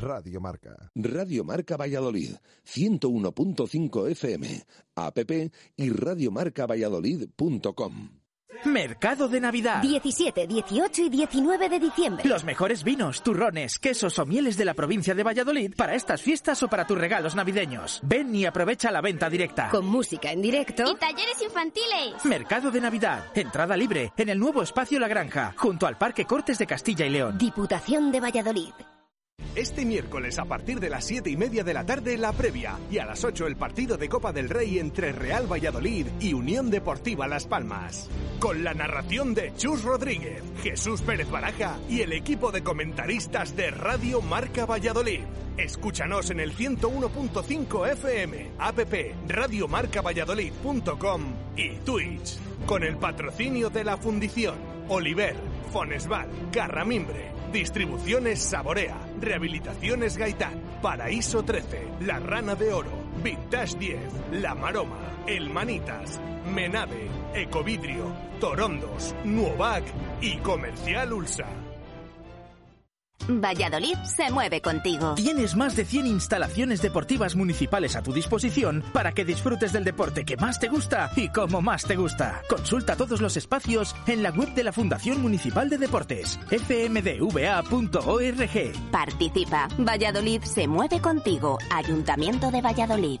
Radio Marca. Radio Marca Valladolid, 101.5 FM, app y radiomarcavalladolid.com. Mercado de Navidad. 17, 18 y 19 de diciembre. Los mejores vinos, turrones, quesos o mieles de la provincia de Valladolid para estas fiestas o para tus regalos navideños. Ven y aprovecha la venta directa. Con música en directo. Y talleres infantiles. Mercado de Navidad. Entrada libre en el nuevo espacio La Granja, junto al Parque Cortes de Castilla y León. Diputación de Valladolid. Este miércoles a partir de las 7 y media de la tarde la previa y a las 8 el partido de Copa del Rey entre Real Valladolid y Unión Deportiva Las Palmas. Con la narración de Chus Rodríguez, Jesús Pérez Baraja y el equipo de comentaristas de Radio Marca Valladolid. Escúchanos en el 101.5 FM, app radiomarcavalladolid.com y Twitch. Con el patrocinio de la Fundición, Oliver, Fonesval, Carramimbre, Distribuciones Saborea, Rehabilitaciones Gaitán, Paraíso 13, La Rana de Oro, Vintage 10, La Maroma, El Manitas, Menave, Ecovidrio, Torondos, Nuovac. Y Comercial Ulsa. Valladolid se mueve contigo. Tienes más de 100 instalaciones deportivas municipales a tu disposición para que disfrutes del deporte que más te gusta y como más te gusta. Consulta todos los espacios en la web de la Fundación Municipal de Deportes, fmdva.org. Participa. Valladolid se mueve contigo. Ayuntamiento de Valladolid.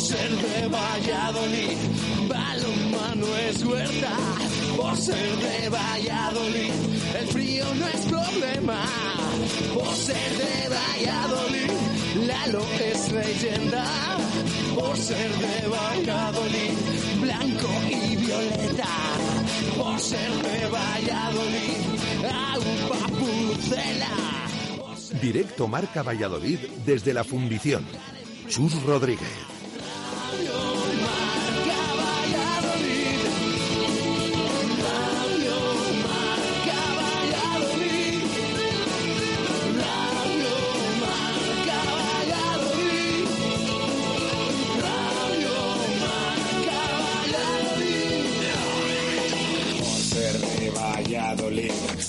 Por ser de Valladolid, balonmano es huerta. Por ser de Valladolid, el frío no es problema. Por ser de Valladolid, Lalo es leyenda. Por ser de Valladolid, blanco y violeta. Por ser de Valladolid, agua pucela. Directo Marca Valladolid desde la Fundición. Chus Rodríguez.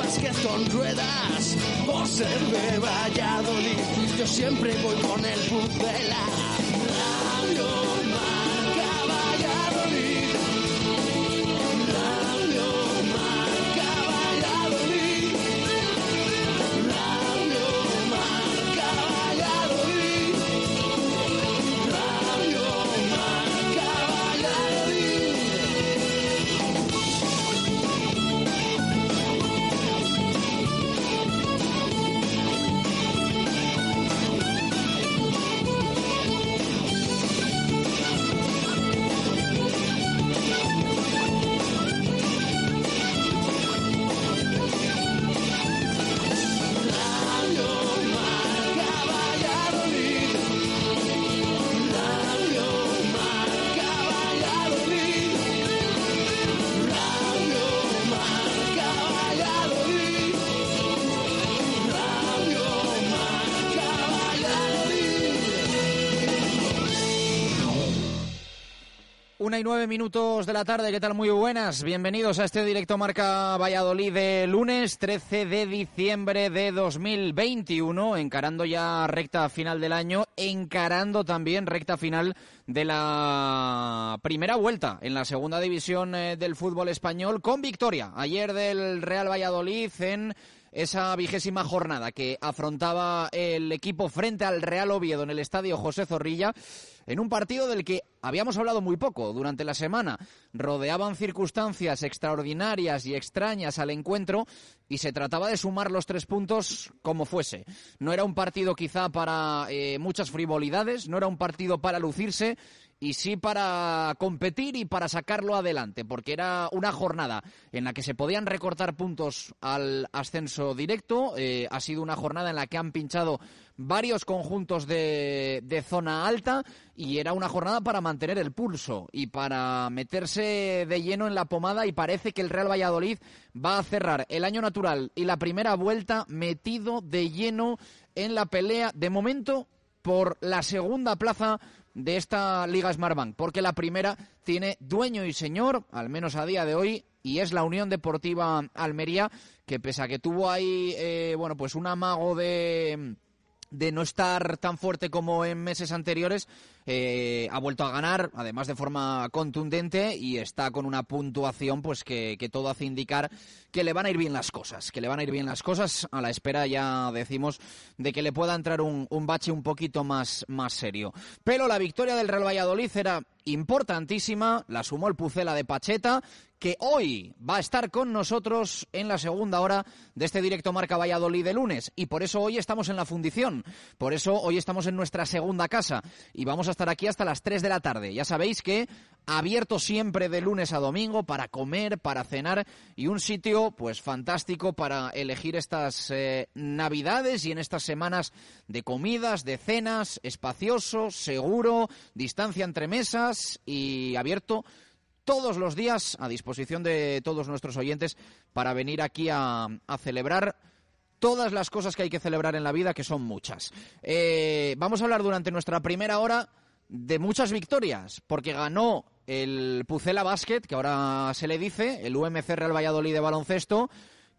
básquet con ruedas. Por ser de Valladolid, yo siempre voy con el pucela. Radio Marca Valladolid. Y minutos de la tarde, ¿qué tal? Muy buenas. Bienvenidos a este directo Marca Valladolid de lunes 13 de diciembre de 2021, encarando ya recta final del año, encarando también recta final de la primera vuelta en la segunda división eh, del fútbol español con victoria ayer del Real Valladolid en esa vigésima jornada que afrontaba el equipo frente al Real Oviedo en el estadio José Zorrilla, en un partido del que habíamos hablado muy poco durante la semana. Rodeaban circunstancias extraordinarias y extrañas al encuentro y se trataba de sumar los tres puntos como fuese. No era un partido quizá para eh, muchas frivolidades, no era un partido para lucirse y sí para competir y para sacarlo adelante, porque era una jornada en la que se podían recortar puntos al ascenso directo. Eh, ha sido una jornada en la que han pinchado varios conjuntos de, de, zona alta y era una jornada para mantener el pulso y para meterse de lleno en la pomada y parece que el Real Valladolid va a cerrar el año natural y la primera vuelta metido de lleno en la pelea de momento por la segunda plaza de esta Liga Smartbank, porque la primera tiene dueño y señor, al menos a día de hoy, y es la Unión Deportiva Almería, que pese a que tuvo ahí, eh, bueno, pues un amago de de no estar tan fuerte como en meses anteriores, eh, ha vuelto a ganar, además de forma contundente, y está con una puntuación pues que, que, todo hace indicar que le van a ir bien las cosas, que le van a ir bien las cosas, a la espera ya decimos de que le pueda entrar un, un bache un poquito más, más serio. Pero la victoria del Real Valladolid era importantísima, la sumó el Pucela de Pacheta, que hoy va a estar con nosotros en la segunda hora de este directo Marca Valladolid de lunes. Y por eso hoy estamos en la fundición, por eso hoy estamos en nuestra segunda casa y vamos a estar aquí hasta las 3 de la tarde. Ya sabéis que abierto siempre de lunes a domingo para comer, para cenar y un sitio pues fantástico para elegir estas eh, navidades y en estas semanas de comidas, de cenas, espacioso, seguro, distancia entre mesas y abierto todos los días a disposición de todos nuestros oyentes para venir aquí a, a celebrar todas las cosas que hay que celebrar en la vida, que son muchas. Eh, vamos a hablar durante nuestra primera hora de muchas victorias, porque ganó el Pucela Basket, que ahora se le dice, el UMC Real Valladolid de baloncesto,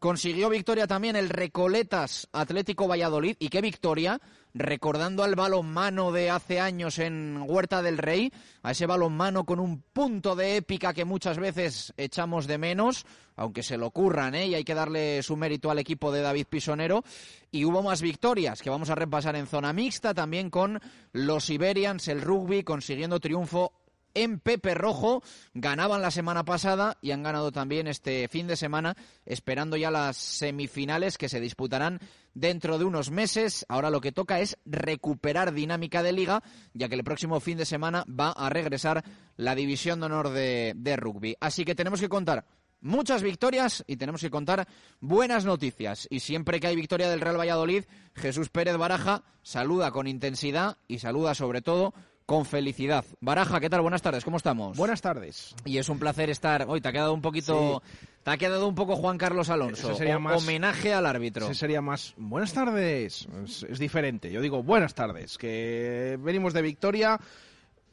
consiguió victoria también el Recoletas Atlético Valladolid, y qué victoria, recordando al balonmano de hace años en Huerta del Rey, a ese balonmano con un punto de épica que muchas veces echamos de menos, aunque se lo ocurran, ¿eh? y hay que darle su mérito al equipo de David Pisonero. Y hubo más victorias que vamos a repasar en zona mixta, también con los Iberians, el rugby, consiguiendo triunfo en Pepe Rojo. Ganaban la semana pasada y han ganado también este fin de semana, esperando ya las semifinales que se disputarán dentro de unos meses. Ahora lo que toca es recuperar dinámica de liga, ya que el próximo fin de semana va a regresar la división de honor de, de rugby. Así que tenemos que contar muchas victorias y tenemos que contar buenas noticias. Y siempre que hay victoria del Real Valladolid, Jesús Pérez Baraja saluda con intensidad y saluda sobre todo con felicidad. Baraja, ¿qué tal? Buenas tardes, ¿cómo estamos? Buenas tardes. Y es un placer estar. Hoy te ha quedado un poquito. Sí. Te ha quedado un poco Juan Carlos Alonso. sería más, homenaje al árbitro. Ese sería más. Buenas tardes. Es, es, diferente. Yo digo buenas tardes. Que venimos de victoria.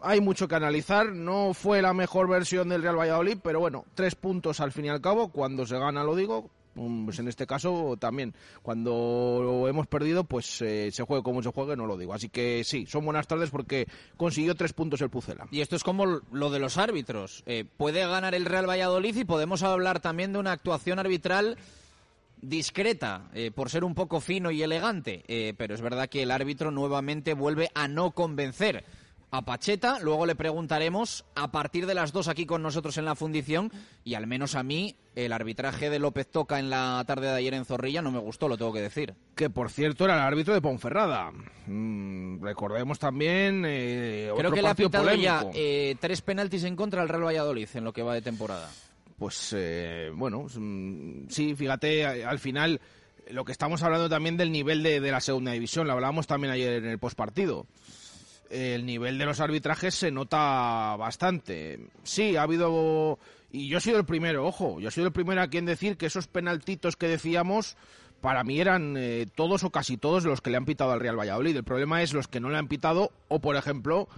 Hay mucho que analizar. No fue la mejor versión del Real Valladolid, pero bueno, tres puntos al fin y al cabo. Cuando se gana, lo digo pues en este caso también. Cuando hemos perdido pues eh, se juegue como se juegue no lo digo. Así que sí son buenas tardes porque consiguió tres puntos el Pucela. Y esto es como lo de los árbitros. Eh, puede ganar el Real Valladolid y podemos hablar también de una actuación arbitral discreta eh, por ser un poco fino y elegante. Pero es verdad que el árbitro nuevamente vuelve a no convencer a Pacheta, luego le preguntaremos a partir de las dos aquí con nosotros en la fundición y al menos a mí el arbitraje de López Toca en la tarde de ayer en Zorrilla no me gustó, lo tengo que decir. Que por cierto era el árbitro de Ponferrada. Mm, recordemos también eh, Creo otro que le ha partido pitado polémico. ya eh, tres penaltis en contra del Real Valladolid en lo que va de temporada. Pues eh, bueno, mm, sí, fíjate, al final lo que estamos hablando también del nivel de, de la segunda división, lo hablábamos también ayer en el postpartido. El nivel de los arbitrajes se nota bastante. Sí, ha habido. Y yo he sido el primero, ojo, yo he sido el primero a quien decir que esos penaltitos que decíamos, para mí eran eh, todos o casi todos los que le han pitado al Real Valladolid. El problema es los que no le han pitado, o por ejemplo,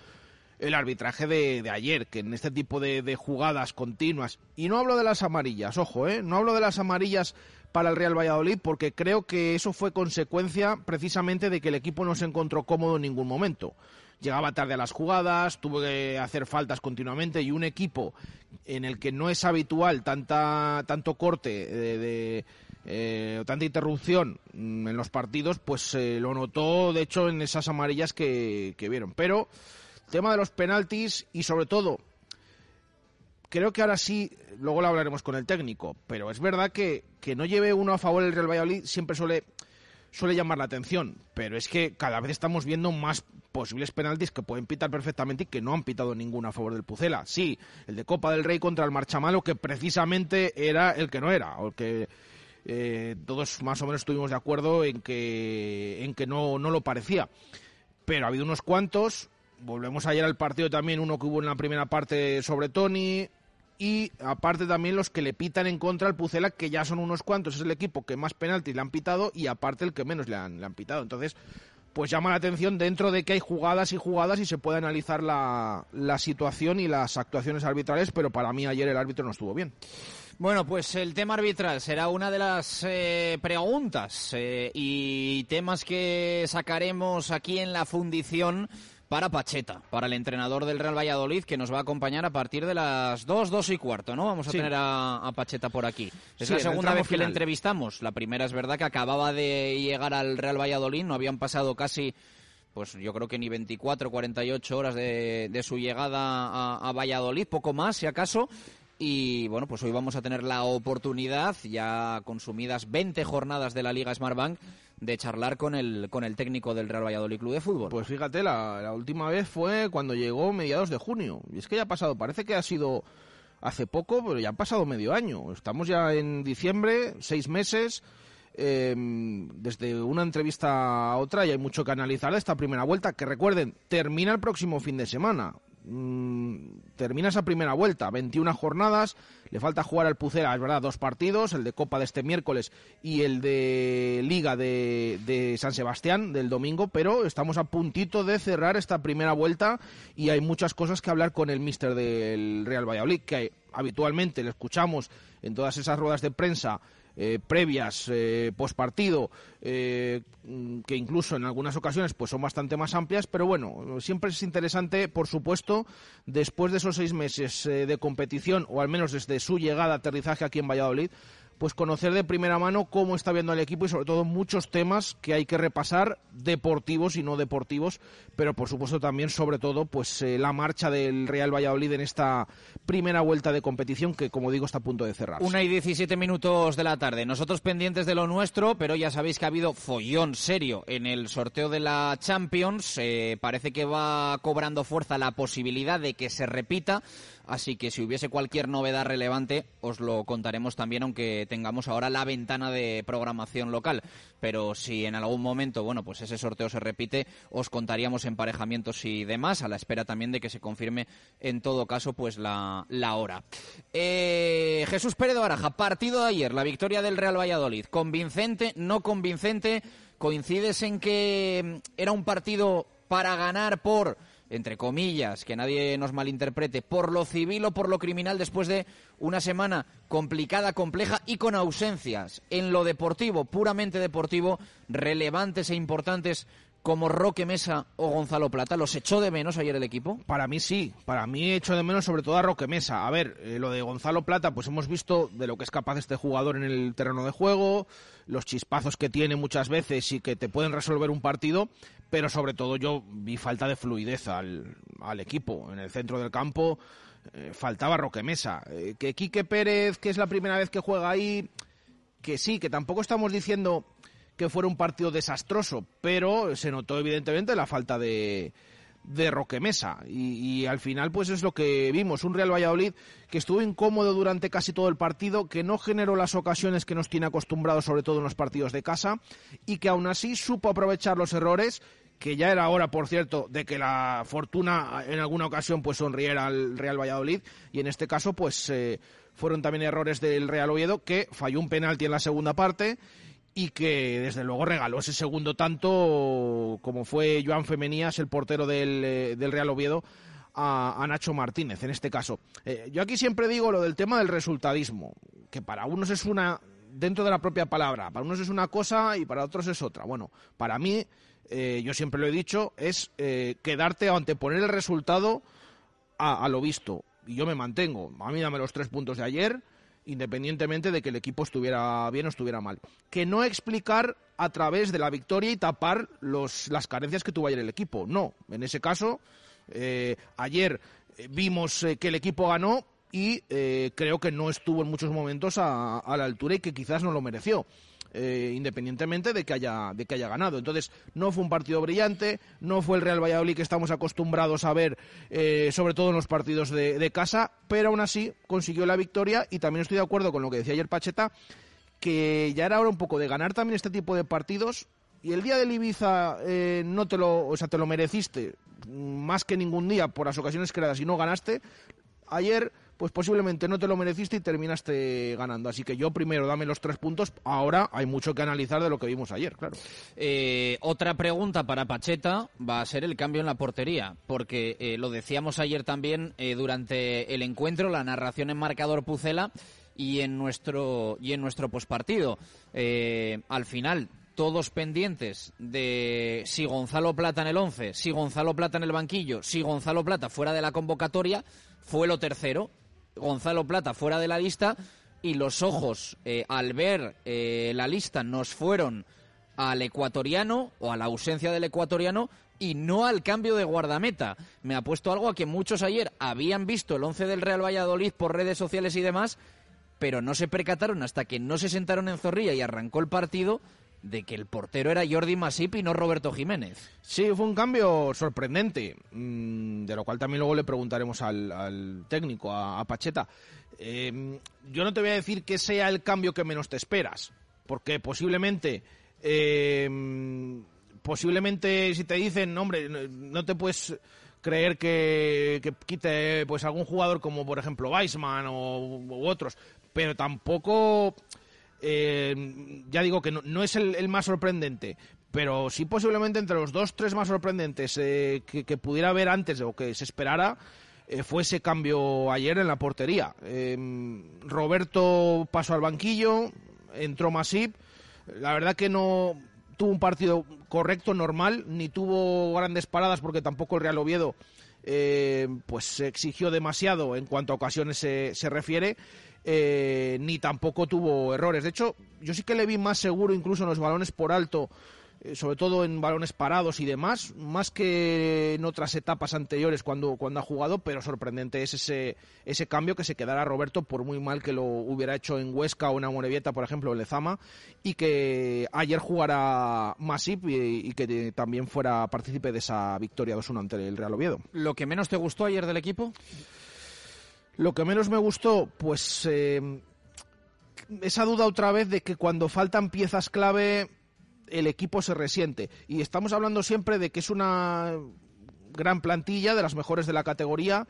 el arbitraje de, ayer, que en este tipo de, jugadas continuas, y no hablo de las amarillas, ojo, ¿eh? no hablo de las amarillas para el Real Valladolid, porque creo que eso fue consecuencia precisamente de que el equipo no se encontró cómodo en ningún momento. Llegaba tarde a las jugadas, tuvo que hacer faltas continuamente y un equipo en el que no es habitual tanta, tanto corte de, eh, tanta interrupción mm, en los partidos, pues eh, lo notó, de hecho, en esas amarillas que, que vieron. Pero tema de los penaltis y sobre todo, creo que ahora sí, luego lo hablaremos con el técnico, pero es verdad que, que no lleve uno a favor el Real Valladolid siempre suele, suele llamar la atención, pero es que cada vez estamos viendo más posibles penaltis que pueden pitar perfectamente y que no han pitado ninguno a favor del Pucela. Sí, el de Copa del Rey contra el Marchamalo, que precisamente era el que no era, o que eh, todos más o menos estuvimos de acuerdo en que, en que no, no lo parecía. Pero ha habido unos cuantos, volvemos ayer al partido también, uno que hubo en la primera parte sobre Tony, y aparte también los que le pitan en contra al Pucela, que ya son unos cuantos, es el equipo que más penaltis le han pitado y aparte el que menos le han, le han pitado. Entonces, pues llama la atención dentro de que hay jugadas y jugadas y se puede analizar la, la situación y las actuaciones arbitrales, pero para mí ayer el árbitro no estuvo bien. Bueno, pues el tema arbitral será una de las eh, preguntas eh, y temas que sacaremos aquí en la fundición para Pacheta, para el entrenador del Real Valladolid, que nos va a acompañar a partir de las 2, 2 y cuarto, ¿no? Vamos a tener a, Pacheta por aquí. Es la segunda vez que le entrevistamos. La primera es verdad que acababa de llegar al Real Valladolid, no habían pasado casi pues yo creo que ni 24, 48 horas de, su llegada a, a, Valladolid, poco más si acaso, y bueno, pues hoy vamos a tener la oportunidad, ya consumidas 20 jornadas de la Liga Smartbank, de charlar con el, con el técnico del Real Valladolid Club de Fútbol. Pues fíjate, la, última vez fue cuando llegó mediados de junio. Y es que ya ha pasado, parece que ha sido hace poco, pero ya ha pasado medio año. Estamos ya en diciembre, seis meses. Em, desde una entrevista a otra y hay mucho que analizar esta primera vuelta, que recuerden, termina el próximo fin de semana. Mm, termina esa primera vuelta, 21 jornadas, le falta jugar al Pucera, es verdad, dos partidos, el de Copa de este miércoles y el de Liga de, de San Sebastián del domingo, pero estamos a puntito de cerrar esta primera vuelta y hay muchas cosas que hablar con el míster del Real Valladolid, que habitualmente le escuchamos en todas esas ruedas de prensa eh, previas, eh, post partido, eh, que incluso en algunas ocasiones pues son bastante más amplias, pero bueno, siempre es interesante, por supuesto, después de esos seis meses de competición, o al menos desde su llegada, aterrizaje aquí en Valladolid, pues conocer de primera mano cómo está viendo el equipo y sobre todo muchos temas que hay que repasar, deportivos y no deportivos, pero por supuesto también sobre todo pues eh, la marcha del Real Valladolid en esta primera vuelta de competición que como digo está a punto de cerrar. Una y diecisiete minutos de la tarde. Nosotros pendientes de lo nuestro, pero ya sabéis que ha habido follón serio en el sorteo de la Champions. Eh, parece que va cobrando fuerza la posibilidad de que se repita Así que si hubiese cualquier novedad relevante, os lo contaremos también, aunque tengamos ahora la ventana de programación local. Pero si en algún momento, bueno, pues ese sorteo se repite, os contaríamos emparejamientos y demás, a la espera también de que se confirme en todo caso, pues la, la hora. Eh, Jesús Pérez de Baraja, partido de ayer, la victoria del Real Valladolid. ¿Convincente? ¿No convincente? ¿Coincides en que era un partido para ganar por entre comillas, que nadie nos malinterprete, por lo civil o por lo criminal después de una semana complicada, compleja y con ausencias en lo deportivo, puramente deportivo, relevantes e importantes como Roque Mesa o Gonzalo Plata? ¿Los echó de menos ayer el equipo? Para mí sí, para mí echo de menos sobre todo a Roque Mesa. A ver, eh, lo de Gonzalo Plata, pues hemos visto de lo que es capaz este jugador en el terreno de juego, los chispazos que tiene muchas veces y que te pueden resolver un partido, pero sobre todo yo vi falta de fluidez al, equipo. En el centro del campo eh, faltaba Roque Mesa. Eh, que Quique Pérez, que es la primera vez que juega ahí, que sí, que tampoco estamos diciendo que fuera un partido desastroso, pero se notó evidentemente la falta de, de Roque Mesa. Y, al final, pues es lo que vimos. Un Real Valladolid que estuvo incómodo durante casi todo el partido, que no generó las ocasiones que nos tiene acostumbrados, sobre todo en los partidos de casa, y que aún así supo aprovechar los errores que ya era hora, por cierto, de que la fortuna en alguna ocasión pues sonriera al Real Valladolid y en este caso pues eh, fueron también errores del Real Oviedo que falló un penalti en la segunda parte y que desde luego regaló ese segundo tanto como fue Joan Femenías, el portero del, eh, del Real Oviedo, a, Nacho Martínez en este caso. Eh, yo aquí siempre digo lo del tema del resultadismo, que para unos es una, dentro de la propia palabra, para unos es una cosa y para otros es otra. Bueno, para mí, eh, yo siempre lo he dicho, es quedarte o anteponer el resultado a, a lo visto. Y yo me mantengo. A mí dame los tres puntos de ayer independientemente de que el equipo estuviera bien o estuviera mal. Que no explicar a través de la victoria y tapar los, las carencias que tuvo ayer el equipo. No, en ese caso, eh, ayer eh, vimos eh, que el equipo ganó y creo que no estuvo en muchos momentos a, a la altura y que quizás no lo mereció. Eh, independientemente de que haya de que haya ganado. Entonces no fue un partido brillante, no fue el Real Valladolid que estamos acostumbrados a ver, eh, sobre todo en los partidos de, casa, pero aún así consiguió la victoria y también estoy de acuerdo con lo que decía ayer Pacheta, que ya era hora un poco de ganar también este tipo de partidos y el día del Ibiza eh, no te lo, o sea, te lo mereciste más que ningún día por las ocasiones creadas y no ganaste. Ayer pues posiblemente no te lo mereciste y terminaste ganando. Así que yo primero dame los tres puntos. Ahora hay mucho que analizar de lo que vimos ayer, claro. Eh, otra pregunta para Pacheta va a ser el cambio en la portería, porque eh, lo decíamos ayer también eh, durante el encuentro, la narración en marcador Pucela y en nuestro y en nuestro pospartido. al final todos pendientes de si Gonzalo Plata en el 11, si Gonzalo Plata en el banquillo, si Gonzalo Plata fuera de la convocatoria, fue lo tercero Gonzalo Plata fuera de la lista y los ojos eh, al ver eh, la lista nos fueron al ecuatoriano o a la ausencia del ecuatoriano y no al cambio de guardameta. Me ha puesto algo a que muchos ayer habían visto el 11 del Real Valladolid por redes sociales y demás, pero no se percataron hasta que no se sentaron en Zorrilla y arrancó el partido de que el portero era Jordi Masip y no Roberto Jiménez. Sí, fue un cambio sorprendente, mm, de lo cual también luego le preguntaremos al, técnico, a, Pacheta. Em, yo no te voy a decir que sea el cambio que menos te esperas, porque posiblemente, em, posiblemente si te dicen, hombre, no te puedes creer que, quite pues algún jugador como por ejemplo Weisman o u otros, pero tampoco eh, ya digo que no, es el, más sorprendente, pero sí posiblemente entre los dos, tres más sorprendentes eh, que, pudiera haber antes o que se esperara, eh, fue ese cambio ayer en la portería. Roberto pasó al banquillo, entró Masip, la verdad que no tuvo un partido correcto, normal, ni tuvo grandes paradas porque tampoco el Real Oviedo pues exigió demasiado en cuanto a ocasiones se refiere eh, ni tampoco tuvo errores. De hecho, yo sí que le vi más seguro incluso en los balones por alto, eh, sobre todo en balones parados y demás, más que en otras etapas anteriores cuando, cuando ha jugado, pero sorprendente es ese, ese cambio que se quedara Roberto por muy mal que lo hubiera hecho en Huesca o en Amorebieta, por ejemplo, en Lezama, y que ayer jugara Masip y, y que también fuera partícipe de esa victoria 2-1 ante el Real Oviedo. ¿Lo que menos te gustó ayer del equipo? Lo que menos me gustó, pues eh, esa duda otra vez de que cuando faltan piezas clave el equipo se resiente. Y estamos hablando siempre de que es una gran plantilla, de las mejores de la categoría,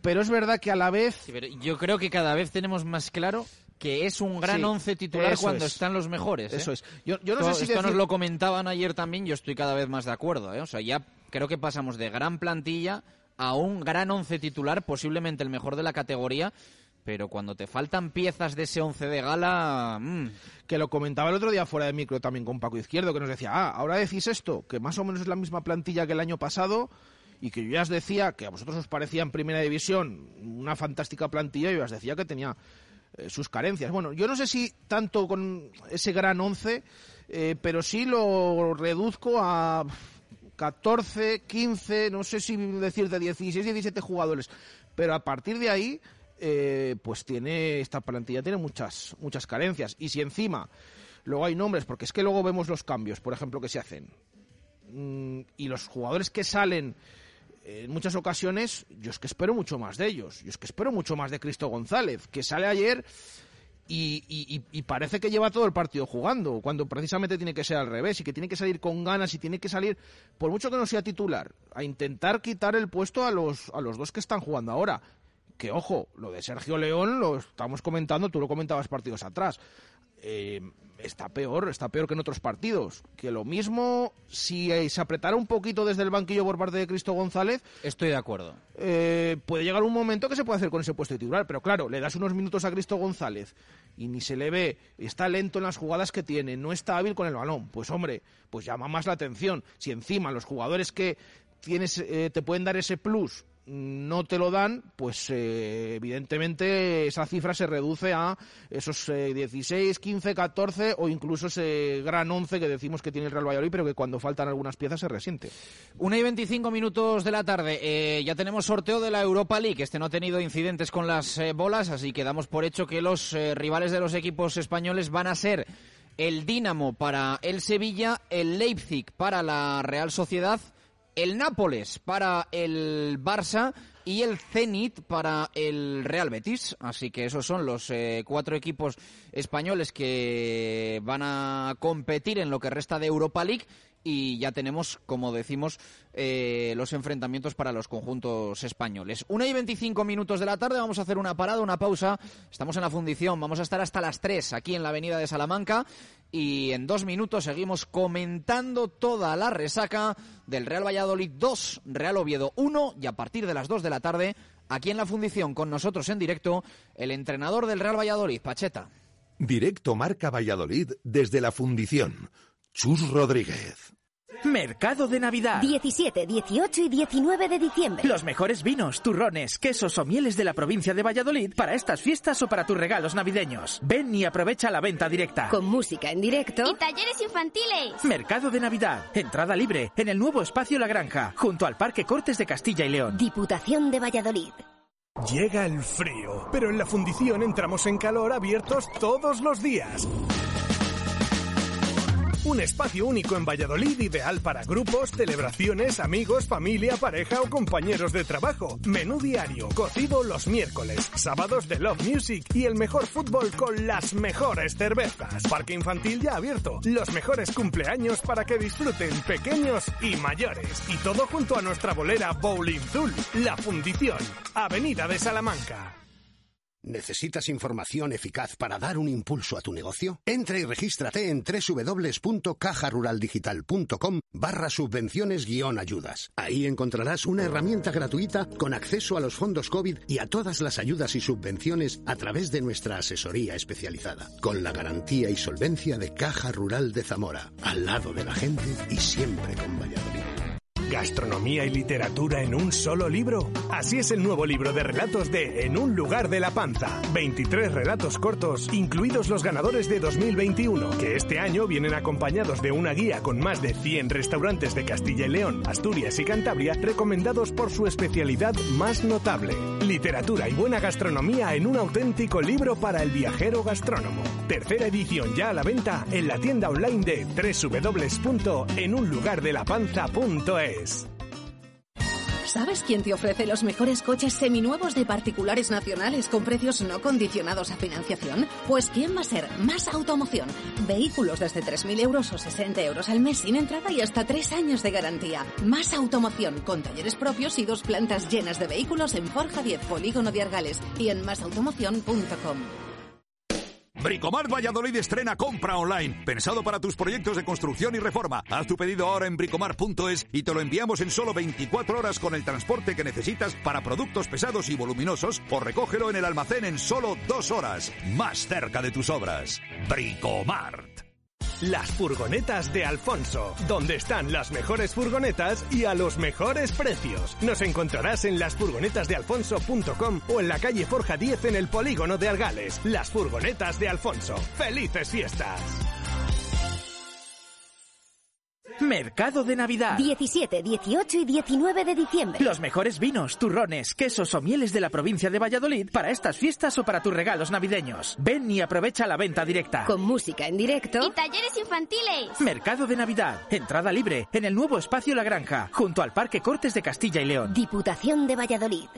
pero es verdad que a la vez... yo creo que cada vez tenemos más claro que es un gran once titular cuando están los mejores. ¿eh? Eso es. Yo, no sé si esto nos lo comentaban ayer también, yo estoy cada vez más de acuerdo. ¿eh? O sea, ya creo que pasamos de gran plantilla a un gran once titular, posiblemente el mejor de la categoría, pero cuando te faltan piezas de ese once de gala... Mm. Que lo comentaba el otro día fuera de micro también con Paco Izquierdo, que nos decía, ah, ahora decís esto, que más o menos es la misma plantilla que el año pasado, y que yo ya os decía que a vosotros os parecía en primera división una fantástica plantilla, y os decía que tenía eh, sus carencias. Bueno, yo no sé si tanto con ese gran once, eh, pero sí lo reduzco a 14, 15, no sé si decir de 16, 17 jugadores, pero a partir de ahí, eh, pues tiene esta plantilla tiene muchas muchas carencias. Y si encima luego hay nombres, porque es que luego vemos los cambios, por ejemplo, que se hacen. Mm, y los jugadores que salen en muchas ocasiones, yo es que espero mucho más de ellos. Yo es que espero mucho más de Cristo González, que sale ayer y, parece que lleva todo el partido jugando, cuando precisamente tiene que ser al revés y que tiene que salir con ganas y tiene que salir, por mucho que no sea titular, a intentar quitar el puesto a los, a los dos que están jugando ahora. Que ojo, lo de Sergio León lo estamos comentando, tú lo comentabas partidos atrás. eh, está peor, está peor que en otros partidos. Que lo mismo, si eh, se apretara un poquito desde el banquillo por parte de Cristo González. Estoy de acuerdo. Eh, puede llegar un momento que se puede hacer con ese puesto de titular. Pero claro, le das unos minutos a Cristo González y ni se le ve, está lento en las jugadas que tiene, no está hábil con el balón. Pues hombre, pues llama más la atención. Si encima los jugadores que tienes, eh, te pueden dar ese plus no te lo dan, pues eh, evidentemente esa cifra se reduce a esos 16, 15, 14 o incluso ese gran 11 que decimos que tiene el Real Valladolid, pero que cuando faltan algunas piezas se resiente. Una y 25 minutos de la tarde. Eh, ya tenemos sorteo de la Europa League. Este no ha tenido incidentes con las eh, bolas, así que damos por hecho que los rivales de los equipos españoles van a ser el Dinamo para el Sevilla, el Leipzig para la Real Sociedad el Nápoles para el Barça y el Zenit para el Real Betis. Así que esos son los eh, cuatro equipos españoles que van a competir en lo que resta de Europa League y ya tenemos, como decimos, eh, los enfrentamientos para los conjuntos españoles. Una y 25 minutos de la tarde, vamos a hacer una parada, una pausa. Estamos en la fundición, vamos a estar hasta las 3 aquí en la avenida de Salamanca y en dos minutos seguimos comentando toda la resaca del Real Valladolid 2, Real Oviedo 1 y a partir de las 2 de la tarde, aquí en la fundición con nosotros en directo, el entrenador del Real Valladolid, Pacheta. Directo Marca Valladolid desde la fundición Chus Rodríguez. Mercado de Navidad. 17, 18 y 19 de diciembre. Los mejores vinos, turrones, quesos o mieles de la provincia de Valladolid para estas fiestas o para tus regalos navideños. Ven y aprovecha la venta directa. Con música en directo. Y talleres infantiles. Mercado de Navidad. Entrada libre en el nuevo espacio La Granja, junto al Parque Cortes de Castilla y León. Diputación de Valladolid. Llega el frío, pero en la fundición entramos en calor abiertos todos los días. Un espacio único en Valladolid ideal para grupos, celebraciones, amigos, familia, pareja o compañeros de trabajo. Menú diario, cocido los miércoles, sábados de Love Music y el mejor fútbol con las mejores cervezas. Parque infantil ya abierto, los mejores cumpleaños para que disfruten pequeños y mayores. Y todo junto a nuestra bolera Bowling Zul, La Fundición, Avenida de Salamanca. ¿Necesitas información eficaz para dar un impulso a tu negocio? Entra y regístrate en www.cajaruraldigital.com barra subvenciones guion ayudas. Ahí encontrarás una herramienta gratuita con acceso a los fondos COVID y a todas las ayudas y subvenciones a través de nuestra asesoría especializada, con la garantía y solvencia de Caja Rural de Zamora, al lado de la gente y siempre con Valladolid. ¿Gastronomía y literatura en un solo libro? Así es el nuevo libro de relatos de En un lugar de la panza. 23 relatos cortos, incluidos los ganadores de 2021, que este año vienen acompañados de una guía con más de 100 restaurantes de Castilla y León, Asturias y Cantabria, recomendados por su especialidad más notable. Literatura y buena gastronomía en un auténtico libro para el viajero gastrónomo. Tercera edición ya a la venta en la tienda online de www.enunlugardelapanza.es. ¿Sabes quién te ofrece los mejores coches seminuevos de particulares nacionales con precios no condicionados a financiación? Pues ¿quién va a ser? Más Automoción. Vehículos desde 3.000 euros o 60 euros al mes sin entrada y hasta 3 años de garantía. Más Automoción, con talleres propios y dos plantas llenas de vehículos en Forja 10, Polígono de Argales y en masautomoción.com. Bricomart Valladolid estrena compra online, pensado para tus proyectos de construcción y reforma. Haz tu pedido ahora en bricomart.es y te lo enviamos en solo 24 horas con el transporte que necesitas para productos pesados y voluminosos o recógelo en el almacén en solo dos horas, más cerca de tus obras. Bricomart. Las furgonetas de Alfonso, donde están las mejores furgonetas y a los mejores precios. Nos encontrarás en lasfurgonetasdealfonso.com o en la calle Forja 10 en el polígono de Argales. Las furgonetas de Alfonso. ¡Felices fiestas! Mercado de Navidad. 17, 18 y 19 de diciembre. Los mejores vinos, turrones, quesos o mieles de la provincia de Valladolid para estas fiestas o para tus regalos navideños. Ven y aprovecha la venta directa. Con música en directo. Y talleres infantiles. Mercado de Navidad. Entrada libre en el nuevo espacio La Granja, junto al Parque Cortes de Castilla y León. Diputación de Valladolid.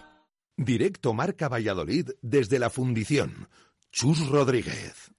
Directo Marca Valladolid desde la fundición. Chus Rodríguez.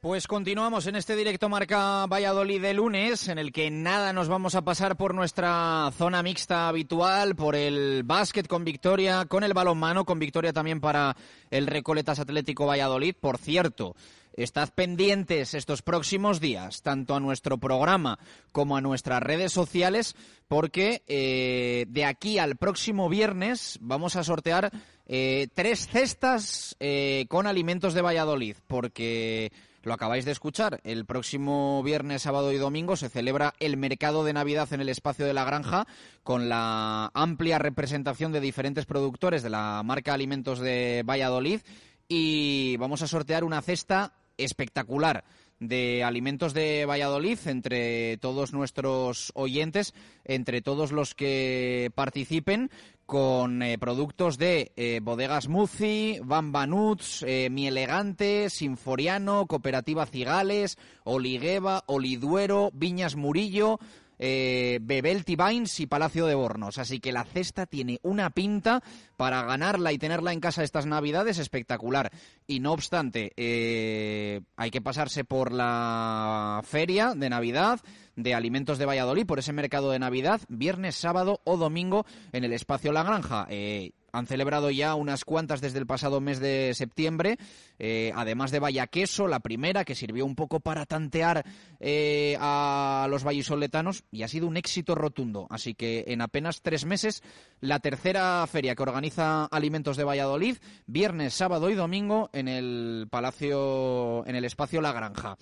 Pues continuamos en este directo marca Valladolid de lunes, en el que nada nos vamos a pasar por nuestra zona mixta habitual, por el básquet con victoria, con el balonmano con victoria también para el Recoletas Atlético Valladolid. Por cierto, Estad pendientes estos próximos días, tanto a nuestro programa como a nuestras redes sociales, porque eh, de aquí al próximo viernes vamos a sortear eh, tres cestas eh, con alimentos de Valladolid, porque lo acabáis de escuchar. El próximo viernes, sábado y domingo se celebra el mercado de Navidad en el espacio de la granja con la amplia representación de diferentes productores de la marca Alimentos de Valladolid y vamos a sortear una cesta espectacular de alimentos de Valladolid entre todos nuestros oyentes, entre todos los que participen con eh, productos de eh, Bodegas Muzi, Bamba Nuts, eh, Mi Elegante, Sinforiano, Cooperativa Cigales, Oligueva, Oliduero, Viñas Murillo, eh, Bebel Vines y Palacio de Bornos. Así que la cesta tiene una pinta para ganarla y tenerla en casa estas Navidades espectacular. Y no obstante, eh, hay que pasarse por la feria de Navidad de alimentos de Valladolid, por ese mercado de Navidad, viernes, sábado o domingo en el espacio La Granja. Eh, han celebrado ya unas cuantas desde el pasado mes de septiembre, eh, además de Vaya Queso, la primera, que sirvió un poco para tantear eh, a los vallisoletanos y ha sido un éxito rotundo. Así que en apenas tres meses, la tercera feria que organiza Alimentos de Valladolid, viernes, sábado y domingo en el Palacio, en el espacio La Granja.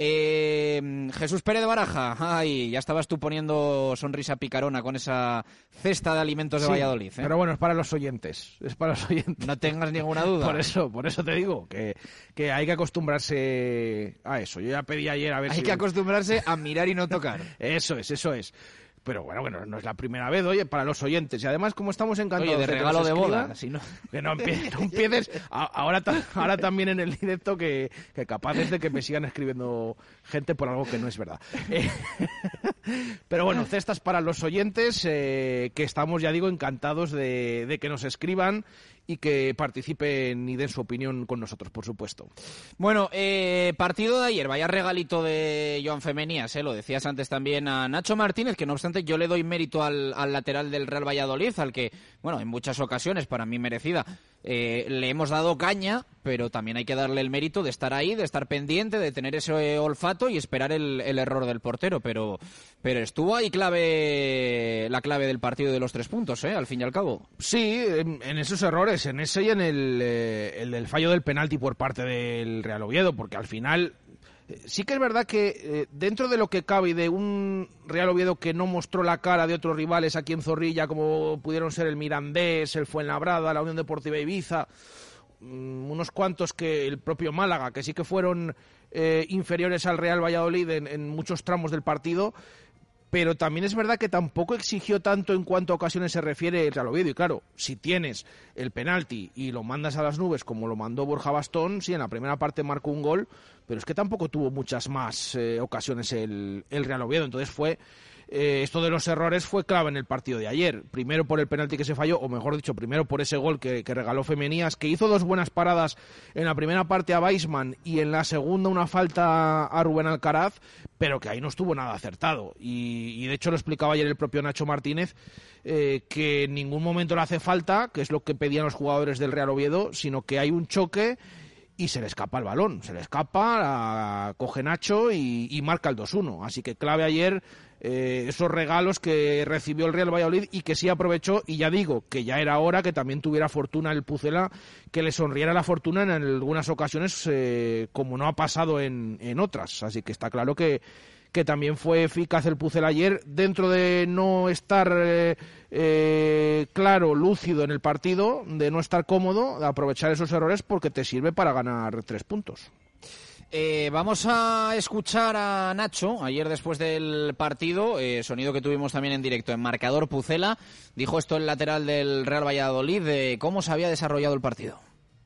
Eh, Jesús Pérez de Baraja, ay, ya estabas tú poniendo sonrisa picarona con esa cesta de alimentos de Sí, Valladolid. ¿eh? Pero bueno, es para los oyentes. Es para los oyentes. No tengas ninguna duda. Por eso, por eso te digo que, que hay que acostumbrarse a eso. Yo ya pedí ayer a ver Hay si... que acostumbrarse a mirar y no tocar. Eso es, eso es. Pero bueno, bueno, no es la primera vez, oye, para los oyentes. Y además, como estamos encantados Oye, de regalo de boda, si no- Que no, empie- no empieces. a- ahora, ta- ahora también en el directo que, que capaces de que me sigan escribiendo gente por algo que no es verdad. Eh, pero bueno, cestas para los oyentes, eh, que estamos, ya digo, encantados de, de que nos escriban y que participen y den su opinión con nosotros, por supuesto. Bueno, eh, partido de ayer, vaya regalito de Joan Femenías, eh, lo decías antes también a Nacho Martínez, que no obstante yo le doy mérito al, al lateral del Real Valladolid, al que, bueno, en muchas ocasiones, para mí merecida, eh, le hemos dado caña, pero también hay que darle el mérito de estar ahí, de estar pendiente, de tener ese olfato y esperar el, el error del portero, pero, pero estuvo ahí clave, la clave del partido de los tres puntos, eh, al fin y al cabo. Sí, en, en esos errores, en ese y en el, eh, el fallo del penalti por parte del Real Oviedo, porque al final sí que es verdad que eh, dentro de lo que cabe y de un Real Oviedo que no mostró la cara de otros rivales aquí en Zorrilla, como pudieron ser el Mirandés, el Fuenlabrada, la Unión Deportiva Ibiza, mm, unos cuantos que el propio Málaga, que sí que fueron eh, inferiores al Real Valladolid en, en muchos tramos del partido, pero también es verdad que tampoco exigió tanto en cuanto a ocasiones se refiere el Real Oviedo. Y claro, si tienes el penalti y lo mandas a las nubes como lo mandó Borja Bastón, sí, en la primera parte marcó un gol, pero es que tampoco tuvo muchas más eh, ocasiones el, el Real Oviedo. Entonces fue eh, esto de los errores fue clave en el partido de ayer. Primero por el penalti que se falló, o mejor dicho, primero por ese gol que, regaló Femenías, que hizo dos buenas paradas en la primera parte a Weisman y en la segunda una falta a Rubén Alcaraz, pero que ahí no estuvo nada acertado. Y, y de hecho lo explicaba ayer el propio Nacho Martínez, eh, que en ningún momento le hace falta, que es lo que pedían los jugadores del Real Oviedo, sino que hay un choque y se le escapa el balón, se le escapa, a- coge Nacho y, y marca el 2-1. Así que clave ayer eh, esos regalos que recibió el Real Valladolid y que sí aprovechó, y ya digo, que ya era hora que también tuviera fortuna el Pucela, que le sonriera la fortuna en algunas ocasiones, eh, como no ha pasado en, en otras. Así que está claro que, que también fue eficaz el Pucela ayer, dentro de no estar eh, eh, claro, lúcido en el partido, de no estar cómodo, de aprovechar esos errores porque te sirve para ganar tres puntos. Eh, vamos a escuchar a Nacho ayer después del partido, eh, sonido que tuvimos también en directo en Marcador Pucela. Dijo esto el lateral del Real Valladolid de cómo se había desarrollado el partido.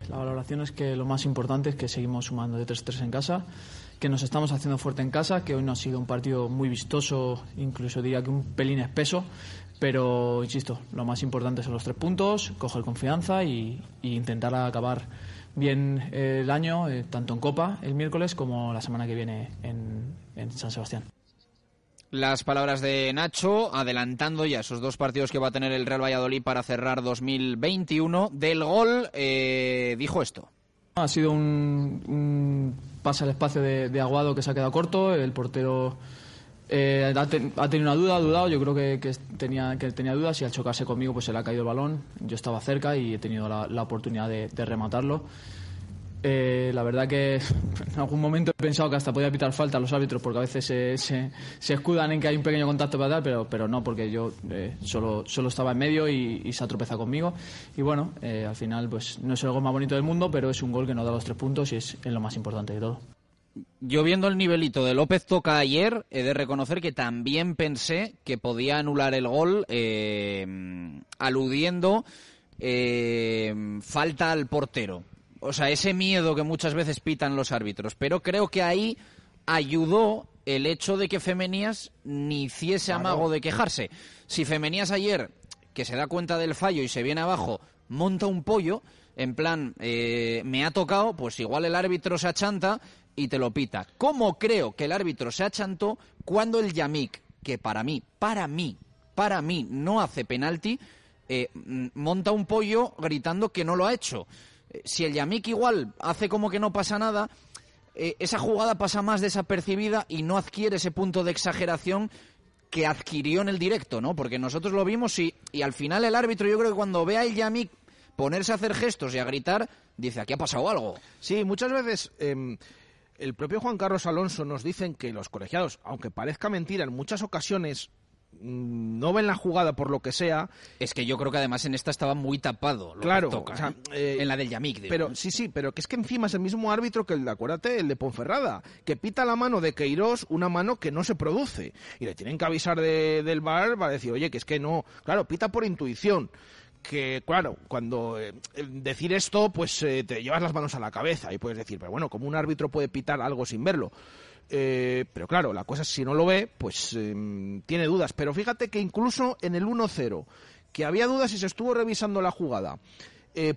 La valoración es que lo más importante es que seguimos sumando de 3-3 en casa, que nos estamos haciendo fuerte en casa, que hoy no ha sido un partido muy vistoso, incluso diría que un pelín espeso, pero insisto, lo más importante son los tres puntos, coger confianza y, y intentar acabar bien eh, el año, eh, tanto en Copa el miércoles como la semana que viene en, en San Sebastián. Las palabras de Nacho, adelantando ya esos dos partidos que va a tener el Real Valladolid para cerrar 2021. Del gol, eh, dijo esto. Ha sido un, un pasa el espacio de, de Aguado que se ha quedado corto, el portero eh, ha, tenido una duda, ha dudado, yo creo que, tenía, que tenía dudas y al chocarse conmigo pues se le ha caído el balón, yo estaba cerca y he tenido la, oportunidad de, rematarlo. Eh, la verdad que en algún momento he pensado que hasta podía pitar falta a los árbitros porque a veces se, se, escudan en que hay un pequeño contacto para dar, pero, pero no, porque yo eh, solo, solo estaba en medio y, se ha tropezado conmigo. Y bueno, al final pues no es el gol más bonito del mundo, pero es un gol que nos da los tres puntos y es, es lo más importante de todo yo viendo el nivelito de López Toca ayer, he de reconocer que también pensé que podía anular el gol eh, aludiendo eh, falta al portero. O sea, ese miedo que muchas veces pitan los árbitros. Pero creo que ahí ayudó el hecho de que Femenías ni hiciese amago de quejarse. Si Femenías ayer, que se da cuenta del fallo y se viene abajo, monta un pollo, en plan, eh, me ha tocado, pues igual el árbitro se achanta y te lo pita. ¿Cómo creo que el árbitro se achantó cuando el Yamik, que para mí, para mí, para mí no hace penalti, eh, monta un pollo gritando que no lo ha hecho? Eh, si el Yamik igual hace como que no pasa nada, eh, esa jugada pasa más desapercibida y no adquiere ese punto de exageración que adquirió en el directo, ¿no? Porque nosotros lo vimos y, y al final el árbitro, yo creo que cuando ve a el Yamik ponerse a hacer gestos y a gritar, dice, aquí ha pasado algo. Sí, muchas veces... Em, el propio Juan Carlos Alonso nos dicen que los colegiados, aunque parezca mentira, en muchas ocasiones mm, no ven la jugada por lo que sea. Es que yo creo que además en esta estaba muy tapado. claro, ¿eh? Eh, en la del Yamik. Pero sí, sí, pero que es que encima es el mismo árbitro que el de, acuérdate, el de Ponferrada, que pita la mano de Queiroz, una mano que no se produce. Y le tienen que avisar del bar para decir, oye, que es que no. Claro, pita por intuición que, claro, cuando eh, decir esto, pues eh, te llevas las manos a la cabeza y puedes decir, pero bueno, como un árbitro puede pitar algo sin verlo. Eh, pero claro, la cosa es si no lo ve, pues em, tiene dudas. Pero fíjate que incluso en el 1-0, que había dudas y se estuvo revisando la jugada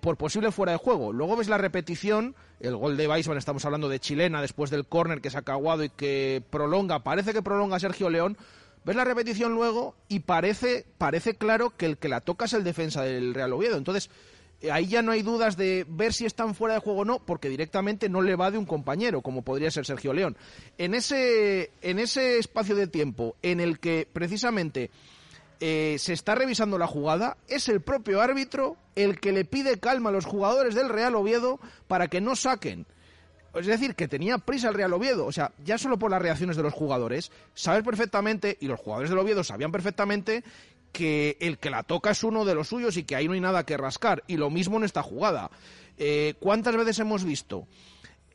por posible fuera de juego. Luego ves la repetición, el gol de Weisman, estamos hablando de chilena, después del córner que se ha caguado y que prolonga, parece que prolonga Sergio León, Ves la repetición luego y parece, parece claro que el que la toca es el defensa del Real Oviedo. Entonces, eh, ahí ya no hay dudas de ver si están fuera de juego o no, porque directamente no le va de un compañero, como podría ser Sergio León. En ese, en ese espacio de tiempo en el que precisamente eh, se está revisando la jugada, es el propio árbitro el que le pide calma a los jugadores del Real Oviedo para que no saquen es decir, que tenía prisa el Real Oviedo. O sea, ya solo por las reacciones de los jugadores, sabes perfectamente, y los jugadores del Oviedo sabían perfectamente, que el que la toca es uno de los suyos y que ahí no hay nada que rascar. Y lo mismo en esta jugada. Eh, ¿Cuántas veces hemos visto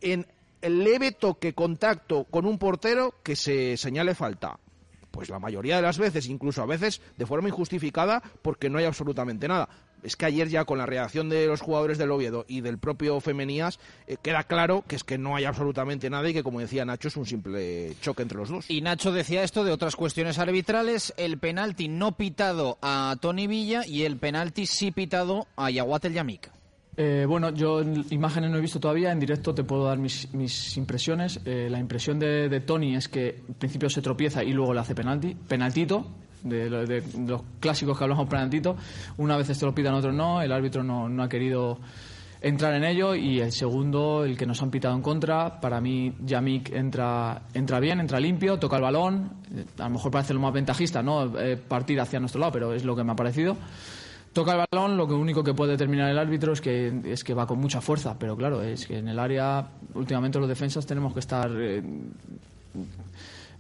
en el leve toque, contacto con un portero que se señale falta? Pues la mayoría de las veces, incluso a veces de forma injustificada, porque no hay absolutamente nada es que ayer ya con la reacción de los jugadores del Oviedo y del propio Femenías eh, queda claro que es que no hay absolutamente nada y que como decía Nacho es un simple choque entre los dos. Y Nacho decía esto de otras cuestiones arbitrales, el penalti no pitado a Tony Villa y el penalti sí pitado a Yaguatel Yamik. Eh, bueno, yo imágenes no he visto todavía, en directo te puedo dar mis, impresiones. Eh, la impresión de, de, Tony es que en principio se tropieza y luego le hace penalti, penaltito, de, los clásicos que hablamos penaltito. Una vez te lo pidan, otros no. El árbitro no, no ha querido entrar en ello y el segundo, el que nos han pitado en contra, para mí Yamik entra, entra bien, entra limpio, toca el balón, a lo mejor parece lo más ventajista, ¿no? Eh, partir hacia nuestro lado, pero es lo que me ha parecido. Toca el balón, lo único que puede determinar el árbitro es que, es que va con mucha fuerza, pero claro, es que en el área últimamente los defensas tenemos que estar eh,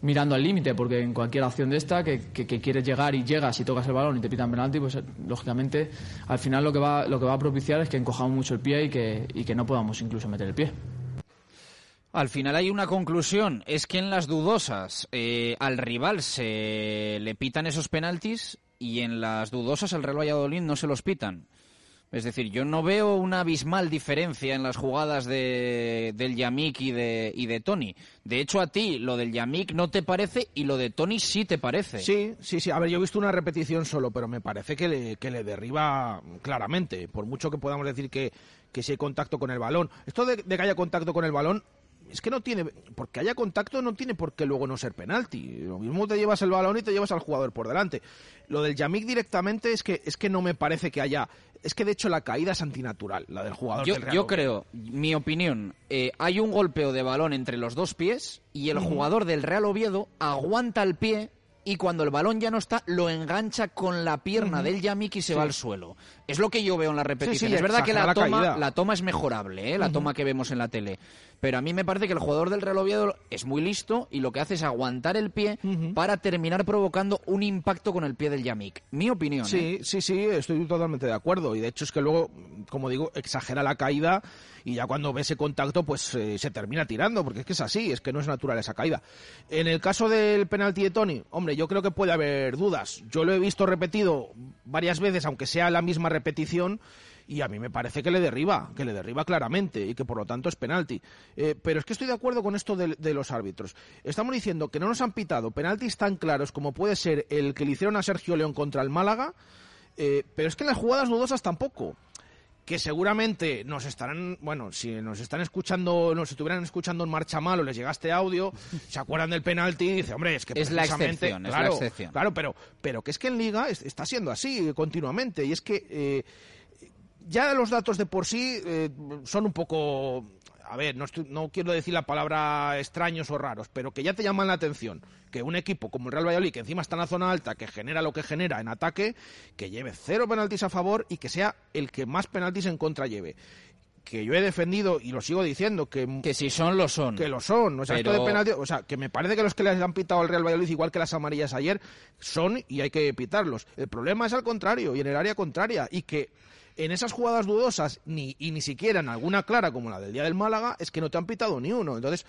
mirando al límite, porque en cualquier acción de esta, que, quieres llegar y llegas y tocas el balón y te pitan penalti, pues eh, lógicamente al final lo que va, lo que va a propiciar es que encojamos mucho el pie y que, y que no podamos incluso meter el pie. Al final hay una conclusión, es que en las dudosas eh, al rival se le pitan esos penaltis y en las dudosas al Real Valladolid no se los pitan. Es decir, yo no veo una abismal diferencia en las jugadas de, del Yamik y de, y de Tony. De hecho, a ti lo del Yamik no te parece y lo de Tony sí te parece. Sí, sí, sí. A ver, yo he visto una repetición solo, pero me parece que le, que le derriba claramente. Por mucho que podamos decir que, que si hay contacto con el balón. Esto de, de que haya contacto con el balón es que no tiene, porque haya contacto no tiene por qué luego no ser penalti. Lo mismo te llevas el balón y te llevas al jugador por delante. Lo del Yamik directamente es que, es que no me parece que haya es que de hecho la caída es antinatural, la del jugador Yo, del Real yo Oviedo. creo, mi opinión, eh, hay un golpeo de balón entre los dos pies y el jugador del Real Oviedo aguanta el pie y cuando el balón ya no está, lo engancha con la pierna del Yamik y se Sí. va al suelo. Es lo que yo veo en la repetición. sí, es verdad que la la toma, caída. la toma es mejorable, ¿eh? la toma que vemos en la tele. Pero a mí me parece que el jugador del Real Oviedo es muy listo y lo que hace es aguantar el pie para terminar provocando un impacto con el pie del Yamik. Mi opinión. ¿eh? Sí, sí, sí, estoy totalmente de acuerdo. Y de hecho es que luego, como digo, exagera la caída y ya cuando ve ese contacto, pues eh, se termina tirando, porque es que es así, es que no es natural esa caída. En el caso del penalti de Tony, hombre, yo creo que puede haber dudas. Yo lo he visto repetido varias veces, aunque sea la misma repetición. Y a mí me parece que le derriba, que le derriba claramente y que por lo tanto es penalti. Eh, pero es que estoy de acuerdo con esto de, los árbitros. Estamos diciendo que no nos han pitado penaltis tan claros como puede ser el que le hicieron a Sergio León contra el Málaga, eh, pero es que en las jugadas dudosas tampoco. Que seguramente nos estarán, bueno, si nos están escuchando, nos estuvieran escuchando en marcha mal o les llega este audio, se acuerdan del penalti y dice, hombre, es que Es la precisamente- excepción, es la claro, excepción. Claro, pero, pero que es que en Liga es- está siendo así continuamente. Y es que eh, ya los datos de por sí eh, son un poco a ver, no, estoy- no quiero decir la palabra extraños o raros, pero que ya te llaman la atención que un equipo como el Real Valladolid, que encima está en la zona alta, que genera lo que genera en ataque, que lleve cero penaltis a favor y que sea el que más penaltis en contra lleve. Que yo he defendido y lo sigo diciendo que, que si son lo son. que lo son. O sea esto Pero- de penalti o sea que me parece que los que les han pitado al Real Valladolid igual que las amarillas ayer son y hay que pitarlos. El problema es al contrario y en el área contraria y que en esas jugadas dudosas ni y ni siquiera en alguna clara como la del día del Málaga es que no te han pitado ni uno. Entonces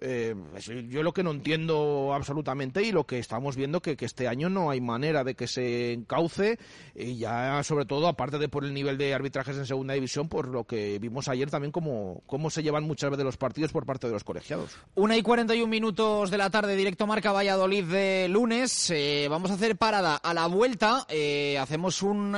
eh, es- yo lo que no entiendo absolutamente y lo que estamos viendo que, que este año no hay manera de que se encauce y ya sobre todo aparte de por el nivel de arbitrajes en segunda división por lo que vimos ayer también como cómo se llevan muchas veces los partidos por parte de los colegiados Una y 41 minutos de la tarde, directo Marca Valladolid de lunes. Eh, vamos a hacer parada a la vuelta. eh, hacemos un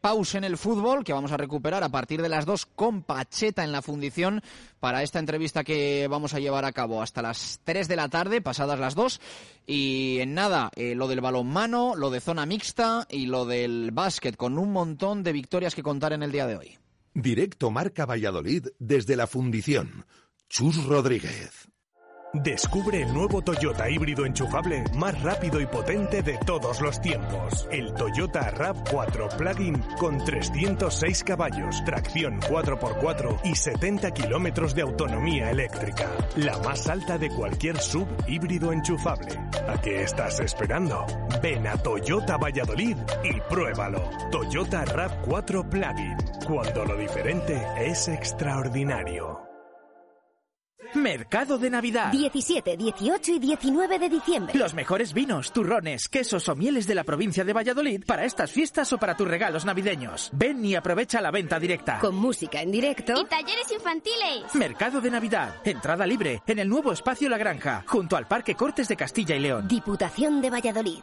pause en el fútbol que vamos a recuperar a partir de las 2 con Pacheta en la fundición para esta entrevista que vamos a llevar a cabo hasta las 3 de la tarde, pasadas las 2. Y en nada, eh, lo del balonmano, lo de zona mixta y lo del básquet, con un montón de victorias que contar en el día de hoy. Directo Marca Valladolid desde la fundición. Chus Rodríguez. Descubre el nuevo Toyota híbrido enchufable más rápido y potente de todos los tiempos. El Toyota RAV4 Plug-in con 306 caballos, tracción 4x4 y 70 kilómetros de autonomía eléctrica. La más alta de cualquier sub híbrido enchufable. ¿A qué estás esperando? Ven a Toyota Valladolid y pruébalo. Toyota RAV4 Plug-in. Cuando lo diferente es extraordinario. Mercado de Navidad. 17, 18 y 19 de diciembre. Los mejores vinos, turrones, quesos o mieles de la provincia de Valladolid para estas fiestas o para tus regalos navideños. Ven y aprovecha la venta directa. Con música en directo. Y talleres infantiles. Mercado de Navidad. Entrada libre en el nuevo espacio La Granja, junto al Parque Cortes de Castilla y León. Diputación de Valladolid.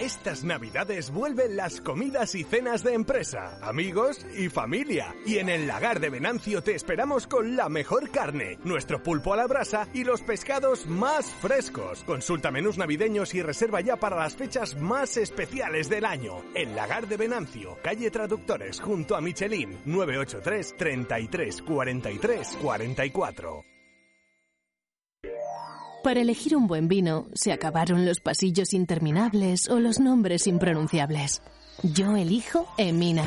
Estas navidades vuelven las comidas y cenas de empresa, amigos y familia. Y en el lagar de Venancio te esperamos con la mejor carne, nuestro pulpo a la brasa y los pescados más frescos. Consulta menús navideños y reserva ya para las fechas más especiales del año. El lagar de Venancio, calle Traductores, junto a Michelin, 983 33 43 44. Para elegir un buen vino, se acabaron los pasillos interminables o los nombres impronunciables. Yo elijo Emina,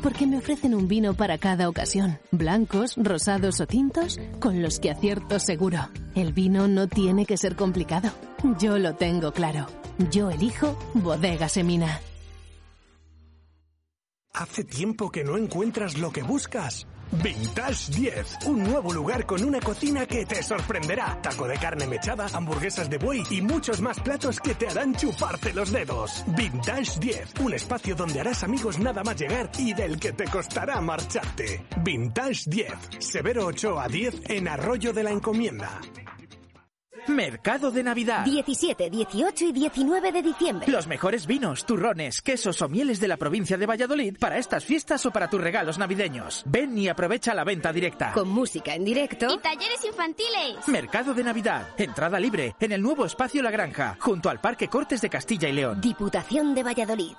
porque me ofrecen un vino para cada ocasión, blancos, rosados o tintos, con los que acierto seguro. El vino no tiene que ser complicado. Yo lo tengo claro. Yo elijo Bodegas Emina. ¿Hace tiempo que no encuentras lo que buscas? Vintage 10, un nuevo lugar con una cocina que te sorprenderá. Taco de carne mechada, hamburguesas de buey y muchos más platos que te harán chuparte los dedos. Vintage 10, un espacio donde harás amigos nada más llegar y del que te costará marcharte. Vintage 10, Severo 8 a 10 en Arroyo de la Encomienda. Mercado de Navidad. 17, 18 y 19 de diciembre. Los mejores vinos, turrones, quesos o mieles de la provincia de Valladolid para estas fiestas o para tus regalos navideños. Ven y aprovecha la venta directa. Con música en directo. Y talleres infantiles. Mercado de Navidad. Entrada libre en el nuevo espacio La Granja, junto al Parque Cortes de Castilla y León. Diputación de Valladolid.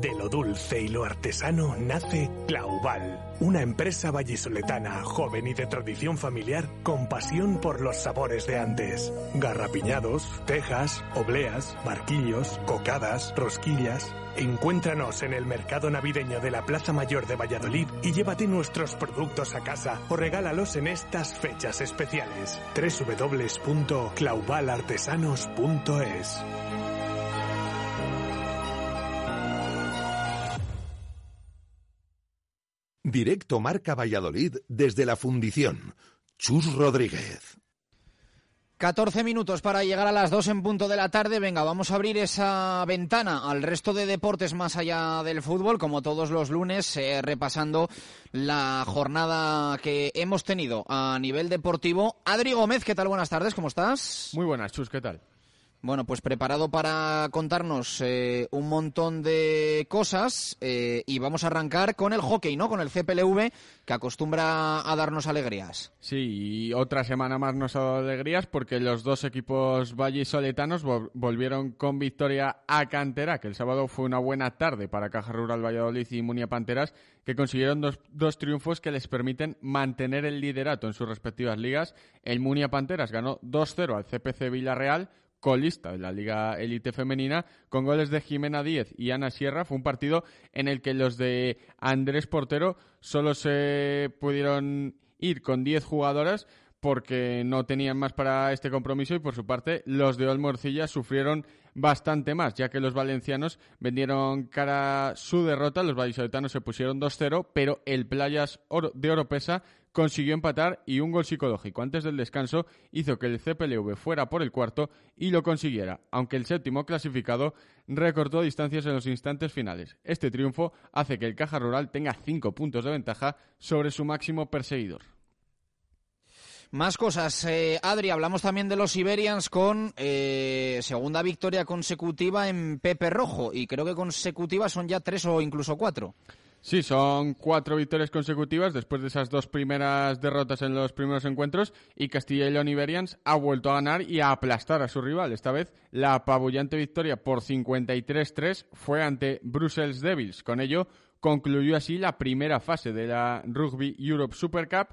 De lo dulce y lo artesano nace Clauval, una empresa vallisoletana, joven y de tradición familiar, con pasión por los sabores de antes. Garrapiñados, tejas, obleas, barquillos, cocadas, rosquillas. Encuéntranos en el mercado navideño de la Plaza Mayor de Valladolid y llévate nuestros productos a casa o regálalos en estas fechas especiales. www.clauvalartesanos.es Directo Marca Valladolid desde la Fundición. Chus Rodríguez. 14 minutos para llegar a las 2 en punto de la tarde. Venga, vamos a abrir esa ventana al resto de deportes más allá del fútbol, como todos los lunes, eh, repasando la jornada que hemos tenido a nivel deportivo. Adri Gómez, ¿qué tal? Buenas tardes, ¿cómo estás? Muy buenas, Chus, ¿qué tal? Bueno, pues preparado para contarnos eh, un montón de cosas eh, y vamos a arrancar con el hockey, ¿no? Con el CPLV que acostumbra a darnos alegrías. Sí, y otra semana más nos ha dado alegrías porque los dos equipos vallisoletanos volvieron con victoria a Cantera, que el sábado fue una buena tarde para Caja Rural Valladolid y Munia Panteras, que consiguieron dos, dos triunfos que les permiten mantener el liderato en sus respectivas ligas. El Munia Panteras ganó 2-0 al CPC Villarreal, colista de la Liga Elite Femenina, con goles de Jimena Díez y Ana Sierra. Fue un partido en el que los de Andrés Portero solo se pudieron ir con 10 jugadoras porque no tenían más para este compromiso y por su parte los de Olmorcilla sufrieron bastante más, ya que los valencianos vendieron cara su derrota, los vallisoletanos se pusieron 2-0, pero el Playas de Oropesa consiguió empatar y un gol psicológico antes del descanso hizo que el CPLV fuera por el cuarto y lo consiguiera, aunque el séptimo clasificado recortó distancias en los instantes finales. Este triunfo hace que el Caja Rural tenga cinco puntos de ventaja sobre su máximo perseguidor. Más cosas. Eh, Adri, hablamos también de los Iberians con eh, segunda victoria consecutiva en Pepe Rojo y creo que consecutivas son ya tres o incluso cuatro. Sí, son cuatro victorias consecutivas después de esas dos primeras derrotas en los primeros encuentros y Castilla y León Iberians ha vuelto a ganar y a aplastar a su rival. Esta vez la apabullante victoria por 53-3 fue ante Brussels Devils. Con ello concluyó así la primera fase de la Rugby Europe Super Cup.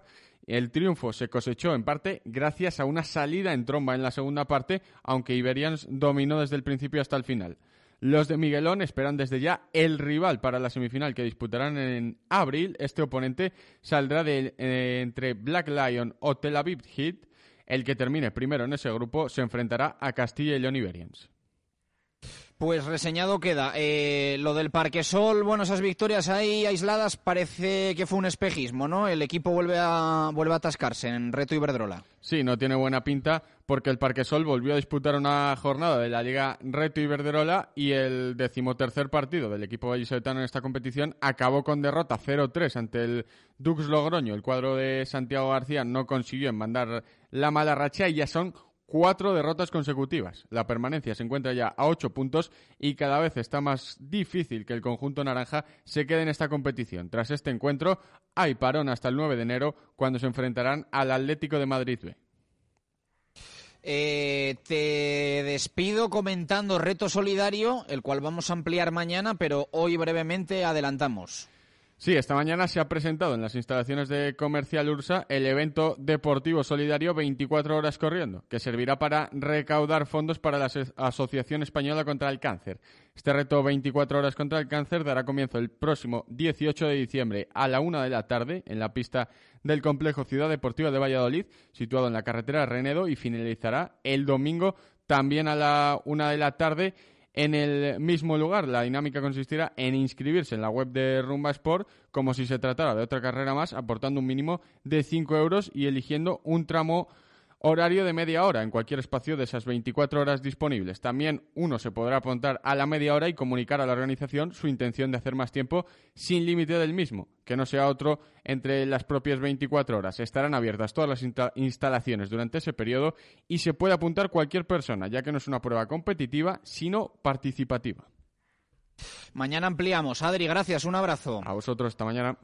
El triunfo se cosechó en parte gracias a una salida en tromba en la segunda parte, aunque Iberians dominó desde el principio hasta el final. Los de Miguelón esperan desde ya el rival para la semifinal que disputarán en abril. Este oponente saldrá de, eh, entre Black Lion o Tel Aviv Heat. El que termine primero en ese grupo se enfrentará a Castilla y León Iberians. Pues reseñado queda. Eh, lo del Parque Sol, bueno, esas victorias ahí aisladas parece que fue un espejismo, ¿no? El equipo vuelve a, vuelve a atascarse en Reto Iberdrola. Sí, no tiene buena pinta porque el Parque Sol volvió a disputar una jornada de la Liga Reto Iberdrola y el decimotercer partido del equipo vallisoletano en esta competición acabó con derrota 0-3 ante el Dux Logroño. El cuadro de Santiago García no consiguió mandar la mala racha y ya son cuatro derrotas consecutivas. La permanencia se encuentra ya a ocho puntos y cada vez está más difícil que el conjunto naranja se quede en esta competición. Tras este encuentro hay parón hasta el 9 de enero cuando se enfrentarán al Atlético de Madrid B. Eh, te despido comentando Reto Solidario, el cual vamos a ampliar mañana, pero hoy brevemente adelantamos. Sí, esta mañana se ha presentado en las instalaciones de Comercial Ursa el evento deportivo solidario 24 horas corriendo, que servirá para recaudar fondos para la Asociación Española contra el Cáncer. Este reto 24 horas contra el cáncer dará comienzo el próximo 18 de diciembre a la una de la tarde en la pista del complejo Ciudad Deportiva de Valladolid, situado en la carretera Renedo, y finalizará el domingo también a la una de la tarde en el mismo lugar. La dinámica consistirá en inscribirse en la web de Rumba Sport como si se tratara de otra carrera más, aportando un mínimo de 5 euros y eligiendo un tramo horario de media hora en cualquier espacio de esas 24 horas disponibles. También uno se podrá apuntar a la media hora y comunicar a la organización su intención de hacer más tiempo sin límite del mismo, que no sea otro entre las propias 24 horas. Estarán abiertas todas las instalaciones durante ese periodo y se puede apuntar cualquier persona, ya que no es una prueba competitiva, sino participativa. Mañana ampliamos. Adri, gracias. Un abrazo. A vosotros. Esta mañana.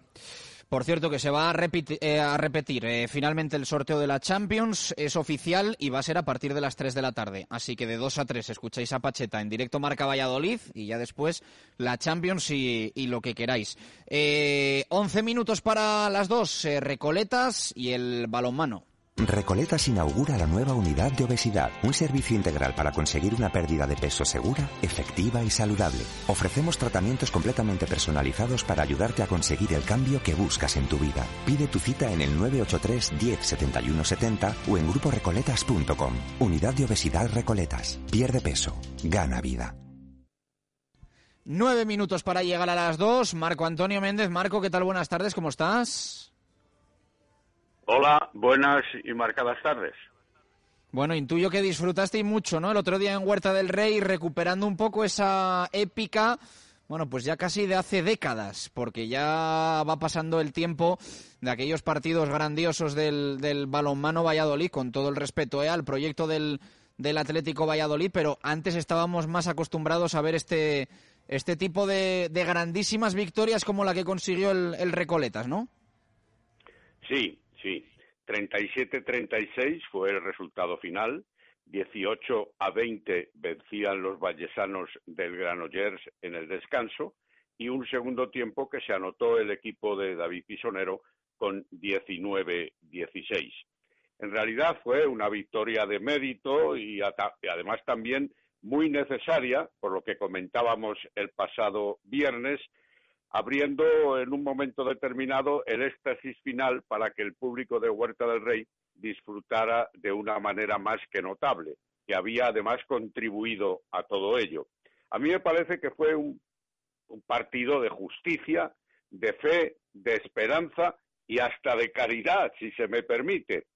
Por cierto, que se va a, eh, repetir eh, finalmente el sorteo de la Champions, es oficial y va a ser a partir de las 3 de la tarde. Así que de 2 a 3 escucháis a Pacheta en directo Marca Valladolid y ya después la Champions y, lo que queráis. Eh, 11 minutos para las dos, eh, Recoletas y el balonmano. Recoletas inaugura la nueva unidad de obesidad, un servicio integral para conseguir una pérdida de peso segura, efectiva y saludable. Ofrecemos tratamientos completamente personalizados para ayudarte a conseguir el cambio que buscas en tu vida. Pide tu cita en el 983 10 71 70 o en gruporecoletas.com. Unidad de obesidad Recoletas. Pierde peso. Gana vida. Nueve minutos para llegar a las dos. Marco Antonio Méndez. Marco, ¿qué tal? Buenas tardes, ¿cómo estás? Hola, buenas y marcadas tardes. Bueno, intuyo que disfrutaste mucho, ¿no? El otro día en Huerta del Rey, recuperando un poco esa épica, bueno, pues ya casi de hace décadas, porque ya va pasando el tiempo de aquellos partidos grandiosos del, del balonmano Valladolid, con todo el respeto ¿eh? al proyecto del, del Atlético Valladolid, pero antes estábamos más acostumbrados a ver este, este tipo de, de grandísimas victorias como la que consiguió el, el Recoletas, ¿no? Sí, Sí, 37-36 fue el resultado final. 18 a 20 vencían los vallesanos del Granollers en el descanso y un segundo tiempo que se anotó el equipo de David Pisonero con 19-16. En realidad fue una victoria de mérito y, además también muy necesaria, por lo que comentábamos el pasado viernes, abriendo en un momento determinado el éxtasis final para que el público de Huerta del Rey disfrutara de una manera más que notable, que había además contribuido a todo ello. A mí me parece que fue un, partido de justicia, de fe, de esperanza y hasta de caridad, si se me permite.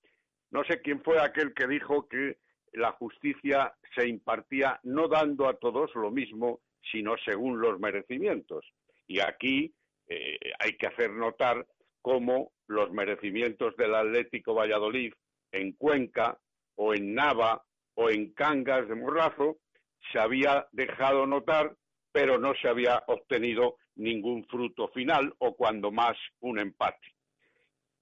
No sé quién fue aquel que dijo que la justicia se impartía no dando a todos lo mismo, sino según los merecimientos. Y aquí eh, hay que hacer notar cómo los merecimientos del Atlético Valladolid en Cuenca o en Nava o en Cangas de Morrazo se había dejado notar, pero no se había obtenido ningún fruto final o cuando más un empate.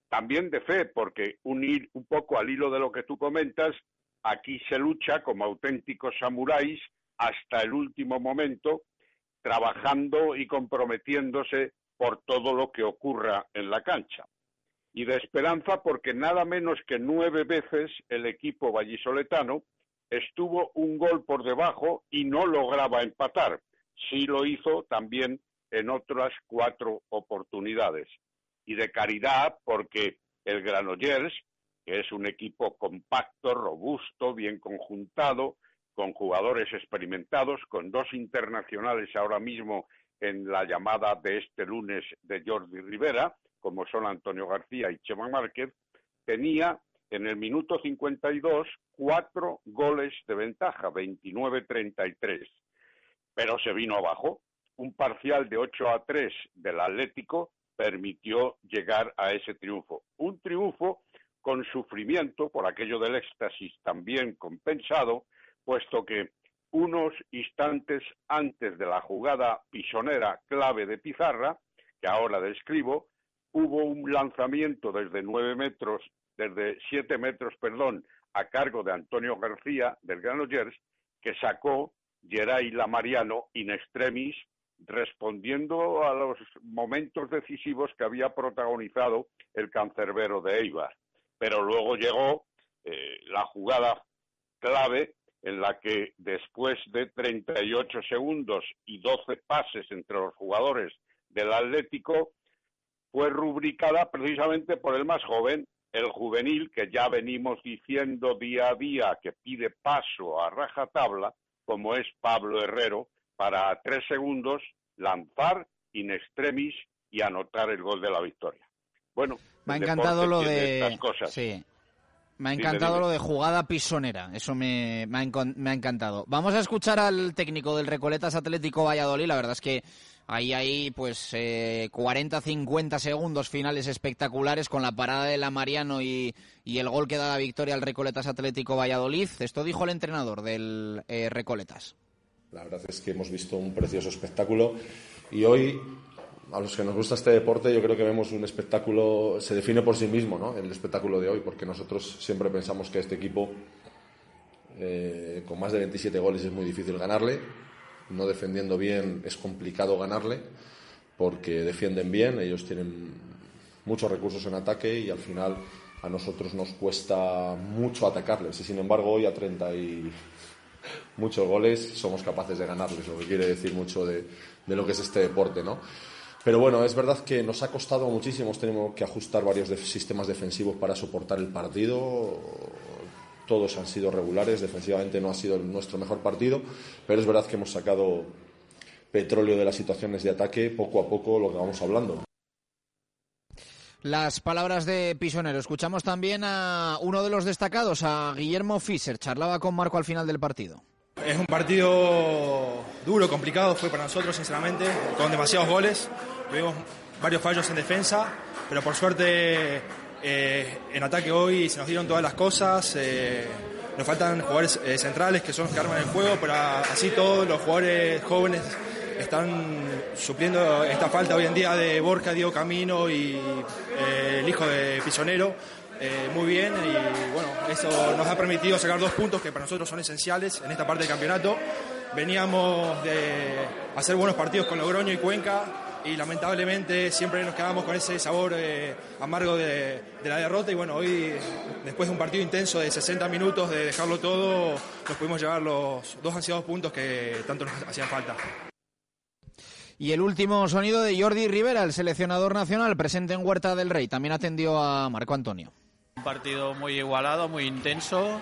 También de fe, porque unir un poco al hilo de lo que tú comentas, aquí se lucha como auténticos samuráis hasta el último momento trabajando y comprometiéndose por todo lo que ocurra en la cancha. Y de esperanza porque nada menos que nueve veces el equipo vallisoletano estuvo un gol por debajo y no lograba empatar. Sí lo hizo también en otras cuatro oportunidades. Y de caridad porque el Granollers, que es un equipo compacto, robusto, bien conjuntado, con jugadores experimentados, con dos internacionales ahora mismo en la llamada de este lunes de Jordi Rivera, como son Antonio García y Chema Márquez, tenía en el minuto 52 cuatro goles de ventaja, 29-33. Pero se vino abajo. Un parcial de 8 a 3 del Atlético permitió llegar a ese triunfo. Un triunfo con sufrimiento por aquello del éxtasis también compensado, puesto que unos instantes antes de la jugada pisonera clave de Pizarra, que ahora describo, hubo un lanzamiento desde nueve metros, desde siete metros, perdón, a cargo de Antonio García del Granollers, que sacó Geray Lamariano in extremis, respondiendo a los momentos decisivos que había protagonizado el cancerbero de Eibar. Pero luego llegó eh, la jugada clave en la que después de 38 segundos y 12 pases entre los jugadores del Atlético, fue rubricada precisamente por el más joven, el juvenil, que ya venimos diciendo día a día que pide paso a rajatabla, como es Pablo Herrero, para a tres segundos lanzar in extremis y anotar el gol de la victoria. Bueno, me ha encantado lo de cosas. Sí. Me ha encantado lo de jugada pisonera, eso me, me, ha, encantado. Vamos a escuchar al técnico del Recoletas Atlético Valladolid, la verdad es que ahí hay pues 40-50 eh, segundos finales espectaculares con la parada de la Mariano y, el gol que da la victoria al Recoletas Atlético Valladolid. Esto dijo el entrenador del eh, Recoletas. La verdad es que hemos visto un precioso espectáculo y hoy a los que nos gusta este deporte, yo creo que vemos un espectáculo, se define por sí mismo, ¿no? El espectáculo de hoy, porque nosotros siempre pensamos que este equipo, eh, con más de 27 goles, es muy difícil ganarle. No defendiendo bien es complicado ganarle, porque defienden bien, ellos tienen muchos recursos en ataque y al final a nosotros nos cuesta mucho atacarles. Y sin embargo, hoy a 30 y muchos goles somos capaces de ganarles, lo que quiere decir mucho de, de lo que es este deporte, ¿no? Pero bueno, es verdad que nos ha costado muchísimo, tenido que ajustar varios sistemas defensivos para soportar el partido. Todos han sido regulares, defensivamente no ha sido nuestro mejor partido, pero es verdad que hemos sacado petróleo de las situaciones de ataque poco a poco lo que vamos hablando. Las palabras de Pisonero. Escuchamos también a uno de los destacados, a Guillermo Fischer. Charlaba con Marco al final del partido. Es un partido duro, complicado, fue para nosotros, sinceramente, con demasiados goles. Tuvimos varios fallos en defensa, pero por suerte eh, en ataque hoy se nos dieron todas las cosas. Eh, nos faltan jugadores eh, centrales que son los que arman el juego, pero así todos los jugadores jóvenes están supliendo esta falta hoy en día de Borja, Diego Camino y el hijo de Pisonero. Eh, muy bien y bueno, eso nos ha permitido sacar dos puntos que para nosotros son esenciales en esta parte del campeonato. Veníamos de hacer buenos partidos con Logroño y Cuenca y lamentablemente siempre nos quedamos con ese sabor eh, amargo de, la derrota y bueno, hoy después de un partido intenso de 60 minutos de dejarlo todo, nos pudimos llevar los dos ansiados puntos que tanto nos hacían falta. Y el último sonido de Jordi Rivera, el seleccionador nacional presente en Huerta del Rey, también atendió a Marco Antonio. Un partido muy igualado, muy intenso.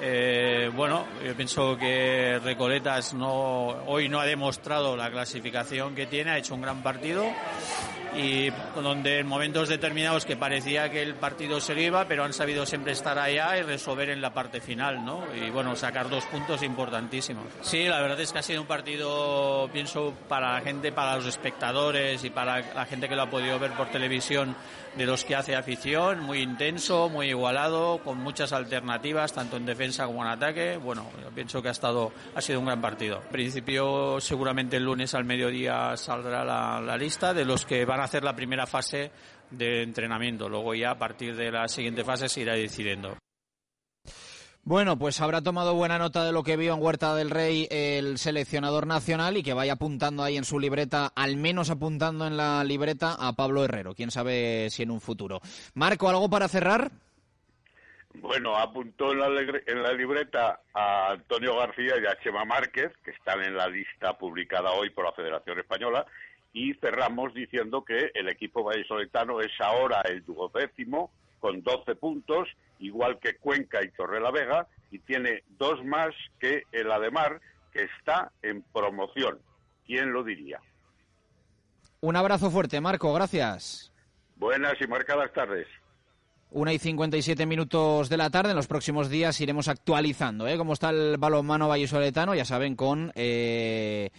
Eh, bueno, yo pienso que Recoletas no, hoy no ha demostrado la clasificación que tiene, ha hecho un gran partido y donde en momentos determinados que parecía que el partido se iba, pero han sabido siempre estar allá y resolver en la parte final, ¿no? Y bueno, sacar dos puntos importantísimos. Sí, la verdad es que ha sido un partido, pienso, para la gente, para los espectadores y para la gente que lo ha podido ver por televisión, de los que hace afición, muy intenso, muy igualado, con muchas alternativas, tanto en defensa como en ataque. Bueno, pienso que ha estado, ha sido un gran partido. En principio, seguramente el lunes al mediodía saldrá la, la lista de los que van a hacer la primera fase de entrenamiento. Luego ya a partir de la siguiente fase se irá decidiendo. Bueno, pues habrá tomado buena nota de lo que vio en Huerta del Rey el seleccionador nacional y que vaya apuntando ahí en su libreta, al menos apuntando en la libreta a Pablo Herrero. Quién sabe si en un futuro. Marco, ¿algo para cerrar? Bueno, apuntó en la, en la libreta a Antonio García y a Chema Márquez, que están en la lista publicada hoy por la Federación Española, y cerramos diciendo que el equipo vallisoletano es ahora el duodécimo con 12 puntos, igual que Cuenca y Torrelavega, y tiene dos más que el Ademar, que está en promoción. ¿Quién lo diría? Un abrazo fuerte, Marco, gracias. Buenas y marcadas tardes. Una y 57 minutos de la tarde. En los próximos días iremos actualizando ¿eh? cómo está el balonmano vallisoletano, ya saben, con eh,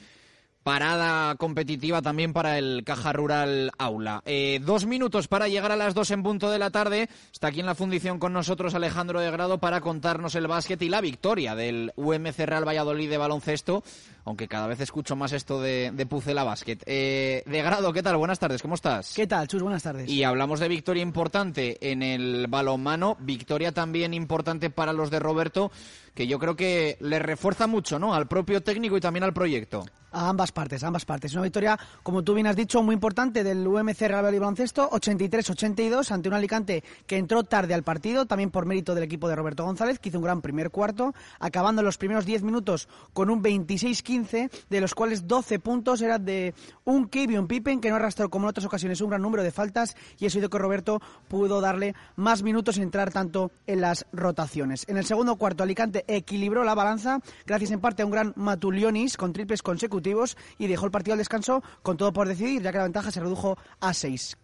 Parada competitiva también para el Caja Rural Aula. Eh, dos minutos para llegar a las dos en punto de la tarde. Está aquí en la fundición con nosotros Alejandro de Grado para contarnos el básquet y la victoria del UMC Real Valladolid de baloncesto. Aunque cada vez escucho más esto de, de Pucela Básquet. Eh, de Grado, ¿qué tal? Buenas tardes, ¿cómo estás? ¿Qué tal, Chus? Buenas tardes. Y hablamos de victoria importante en el balonmano. Victoria también importante para los de Roberto, que yo creo que le refuerza mucho, ¿no? Al propio técnico y también al proyecto. A ambas partes, a ambas partes. Una victoria, como tú bien has dicho, muy importante del UMC Real Valladolid Baloncesto, 83-82 ante un Alicante que entró tarde al partido, también por mérito del equipo de Roberto González, que hizo un gran primer cuarto, acabando los primeros 10 minutos con un 26-15, de los cuales 12 puntos eran de un un Pippen, que no arrastró como en otras ocasiones un gran número de faltas, y eso hizo que Roberto pudo darle más minutos y entrar tanto en las rotaciones. En el segundo cuarto, Alicante equilibró la balanza, gracias en parte a un gran Matulionis con triples consecutivos y dejó el partido al descanso con todo por decidir, ya que la ventaja se redujo a 6,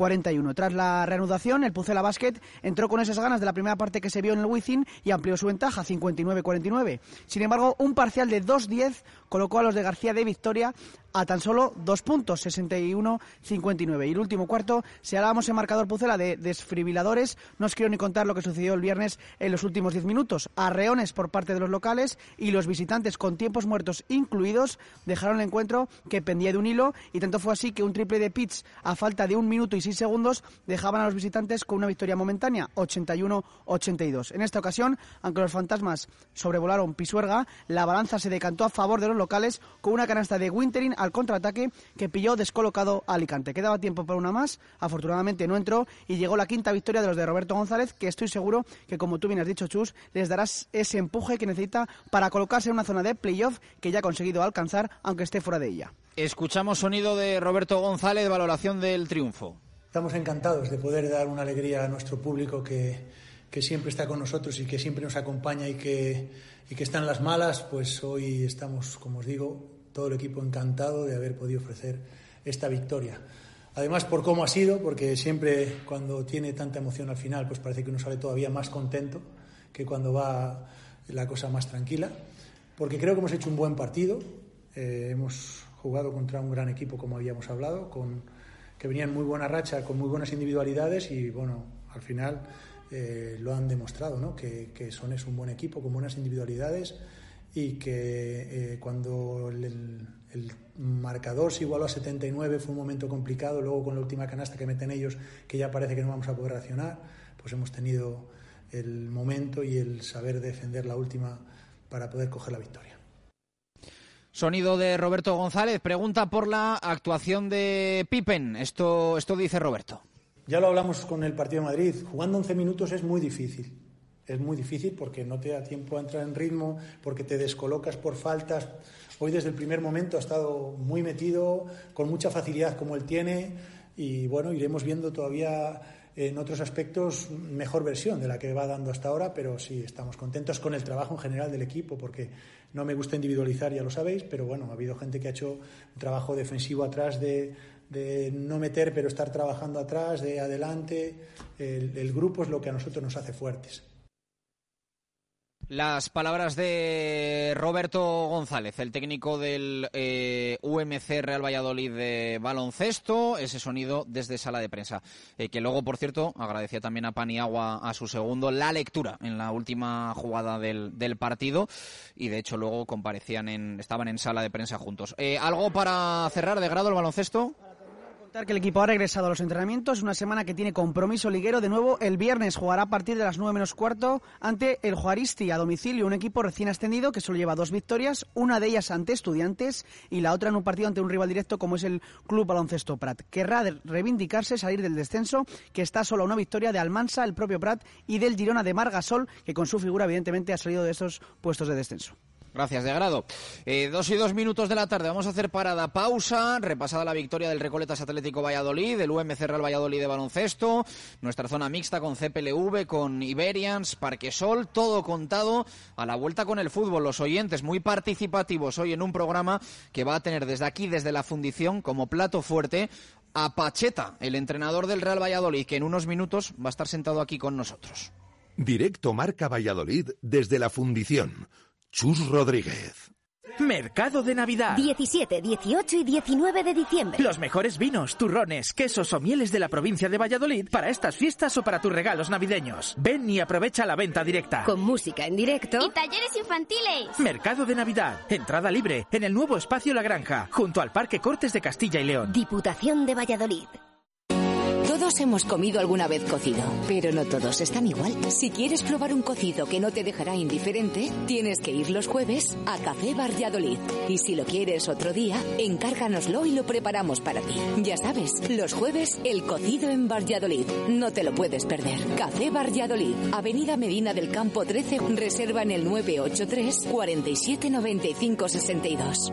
47-41. Tras la reanudación, el Pucela Basket entró con esas ganas de la primera parte que se vio en el Wizzing y amplió su ventaja, 59-49. Sin embargo, un parcial de 2-10 colocó a los de García de victoria a tan solo dos puntos, 61-59. Y el último cuarto, si hablábamos en marcador Pucela de desfibriladores, no os quiero ni contar lo que sucedió el viernes en los últimos diez minutos. Arreones por parte de los locales y los visitantes con tiempos muertos incluidos dejaron el encuentro que pendía de un hilo y tanto fue así que un triple de Pitts a falta de un minuto y segundos dejaban a los visitantes con una victoria momentánea, 81-82. En esta ocasión, aunque los fantasmas sobrevolaron Pisuerga, la balanza se decantó a favor de los locales con una canasta de Wintering al contraataque que pilló descolocado a Alicante. Quedaba tiempo para una más, afortunadamente no entró y llegó la quinta victoria de los de Roberto González, que estoy seguro que, como tú bien has dicho, Chus, les darás ese empuje que necesita para colocarse en una zona de playoff que ya ha conseguido alcanzar, aunque esté fuera de ella. Escuchamos sonido de Roberto González, valoración del triunfo. Estamos encantados de poder dar una alegría a nuestro público que, que siempre está con nosotros y que siempre nos acompaña y que, y que está en las malas, pues hoy estamos, como os digo, todo el equipo encantado de haber podido ofrecer esta victoria. Además, por cómo ha sido, porque siempre cuando tiene tanta emoción al final, pues parece que uno sale todavía más contento que cuando va la cosa más tranquila. Porque creo que hemos hecho un buen partido, eh, hemos jugado contra un gran equipo, como habíamos hablado, con, que venía en muy buena racha, con muy buenas individualidades y, bueno, al final eh, lo han demostrado, ¿no? Que, que Son es un buen equipo con buenas individualidades y que eh, cuando el, el, marcador se igualó a 79 fue un momento complicado, luego con la última canasta que meten ellos, que ya parece que no vamos a poder reaccionar, pues hemos tenido el momento y el saber defender la última para poder coger la victoria. Sonido de Roberto González. Pregunta por la actuación de Pippen. Esto, esto dice Roberto. Ya lo hablamos con el partido Madrid. Jugando 11 minutos es muy difícil. Es muy difícil porque no te da tiempo a entrar en ritmo, porque te descolocas por faltas. Hoy desde el primer momento ha estado muy metido, con mucha facilidad como él tiene. Y bueno, iremos viendo todavía en otros aspectos mejor versión de la que va dando hasta ahora, pero sí, estamos contentos con el trabajo en general del equipo, porque no me gusta individualizar, ya lo sabéis, pero bueno, ha habido gente que ha hecho trabajo defensivo atrás de, de no meter, pero estar trabajando atrás, de adelante. El, el grupo es lo que a nosotros nos hace fuertes. Las palabras de Roberto González, el técnico del eh, UMC Real Valladolid de baloncesto, ese sonido desde sala de prensa. Eh, que luego, por cierto, agradecía también a Paniagua a su segundo la lectura en la última jugada del, partido y de hecho luego comparecían en, estaban en sala de prensa juntos. Eh, ¿Algo para cerrar de grado el baloncesto? Que el equipo ha regresado a los entrenamientos, una semana que tiene compromiso liguero. De nuevo, el viernes jugará a partir de las 9 menos cuarto ante el Juaristi a domicilio, un equipo recién ascendido que solo lleva dos victorias, una de ellas ante Estudiantes y la otra en un partido ante un rival directo como es el Club Baloncesto Prat. Querrá reivindicarse, salir del descenso, que está solo a una victoria de Almansa, el propio Prat, y del Girona de Margasol, que con su figura evidentemente ha salido de esos puestos de descenso. Gracias, de grado. Eh, dos y dos minutos de la tarde. Vamos a hacer parada, pausa. Repasada la victoria del Recoletas Atlético Valladolid, del UMC Real Valladolid de baloncesto. Nuestra zona mixta con CPLV, con Iberians, Parquesol. Todo contado a la vuelta con el fútbol. Los oyentes muy participativos hoy en un programa que va a tener desde aquí, desde la fundición, como plato fuerte a Pacheta, el entrenador del Real Valladolid, que en unos minutos va a estar sentado aquí con nosotros. Directo Marca Valladolid desde la fundición. Chus Rodríguez. Mercado de Navidad. 17, 18 y 19 de diciembre. Los mejores vinos, turrones, quesos o mieles de la provincia de Valladolid para estas fiestas o para tus regalos navideños. Ven y aprovecha la venta directa. Con música en directo. Y talleres infantiles. Mercado de Navidad. Entrada libre en el nuevo espacio La Granja, junto al Parque Cortes de Castilla y León. Diputación de Valladolid. Todos hemos comido alguna vez cocido, pero no todos están igual. Si quieres probar un cocido que no te dejará indiferente, tienes que ir los jueves a Café Valladolid. Y si lo quieres otro día, encárganoslo y lo preparamos para ti. Ya sabes, los jueves el cocido en Valladolid. No te lo puedes perder. Café Valladolid, Avenida Medina del Campo 13, reserva en el 983 47 95 62.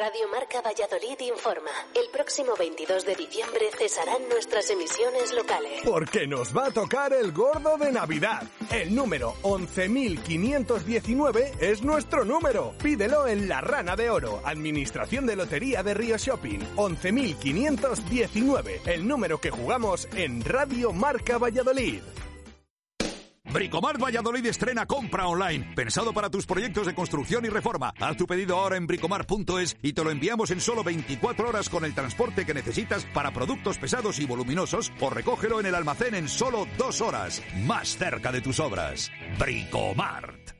Radio Marca Valladolid informa. El próximo 22 de diciembre cesarán nuestras emisiones locales. Porque nos va a tocar el gordo de Navidad. El número 11.519 es nuestro número. Pídelo en La Rana de Oro, Administración de Lotería de Río Shopping. 11.519, el número que jugamos en Radio Marca Valladolid. Bricomart Valladolid estrena compra online, pensado para tus proyectos de construcción y reforma. Haz tu pedido ahora en bricomart.es y te lo enviamos en solo 24 horas con el transporte que necesitas para productos pesados y voluminosos o recógelo en el almacén en solo dos horas, más cerca de tus obras. Bricomart.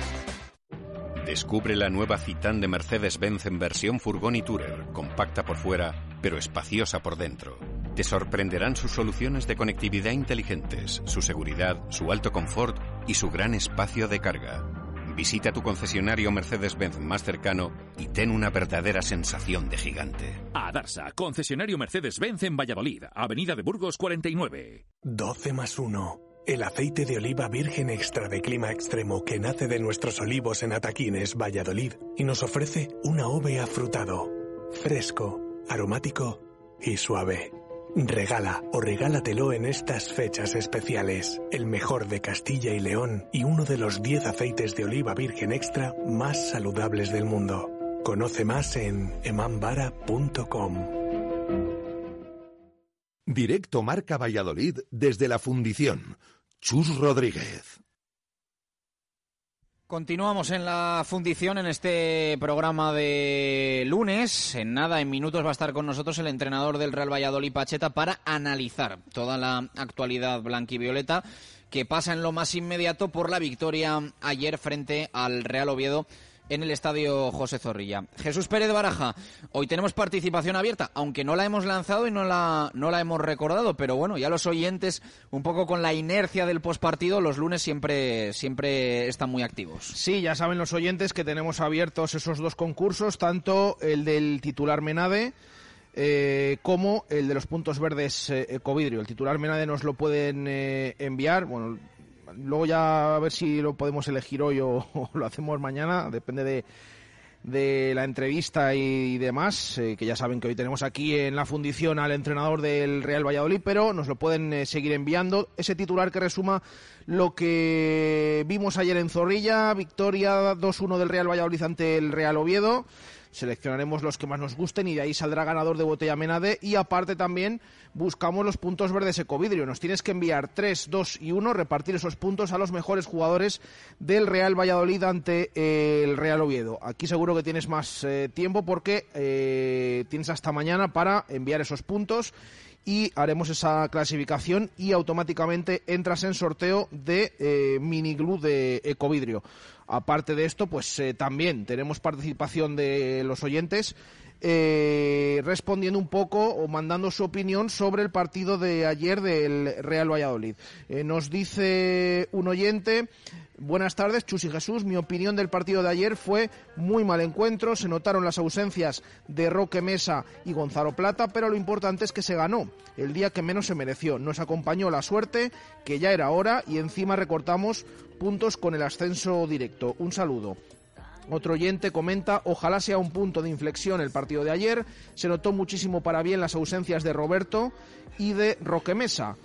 Descubre la nueva Citan de Mercedes-Benz en versión furgón y tourer, compacta por fuera, pero espaciosa por dentro. Te sorprenderán sus soluciones de conectividad inteligentes, su seguridad, su alto confort y su gran espacio de carga. Visita tu concesionario Mercedes-Benz más cercano y ten una verdadera sensación de gigante. A Darsa, concesionario Mercedes-Benz en Valladolid, Avenida de Burgos 49. 12 más 1. El aceite de oliva virgen extra de clima extremo que nace de nuestros olivos en Ataquines, Valladolid, y nos ofrece un AOVE afrutado, fresco, aromático y suave. Regala o regálatelo en estas fechas especiales. El mejor de Castilla y León y uno de los 10 aceites de oliva virgen extra más saludables del mundo. Conoce más en emambara.com. Directo Marca Valladolid desde la Fundición. Chus Rodríguez. Continuamos en la fundición en este programa de lunes. En nada, en minutos va a estar con nosotros el entrenador del Real Valladolid Pacheta para analizar toda la actualidad blanquivioleta que pasa en lo más inmediato por la victoria ayer frente al Real Oviedo en el estadio José Zorrilla. Jesús Pérez Baraja, hoy tenemos participación abierta, aunque no la hemos lanzado y no la, no la hemos recordado, pero bueno, ya los oyentes, un poco con la inercia del postpartido, los lunes siempre, siempre están muy activos. Sí, ya saben los oyentes que tenemos abiertos esos dos concursos, tanto el del titular Menade, eh, como el de los puntos verdes eh, Ecovidrio. El titular Menade nos lo pueden eh, enviar, bueno, luego ya a ver si lo podemos elegir hoy o, lo hacemos mañana, depende de, de la entrevista y demás, eh, que ya saben que hoy tenemos aquí en la fundición al entrenador del Real Valladolid, pero nos lo pueden eh, seguir enviando. Ese titular que resuma lo que vimos ayer en Zorrilla, victoria 2-1 del Real Valladolid ante el Real Oviedo seleccionaremos los que más nos gusten y de ahí saldrá ganador de botella Menade y aparte también buscamos los puntos verdes Ecovidrio. Nos tienes que enviar 3, 2 y 1, repartir esos puntos a los mejores jugadores del Real Valladolid ante eh, el Real Oviedo. Aquí seguro que tienes más eh, tiempo porque eh, tienes hasta mañana para enviar esos puntos y haremos esa clasificación y automáticamente entras en sorteo de mini glue de Ecovidrio. Aparte de esto, pues eh, también tenemos participación de los oyentes eh, respondiendo un poco o mandando su opinión sobre el partido de ayer del Real Valladolid. Eh, nos dice un oyente, buenas tardes, Chus y Jesús, mi opinión del partido de ayer fue muy mal encuentro, se notaron las ausencias de Roque Mesa y Gonzalo Plata, pero lo importante es que se ganó el día que menos se mereció. Nos acompañó la suerte, que ya era hora, y encima recortamos puntos con el ascenso directo. Un saludo. Otro oyente comenta, ojalá sea un punto de inflexión el partido de ayer. Se notó muchísimo para bien las ausencias de Roberto y de Roque Mesa.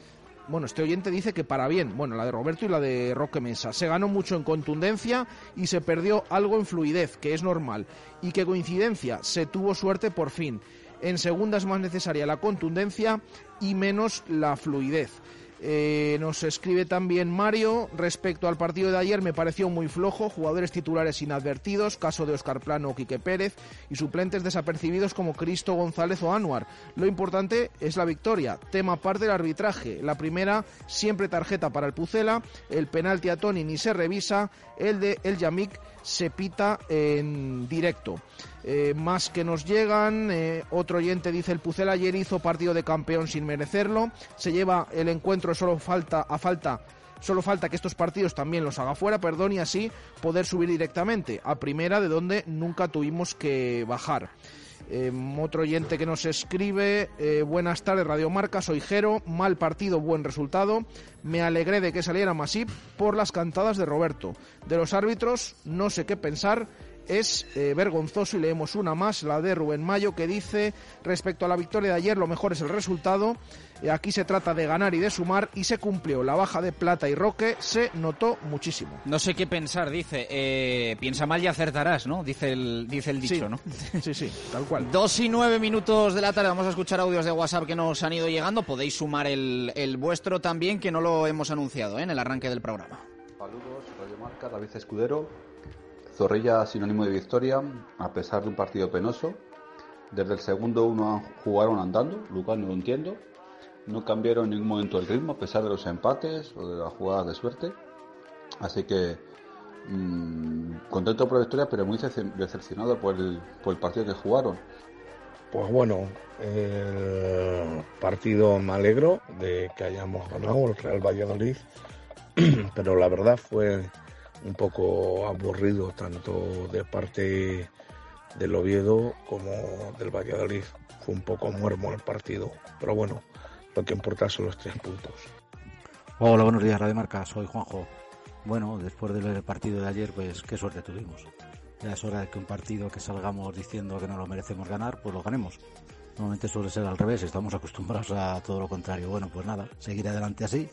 Bueno, este oyente dice que para bien, bueno, la de Roberto y la de Roque Mesa. Se ganó mucho en contundencia y se perdió algo en fluidez, que es normal. Y que coincidencia, se tuvo suerte por fin. En segunda es más necesaria la contundencia y menos la fluidez. Eh, nos escribe también Mario, respecto al partido de ayer me pareció muy flojo, jugadores titulares inadvertidos, caso de Oscar Plano o Quique Pérez, y suplentes desapercibidos como Cristo González o Anuar. Lo importante es la victoria, tema aparte del arbitraje. La primera, siempre tarjeta para el Pucela, el penalti a Tony ni se revisa, el de El Yamik se pita en directo. Eh, más que nos llegan, eh, otro oyente dice el Pucela ayer hizo partido de campeón sin merecerlo, se lleva el encuentro solo falta a falta Solo falta que estos partidos también los haga fuera, perdón, y así poder subir directamente a primera, de donde nunca tuvimos que bajar. Em, otro oyente que nos escribe, eh, buenas tardes Radio Marca, soy Jero, mal partido, buen resultado. Me alegré de que saliera Masip por las cantadas de Roberto. De los árbitros, no sé qué pensar, es eh, vergonzoso y leemos una más, la de Rubén Mayo, que dice, respecto a la victoria de ayer, lo mejor es el resultado. Eh, aquí se trata de ganar y de sumar y se cumplió. La baja de Plata y Roque se notó muchísimo. No sé qué pensar, dice. Eh, piensa mal y acertarás, ¿no? Dice el, dice el dicho, ¿no? Sí, sí, tal cual. Dos y nueve minutos de la tarde. Vamos a escuchar audios de WhatsApp que nos han ido llegando. Podéis sumar el, el vuestro también, que no lo hemos anunciado en el arranque del programa. Saludos, Radio Marca, David Escudero. Zorrilla sinónimo de victoria, a pesar de un partido penoso. Desde el segundo uno jugaron andando, Lucas no lo entiendo. No cambiaron en ningún momento el ritmo, a pesar de los empates o de las jugadas de suerte. Así que mmm, contento por la victoria, pero muy decepcionado por el, por el partido que jugaron. Pues bueno, el partido me alegro de que hayamos ganado el Real Valladolid, pero la verdad fue un poco aburrido tanto de parte del Oviedo como del Valladolid. Fue un poco muermo el partido, pero bueno, lo que importa son los tres puntos. Hola, buenos días, Radio Marca, soy Juanjo. Bueno, después del partido de ayer, pues qué suerte tuvimos. Ya es hora de que un partido que salgamos diciendo que no lo merecemos ganar, pues lo ganemos. Normalmente suele ser al revés, estamos acostumbrados a todo lo contrario. Bueno, pues nada, seguir adelante así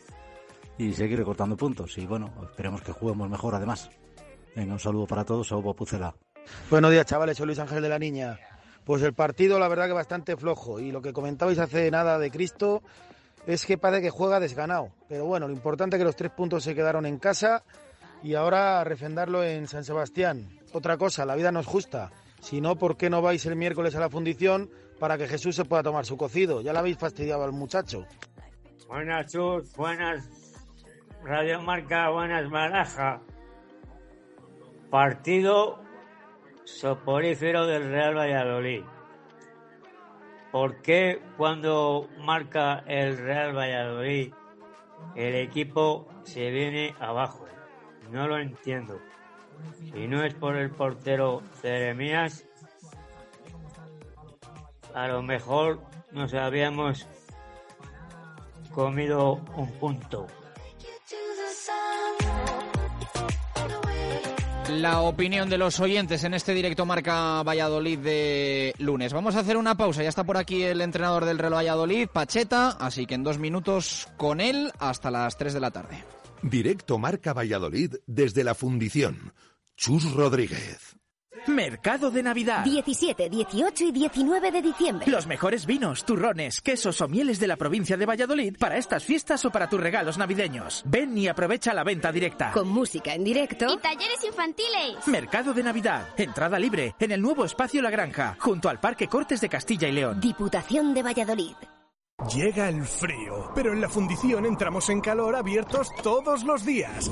y seguir recortando puntos. Y bueno, esperemos que juguemos mejor además. Venga, un saludo para todos, a Hugo Pucela. Buenos días, chavales, soy Luis Ángel de la Niña. Pues el partido, la verdad que bastante flojo. Y lo que comentabais hace nada de Cristo es que parece que juega desganado. Pero bueno, lo importante es que los tres puntos se quedaron en casa y ahora refendarlo en San Sebastián. Otra cosa, la vida no es justa. Si no, ¿por qué no vais el miércoles a la fundición para que Jesús se pueda tomar su cocido? Ya le habéis fastidiado al muchacho. Buenas, Chus, buenas Radio Marca Buenas Baraja. Partido soporífero del Real Valladolid. ¿Por qué cuando marca el Real Valladolid el equipo se viene abajo? No lo entiendo. Si no es por el portero Jeremías, a lo mejor nos habíamos comido un punto. La opinión de los oyentes en este directo marca Valladolid de lunes. Vamos a hacer una pausa. Ya está por aquí el entrenador del reloj Valladolid, Pacheta. Así que en dos minutos con él hasta las 3 de la tarde. Directo marca Valladolid desde la fundición. Chus Rodríguez. Mercado de Navidad. 17, 18 y 19 de diciembre. Los mejores vinos, turrones, quesos o mieles de la provincia de Valladolid para estas fiestas o para tus regalos navideños. Ven y aprovecha la venta directa. Con música en directo. Y talleres infantiles. Mercado de Navidad. Entrada libre en el nuevo espacio La Granja, junto al Parque Cortes de Castilla y León. Diputación de Valladolid. Llega el frío, pero en la fundición entramos en calor abiertos todos los días.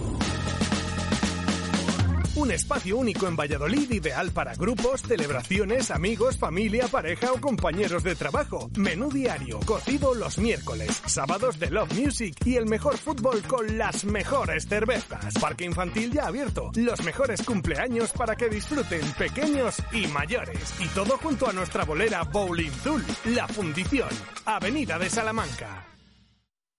Un espacio único en Valladolid ideal para grupos, celebraciones, amigos, familia, pareja o compañeros de trabajo. Menú diario, cocido los miércoles, sábados de Love Music y el mejor fútbol con las mejores cervezas. Parque infantil ya abierto, los mejores cumpleaños para que disfruten pequeños y mayores. Y todo junto a nuestra bolera Bowling Zul, La Fundición, Avenida de Salamanca.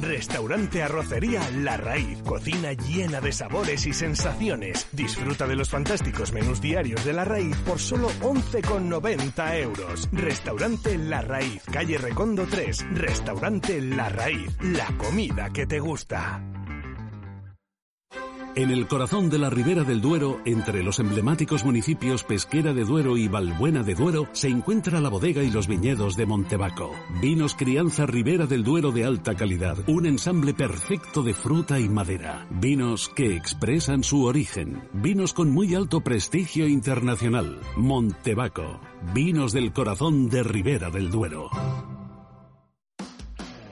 Restaurante Arrocería La Raíz. Cocina llena de sabores y sensaciones. Disfruta de los fantásticos menús diarios de La Raíz por solo 11,90 euros. Restaurante La Raíz, calle Recondo 3. Restaurante La Raíz. La comida que te gusta. En el corazón de la Ribera del Duero, entre los emblemáticos municipios Pesquera de Duero y Valbuena de Duero, se encuentra la bodega y los viñedos de Montebaco. Vinos Crianza Ribera del Duero de alta calidad, un ensamble perfecto de fruta y madera. Vinos que expresan su origen. Vinos con muy alto prestigio internacional. Montebaco. Vinos del corazón de Ribera del Duero.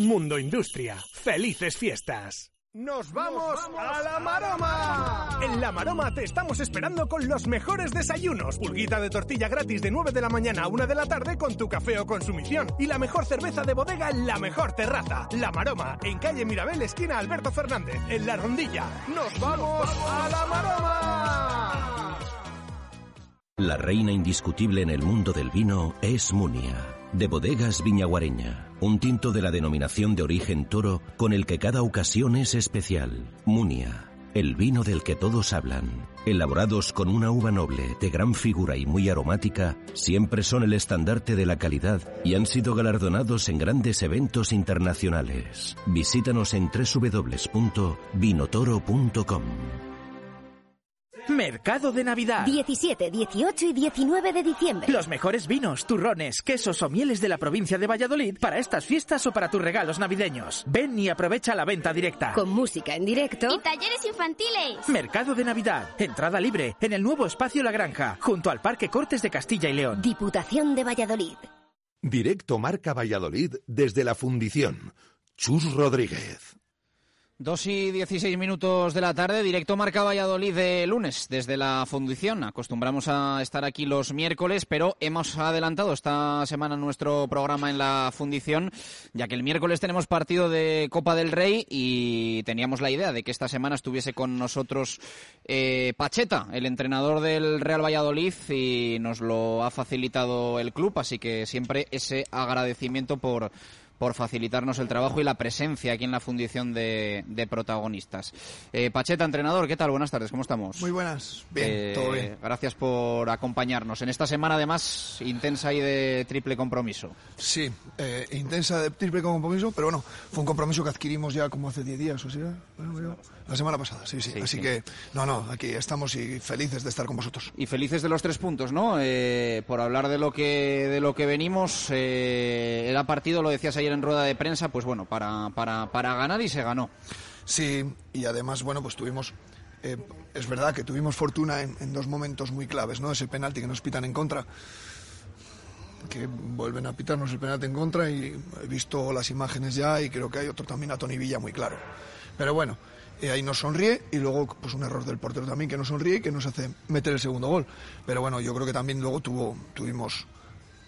Mundo Industria. ¡Felices fiestas! ¡Nos vamos, a la Maroma! En la Maroma te estamos esperando con los mejores desayunos. Pulguita de tortilla gratis de 9 de la mañana a 1 de la tarde con tu café o consumición. Y la mejor cerveza de bodega en la mejor terraza. La Maroma, en calle Mirabel, esquina Alberto Fernández, en La Rondilla. ¡Nos vamos a la Maroma! La reina indiscutible en el mundo del vino es Munia, de bodegas Viñaguareña. Un tinto de la denominación de origen toro con el que cada ocasión es especial. Munia, el vino del que todos hablan. Elaborados con una uva noble, de gran figura y muy aromática, siempre son el estandarte de la calidad y han sido galardonados en grandes eventos internacionales. Visítanos en www.vinotoro.com. Mercado de Navidad. 17, 18 y 19 de diciembre. Los mejores vinos, turrones, quesos o mieles de la provincia de Valladolid para estas fiestas o para tus regalos navideños. Ven y aprovecha la venta directa. Con música en directo. Y talleres infantiles. Mercado de Navidad. Entrada libre en el nuevo espacio La Granja, junto al Parque Cortes de Castilla y León. Diputación de Valladolid. Directo Marca Valladolid desde la Fundición. Chus Rodríguez. Dos y dieciséis minutos de la tarde, directo Marca Valladolid de lunes desde la fundición. Acostumbramos a estar aquí los miércoles, pero hemos adelantado esta semana nuestro programa en la fundición, ya que el miércoles tenemos partido de Copa del Rey y teníamos la idea de que esta semana estuviese con nosotros eh, Pacheta, el entrenador del Real Valladolid, y nos lo ha facilitado el club, así que siempre ese agradecimiento por por facilitarnos el trabajo y la presencia aquí en la fundición de, de protagonistas. Eh, Pacheta, entrenador, ¿qué tal? Buenas tardes, ¿cómo estamos? Muy buenas, bien, Eh, todo bien. Gracias por acompañarnos. En esta semana, además, intensa y de triple compromiso. Sí, eh, intensa de triple compromiso, pero bueno, fue un compromiso que adquirimos ya como hace 10 días, o sea, bueno, ya- la semana pasada, sí, sí. Sí, Así sí. que, no, no, aquí estamos y felices de estar con vosotros. Y felices de los tres puntos, ¿no? Eh, por hablar de lo que de lo que venimos, eh, era partido, lo decías ayer en rueda de prensa, pues bueno, para, para, para ganar y se ganó. Sí, y además, bueno, pues tuvimos, eh, es verdad que tuvimos fortuna en, en dos momentos muy claves, ¿no? Ese penalti que nos pitan en contra, que vuelven a pitarnos el penalti en contra y he visto las imágenes ya y creo que hay otro también a Tony Villa muy claro. Pero bueno, eh, ahí nos sonríe y luego pues un error del portero también que nos sonríe y que nos hace meter el segundo gol. Pero bueno, yo creo que también luego tuvo, tuvimos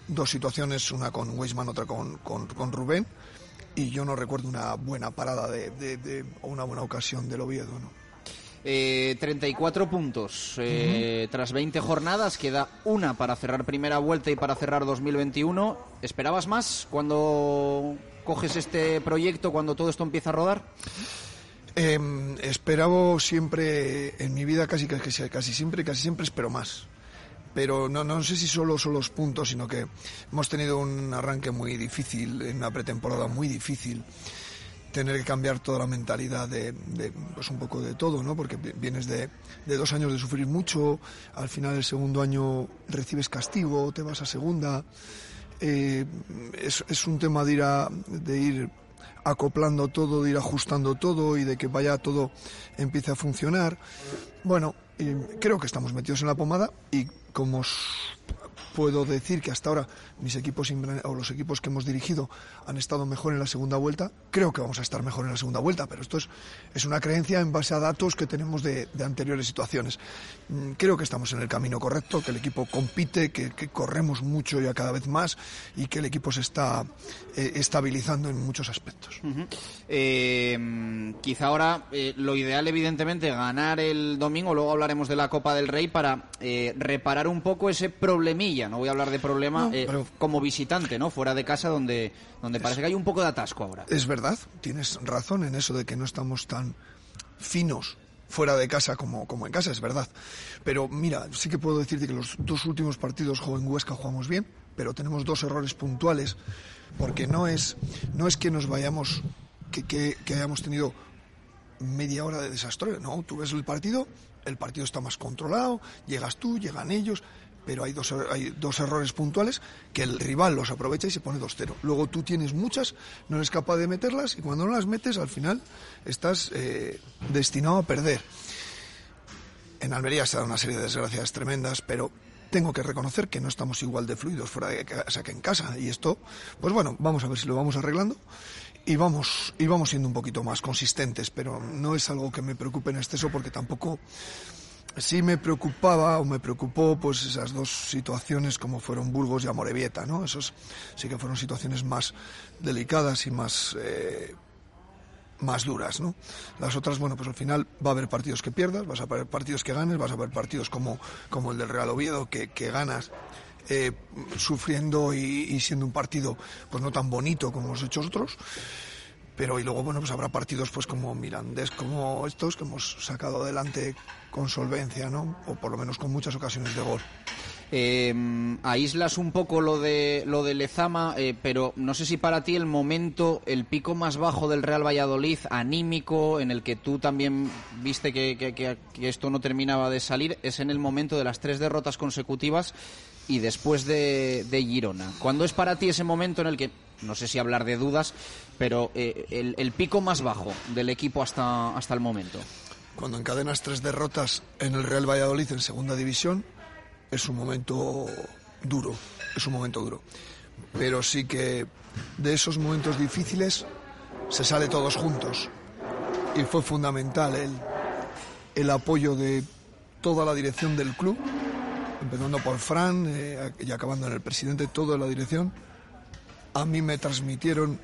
dos situaciones, una con Weisman, otra con, con, con Rubén, y yo no recuerdo una buena parada de, de- de- o una buena ocasión del Oviedo. ¿no? Eh, 34 puntos. Eh, Tras 20 jornadas, queda una para cerrar primera vuelta y para cerrar 2021. ¿Esperabas más cuando coges este proyecto, cuando todo esto empieza a rodar? Eh, esperaba siempre, en mi vida casi, casi, casi siempre, casi siempre espero más. Pero no, no sé si solo son los puntos, sino que hemos tenido un arranque muy difícil, una pretemporada muy difícil. Tener que cambiar toda la mentalidad de, pues un poco de todo, ¿no? Porque vi- vienes de, de dos años de sufrir mucho, al final del segundo año recibes castigo, te vas a segunda. Eh, es, es un tema de ir, de ir acoplando todo, de ir ajustando todo y de que vaya todo empiece a funcionar. Bueno, creo que estamos metidos en la pomada y como puedo decir que hasta ahora mis equipos o los equipos que hemos dirigido han estado mejor en la segunda vuelta. Creo que vamos a estar mejor en la segunda vuelta, pero esto es, es una creencia en base a datos que tenemos de, anteriores situaciones. Mm, creo que estamos en el camino correcto, que el equipo compite, que, corremos mucho ya cada vez más y que el equipo se está eh, estabilizando en muchos aspectos. Eh, quizá ahora eh, lo ideal, evidentemente, ganar el domingo, luego hablaremos de la Copa del Rey para reparar un poco ese problemilla no voy a hablar de problema, como visitante, ¿no? Fuera de casa donde, donde parece que hay un poco de atasco ahora. Es verdad, tienes razón en eso de que no estamos tan finos fuera de casa como, como en casa, es verdad. Pero mira, sí que puedo decirte que los dos últimos partidos en Huesca jugamos bien, pero tenemos dos errores puntuales, porque no es, no es que nos vayamos, que, que, que hayamos tenido media hora de desastre, no, tú ves el partido, el partido está más controlado, llegas tú, llegan ellos, pero hay dos, hay dos errores puntuales que el rival los aprovecha y se pone 2-0. Luego tú tienes muchas, no eres capaz de meterlas y cuando no las metes al final estás eh, destinado a perder. En Almería se da una serie de desgracias tremendas, pero tengo que reconocer que no estamos igual de fluidos fuera de casa que en casa y esto, pues bueno, vamos a ver si lo vamos arreglando y vamos, y vamos siendo un poquito más consistentes, pero no es algo que me preocupe en exceso porque tampoco sí me preocupaba o me preocupó pues esas dos situaciones como fueron Burgos y Amorebieta, ¿no? Esos sí que fueron situaciones más delicadas y más eh, más duras, ¿no? Las otras, bueno, pues al final va a haber partidos que pierdas, vas a haber partidos que ganes, vas a haber partidos como, como el del Real Oviedo que, que ganas eh, sufriendo y, siendo un partido pues no tan bonito como los hechos otros pero y luego bueno pues habrá partidos pues como Mirandés como estos que hemos sacado adelante con solvencia no o por lo menos con muchas ocasiones de gol eh, aíslas un poco lo de lo de Lezama, eh, pero no sé si para ti el momento, el pico más bajo del Real Valladolid, anímico, en el que tú también viste que, que, esto no terminaba de salir, es en el momento de las tres derrotas consecutivas y después de, de Girona. ¿Cuándo es para ti ese momento en el que, no sé si hablar de dudas, pero eh, el, el, pico más bajo del equipo hasta, hasta el momento. Cuando encadenas tres derrotas en el Real Valladolid en segunda división, es un momento duro, es un momento duro. Pero sí que de esos momentos difíciles se sale todos juntos. Y fue fundamental el, el apoyo de toda la dirección del club, empezando por Fran eh, y acabando en el presidente, toda la dirección. A mí me transmitieron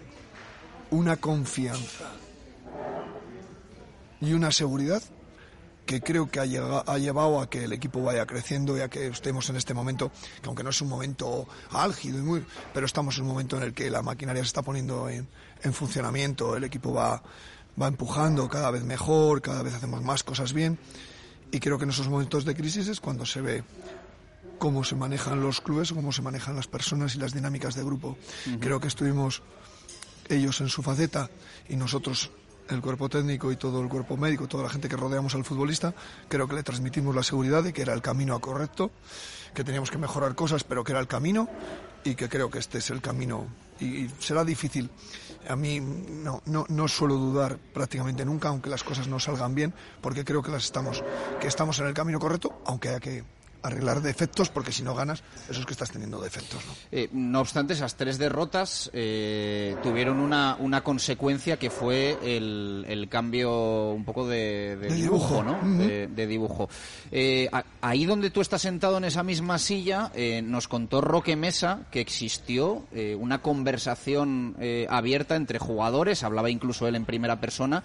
una confianza y una seguridad que creo que ha, llevado a que el equipo vaya creciendo y a que estemos en este momento, que aunque no es un momento álgido, y muy, pero estamos en un momento en el que la maquinaria se está poniendo en, funcionamiento, el equipo va, va empujando cada vez mejor, cada vez hacemos más cosas bien y creo que en esos momentos de crisis es cuando se ve cómo se manejan los clubes, cómo se manejan las personas y las dinámicas de grupo. Creo que estuvimos ellos en su faceta y nosotros el cuerpo técnico y todo el cuerpo médico, toda la gente que rodeamos al futbolista, creo que le transmitimos la seguridad de que era el camino correcto, que teníamos que mejorar cosas, pero que era el camino y que creo que este es el camino y será difícil. A mí no, no, no suelo dudar prácticamente nunca, aunque las cosas no salgan bien, porque creo que las estamos, que estamos en el camino correcto, aunque haya que arreglar defectos, porque si no ganas, eso es que estás teniendo defectos. ¿no? Eh, no obstante, esas tres derrotas eh, tuvieron una, una consecuencia que fue el, el cambio un poco de, dibujo, ¿no? de, dibujo. Eh, ahí donde tú estás sentado en esa misma silla, nos contó Roque Mesa que existió una conversación abierta entre jugadores, hablaba incluso él en primera persona,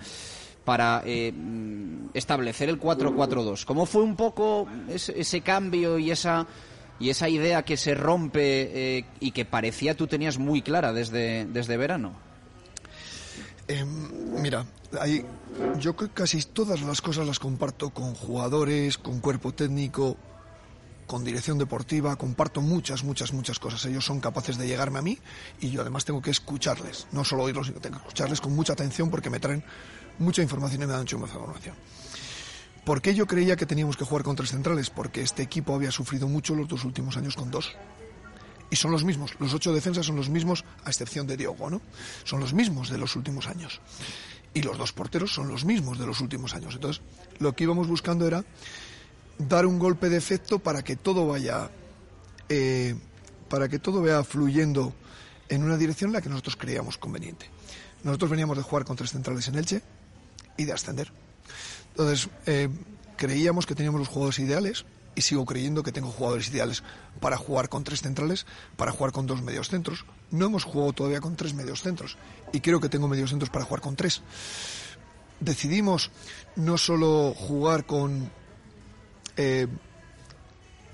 para eh, establecer el 4-4-2. ¿Cómo fue un poco ese, cambio y esa, y esa idea que se rompe eh, y que parecía tú tenías muy clara desde, desde verano? Em, mira, hay, yo casi todas las cosas las comparto con jugadores, con cuerpo técnico, con dirección deportiva, comparto muchas, muchas, muchas cosas. Ellos son capaces de llegarme a mí y yo además tengo que escucharles, no solo oírlos, sino tengo que escucharles con mucha atención porque me traen mucha información y me dan mucha información. ¿Por qué yo creía que teníamos que jugar con tres centrales? Porque este equipo había sufrido mucho los dos últimos años con dos. Y son los mismos, los ocho defensas son los mismos, a excepción de Diogo, ¿no? Son los mismos de los últimos años. Y los dos porteros son los mismos de los últimos años. Entonces, lo que íbamos buscando era dar un golpe de efecto para que todo vaya eh, para que todo vaya fluyendo en una dirección en la que nosotros creíamos conveniente. Nosotros veníamos de jugar con tres centrales en Elche y de ascender. Entonces, eh, creíamos que teníamos los jugadores ideales y sigo creyendo que tengo jugadores ideales para jugar con tres centrales, para jugar con dos medios centros. No hemos jugado todavía con tres medios centros y creo que tengo medios centros para jugar con tres. Decidimos no solo jugar con eh,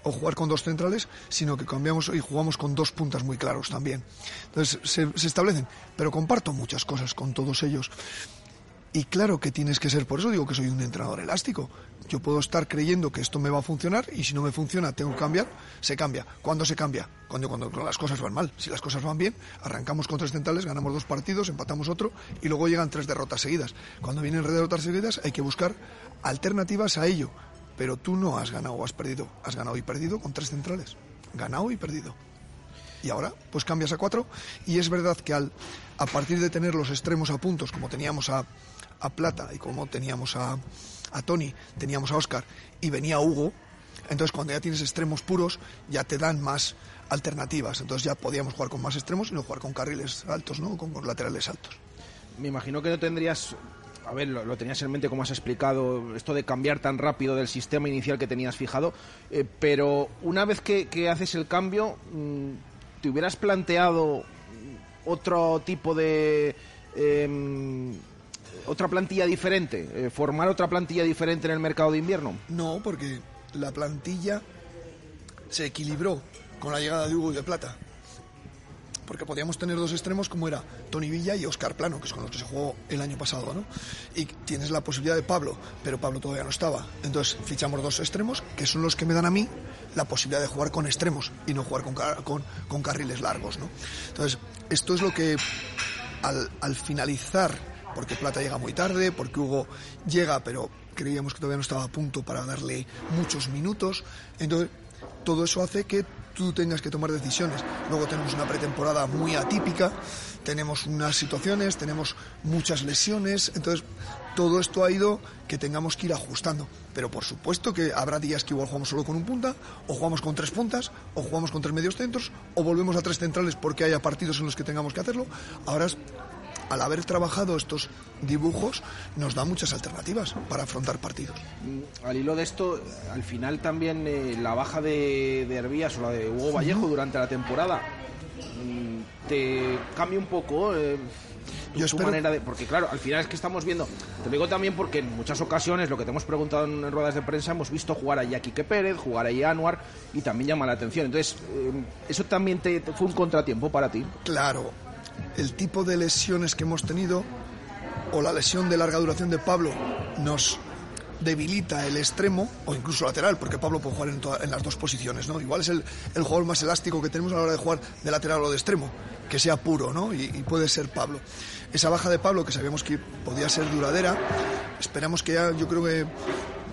o jugar con dos centrales, sino que cambiamos y jugamos con dos puntas muy claros también. Entonces se, se establecen, pero comparto muchas cosas con todos ellos. Y claro que tienes que ser, por eso digo que soy un entrenador elástico. Yo puedo estar creyendo que esto me va a funcionar y si no me funciona tengo que cambiar, se cambia. ¿Cuándo se cambia? Cuando, cuando las cosas van mal. Si las cosas van bien, arrancamos con tres centrales, ganamos dos partidos, empatamos otro y luego llegan tres derrotas seguidas. Cuando vienen derrotas seguidas hay que buscar alternativas a ello. Pero tú no has ganado o has perdido. Has ganado y perdido con tres centrales. Ganado y perdido. Y ahora, pues cambias a cuatro. Y es verdad que al, a partir de tener los extremos a puntos, como teníamos a, a Plata y como teníamos a, a Tony, teníamos a Oscar y venía Hugo, entonces cuando ya tienes extremos puros ya te dan más alternativas. Entonces ya podíamos jugar con más extremos y no jugar con carriles altos, ¿no? Con, laterales altos. Me imagino que no tendrías a ver, lo, tenías en mente como has explicado, esto de cambiar tan rápido del sistema inicial que tenías fijado, eh, pero una vez que, haces el cambio, mmm, ¿te hubieras planteado otro tipo de... Eh, otra plantilla diferente, eh, formar otra plantilla diferente en el mercado de invierno? No, porque la plantilla se equilibró con la llegada de Hugo y de Plata porque podíamos tener dos extremos como era Tony Villa y Oscar Plano, que es con los que se jugó el año pasado, ¿no? Y tienes la posibilidad de Pablo, pero Pablo todavía no estaba. Entonces fichamos dos extremos, que son los que me dan a mí la posibilidad de jugar con extremos y no jugar con, con, con carriles largos, ¿no? Entonces, esto es lo que al, al finalizar, porque Plata llega muy tarde, porque Hugo llega, pero creíamos que todavía no estaba a punto para darle muchos minutos, entonces todo eso hace que tú tengas que tomar decisiones. Luego tenemos una pretemporada muy atípica, tenemos unas situaciones, tenemos muchas lesiones, entonces todo esto ha ido que tengamos que ir ajustando. Pero por supuesto que habrá días que igual jugamos solo con un punta, o jugamos con tres puntas, o jugamos con tres medios centros, o volvemos a tres centrales porque haya partidos en los que tengamos que hacerlo. Ahora al haber trabajado estos dibujos, nos da muchas alternativas para afrontar partidos. Al hilo de esto, al final también eh, la baja de, de Herbías o la de Hugo Vallejo durante la temporada te cambia un poco. Eh, tu, Yo tu espero... manera de porque claro al final es que estamos viendo te digo también porque en muchas ocasiones lo que te hemos preguntado en, en ruedas de prensa hemos visto jugar a Quique Pérez jugar a Anuar y también llama la atención entonces eh, eso también te, te fue un contratiempo para ti claro el tipo de lesiones que hemos tenido o la lesión de larga duración de Pablo nos debilita el extremo o incluso lateral, porque Pablo puede jugar en, las dos posiciones, ¿no? Igual es el, el, jugador más elástico que tenemos a la hora de jugar de lateral o de extremo, que sea puro, ¿no? Y, puede ser Pablo. Esa baja de Pablo, que sabíamos que podía ser duradera, esperamos que ya, yo creo que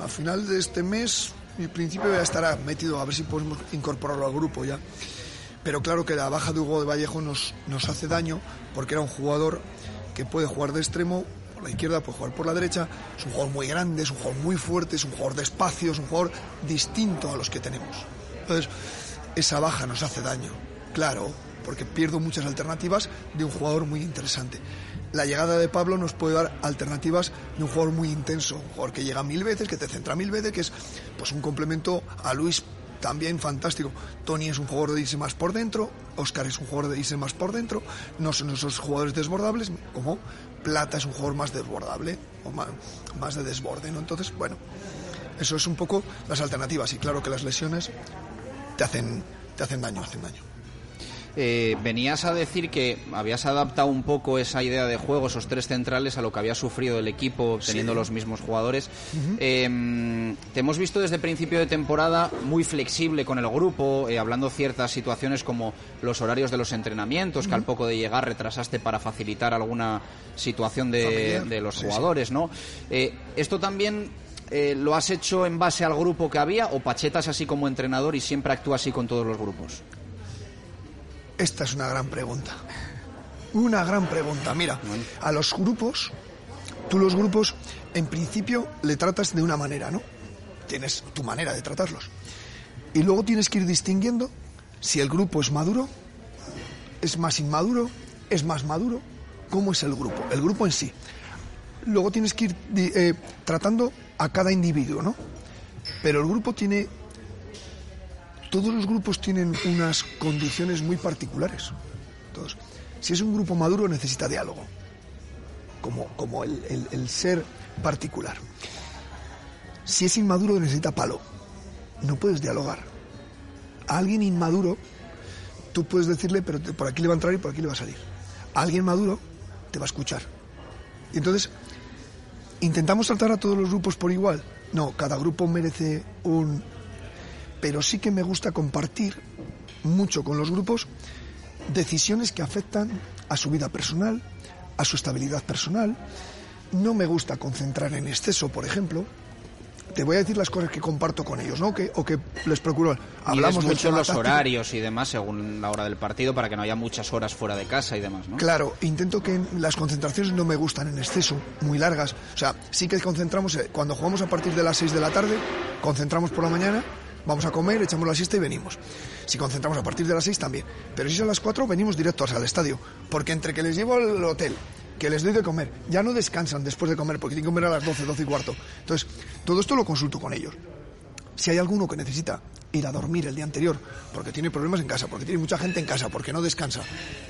a final de este mes, en principio ya estará metido, a ver si podemos incorporarlo al grupo ya. Pero claro que la baja de Hugo de Vallejo nos, nos hace daño, porque era un jugador que puede jugar de extremo por la izquierda, puede jugar por la derecha. Es un jugador muy grande, es un jugador muy fuerte, es un jugador de espacio, es un jugador distinto a los que tenemos. Entonces, esa baja nos hace daño, claro, porque pierdo muchas alternativas de un jugador muy interesante. La llegada de Pablo nos puede dar alternativas de un jugador muy intenso, un jugador que llega mil veces, que te centra mil veces, que es pues un complemento a Luis también fantástico. Tony es un jugador de irse más por dentro, Oscar es un jugador de irse más por dentro, no son esos jugadores desbordables, como Plata es un jugador más desbordable, o más, más de desborde, ¿no? Entonces, bueno, eso es un poco las alternativas, y claro que las lesiones te hacen, te hacen daño, hacen daño. Eh, venías a decir que habías adaptado un poco esa idea de juego, esos tres centrales, a lo que había sufrido el equipo teniendo sí. los mismos jugadores. Uh -huh. eh, te hemos visto desde principio de temporada muy flexible con el grupo, eh, hablando ciertas situaciones como los horarios de los entrenamientos, uh -huh. que al poco de llegar retrasaste para facilitar alguna situación de, de los jugadores, sí. ¿no? Eh, esto también eh, ¿lo has hecho en base al grupo que había o Pachetas así como entrenador y siempre actúa así con todos los grupos? Esta es una gran pregunta. Una gran pregunta. Mira, a los grupos, tú los grupos, en principio, le tratas de una manera, ¿no? Tienes tu manera de tratarlos. Y luego tienes que ir distinguiendo si el grupo es maduro, es más inmaduro, es más maduro, ¿cómo es el grupo? El grupo en sí. Luego tienes que ir eh, tratando a cada individuo, ¿no? Pero el grupo tiene todos los grupos tienen unas condiciones muy particulares. Todos. Si es un grupo maduro necesita diálogo, como, como el, el ser particular. Si es inmaduro necesita palo. No puedes dialogar. A alguien inmaduro, tú puedes decirle, pero por aquí le va a entrar y por aquí le va a salir. A alguien maduro te va a escuchar. Y entonces, ¿intentamos tratar a todos los grupos por igual? No, cada grupo merece un... Pero sí que me gusta compartir mucho con los grupos decisiones que afectan a su vida personal, a su estabilidad personal. No me gusta concentrar en exceso, por ejemplo, te voy a decir las cosas que comparto con ellos, ¿no? Que, o que les procuro. Hablamos mucho los horarios y demás según la hora del partido para que no haya muchas horas fuera de casa y demás, ¿no? Claro, intento que las concentraciones no me gustan en exceso, muy largas. O sea, sí que concentramos, eh, cuando jugamos a partir de las 6 de la tarde, concentramos por la mañana, vamos a comer, echamos la siesta y venimos. Si concentramos a partir de las 6 también. Pero si a las 4, venimos directos al estadio. Porque entre que les llevo al hotel, que les doy de comer. Ya no descansan después de comer porque tienen que comer a las 12, 12 y cuarto. Entonces, todo esto lo consulto con ellos. Si hay alguno que necesita ir a dormir el día anterior porque tiene problemas en casa, porque tiene mucha gente en casa, porque no descansa,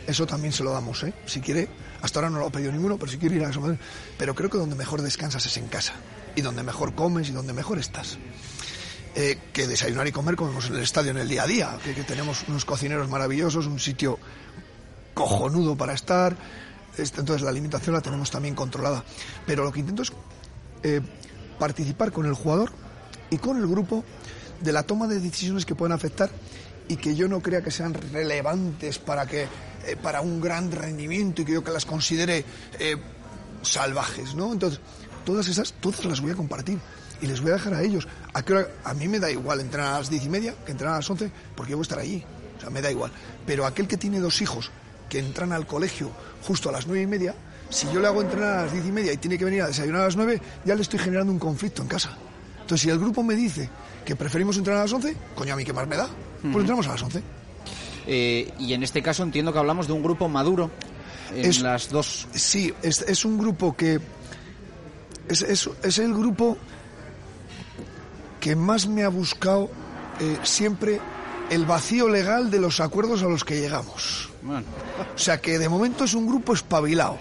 eso también se lo damos, ¿eh? Si quiere, hasta ahora no lo ha pedido ninguno, pero si quiere ir a eso. Pero creo que donde mejor descansas es en casa. Y donde mejor comes y donde mejor estás. Eh, que desayunar y comer comemos en el estadio en el día a día, que tenemos unos cocineros maravillosos, un sitio cojonudo para estar, entonces la alimentación la tenemos también controlada. Pero lo que intento es eh, participar con el jugador y con el grupo de la toma de decisiones que pueden afectar y que yo no crea que sean relevantes para que eh, para un gran rendimiento y que yo que las considere eh, salvajes, ¿no? Entonces, todas esas, todas las voy a compartir y les voy a dejar a ellos. ¿A qué hora? A mí me da igual entrenar a las diez y media que entrenar a las once porque yo voy a estar allí. O sea, me da igual. Pero aquel que tiene dos hijos que entran al colegio justo a las nueve y media, si yo le hago entrenar a las diez y media y tiene que venir a desayunar a las nueve, ya le estoy generando un conflicto en casa. Entonces, si el grupo me dice que preferimos entrenar a las once, coño, a mí qué más me da, pues entramos a las once. Eh, y en este caso entiendo que hablamos de un grupo maduro en es, las dos. Sí, es, es un grupo que. Es, es, es, el grupo que más me ha buscado eh, siempre el vacío legal de los acuerdos a los que llegamos. O sea que de momento es un grupo espabilado.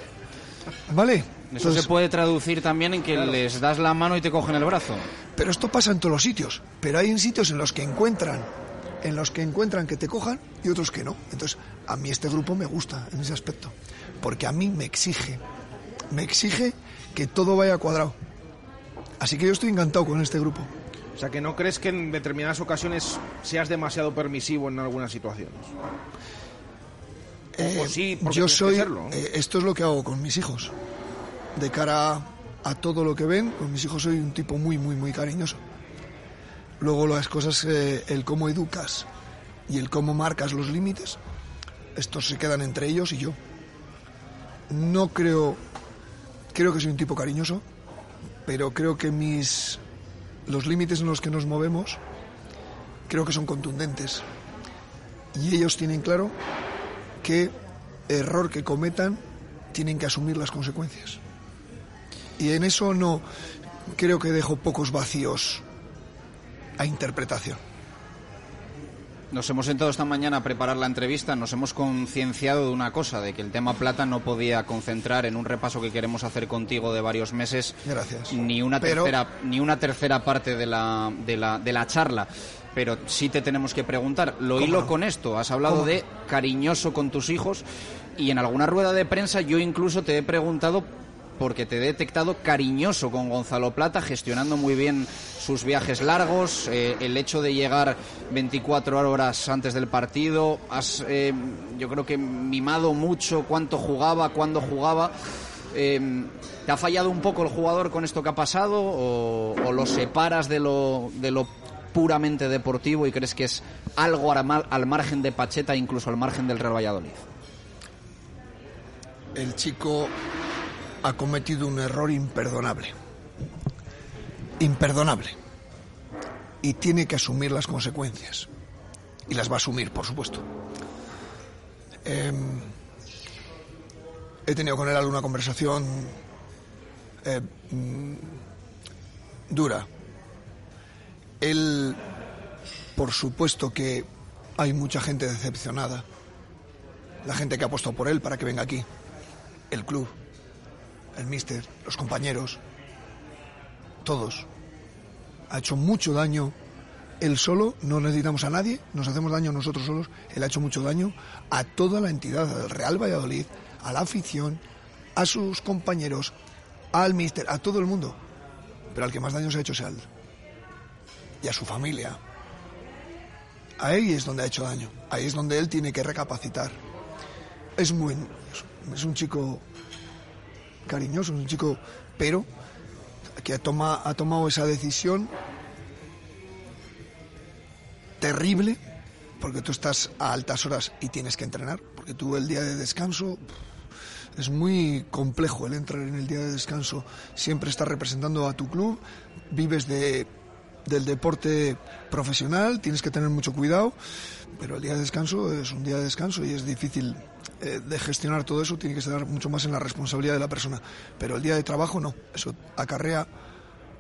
¿Vale? Eso se puede traducir también en que les das la mano y te cogen el brazo. Pero esto pasa en todos los sitios. Pero hay en sitios en los que encuentran, en los que encuentran que te cojan y otros que no. Entonces, a mí este grupo me gusta en ese aspecto. Porque a mí me exige, me exige que todo vaya cuadrado. Así que yo estoy encantado con este grupo. O sea, que no crees que en determinadas ocasiones seas demasiado permisivo en algunas situaciones. Eh, sí, yo soy. Eh, esto es lo que hago con mis hijos. De cara a, todo lo que ven, con mis hijos soy un tipo muy, muy, muy cariñoso. Luego las cosas, eh, el cómo educas y el cómo marcas los límites, estos se quedan entre ellos y yo. No creo. Creo que soy un tipo cariñoso, pero creo que mis los límites en los que nos movemos creo que son contundentes. Y ellos tienen claro que error que cometan tienen que asumir las consecuencias. Y en eso no creo que dejo pocos vacíos a interpretación. Nos hemos sentado esta mañana a preparar la entrevista, nos hemos concienciado de una cosa, de que el tema plata no podía concentrar en un repaso que queremos hacer contigo de varios meses. Gracias. Ni una tercera, ni una tercera parte de la, de la, de la charla. Pero sí te tenemos que preguntar, lo hilo con esto, has hablado de cariñoso con tus hijos y en alguna rueda de prensa yo incluso te he preguntado porque te he detectado cariñoso con Gonzalo Plata, gestionando muy bien sus viajes largos, eh, el hecho de llegar 24 horas antes del partido, has, eh, yo creo que mimado mucho cuánto jugaba, cuándo jugaba. Eh, ¿Te ha fallado un poco el jugador con esto que ha pasado o, lo separas de lo, de lo puramente deportivo y crees que es algo al margen de Pacheta, incluso al margen del Real Valladolid? El chico ha cometido un error imperdonable. Imperdonable. Y tiene que asumir las consecuencias. y las va a asumir, por supuesto. Em, he tenido con él alguna conversación eh, mm, dura. Él, por supuesto que hay mucha gente decepcionada. La gente que ha apostado por él para que venga aquí. El club, el míster, los compañeros, todos. Ha hecho mucho daño. Él solo, no necesitamos a nadie, nos hacemos daño nosotros solos. Él ha hecho mucho daño a toda la entidad, al Real Valladolid, a la afición, a sus compañeros, al míster, a todo el mundo. Pero al que más daño se ha hecho es a él. Y a su familia. Ahí es donde ha hecho daño. Ahí es donde él tiene que recapacitar. Es muy. Es un chico cariñoso, un chico. Pero que ha, toma, ha tomado esa decisión terrible, porque tú estás a altas horas y tienes que entrenar, porque tú el día de descanso es muy complejo el entrar en el día de descanso, siempre estás representando a tu club, vives de, del deporte profesional, tienes que tener mucho cuidado, pero el día de descanso es un día de descanso y es difícil eh, de gestionar todo eso, tiene que estar mucho más en la responsabilidad de la persona, pero el día de trabajo no, eso acarrea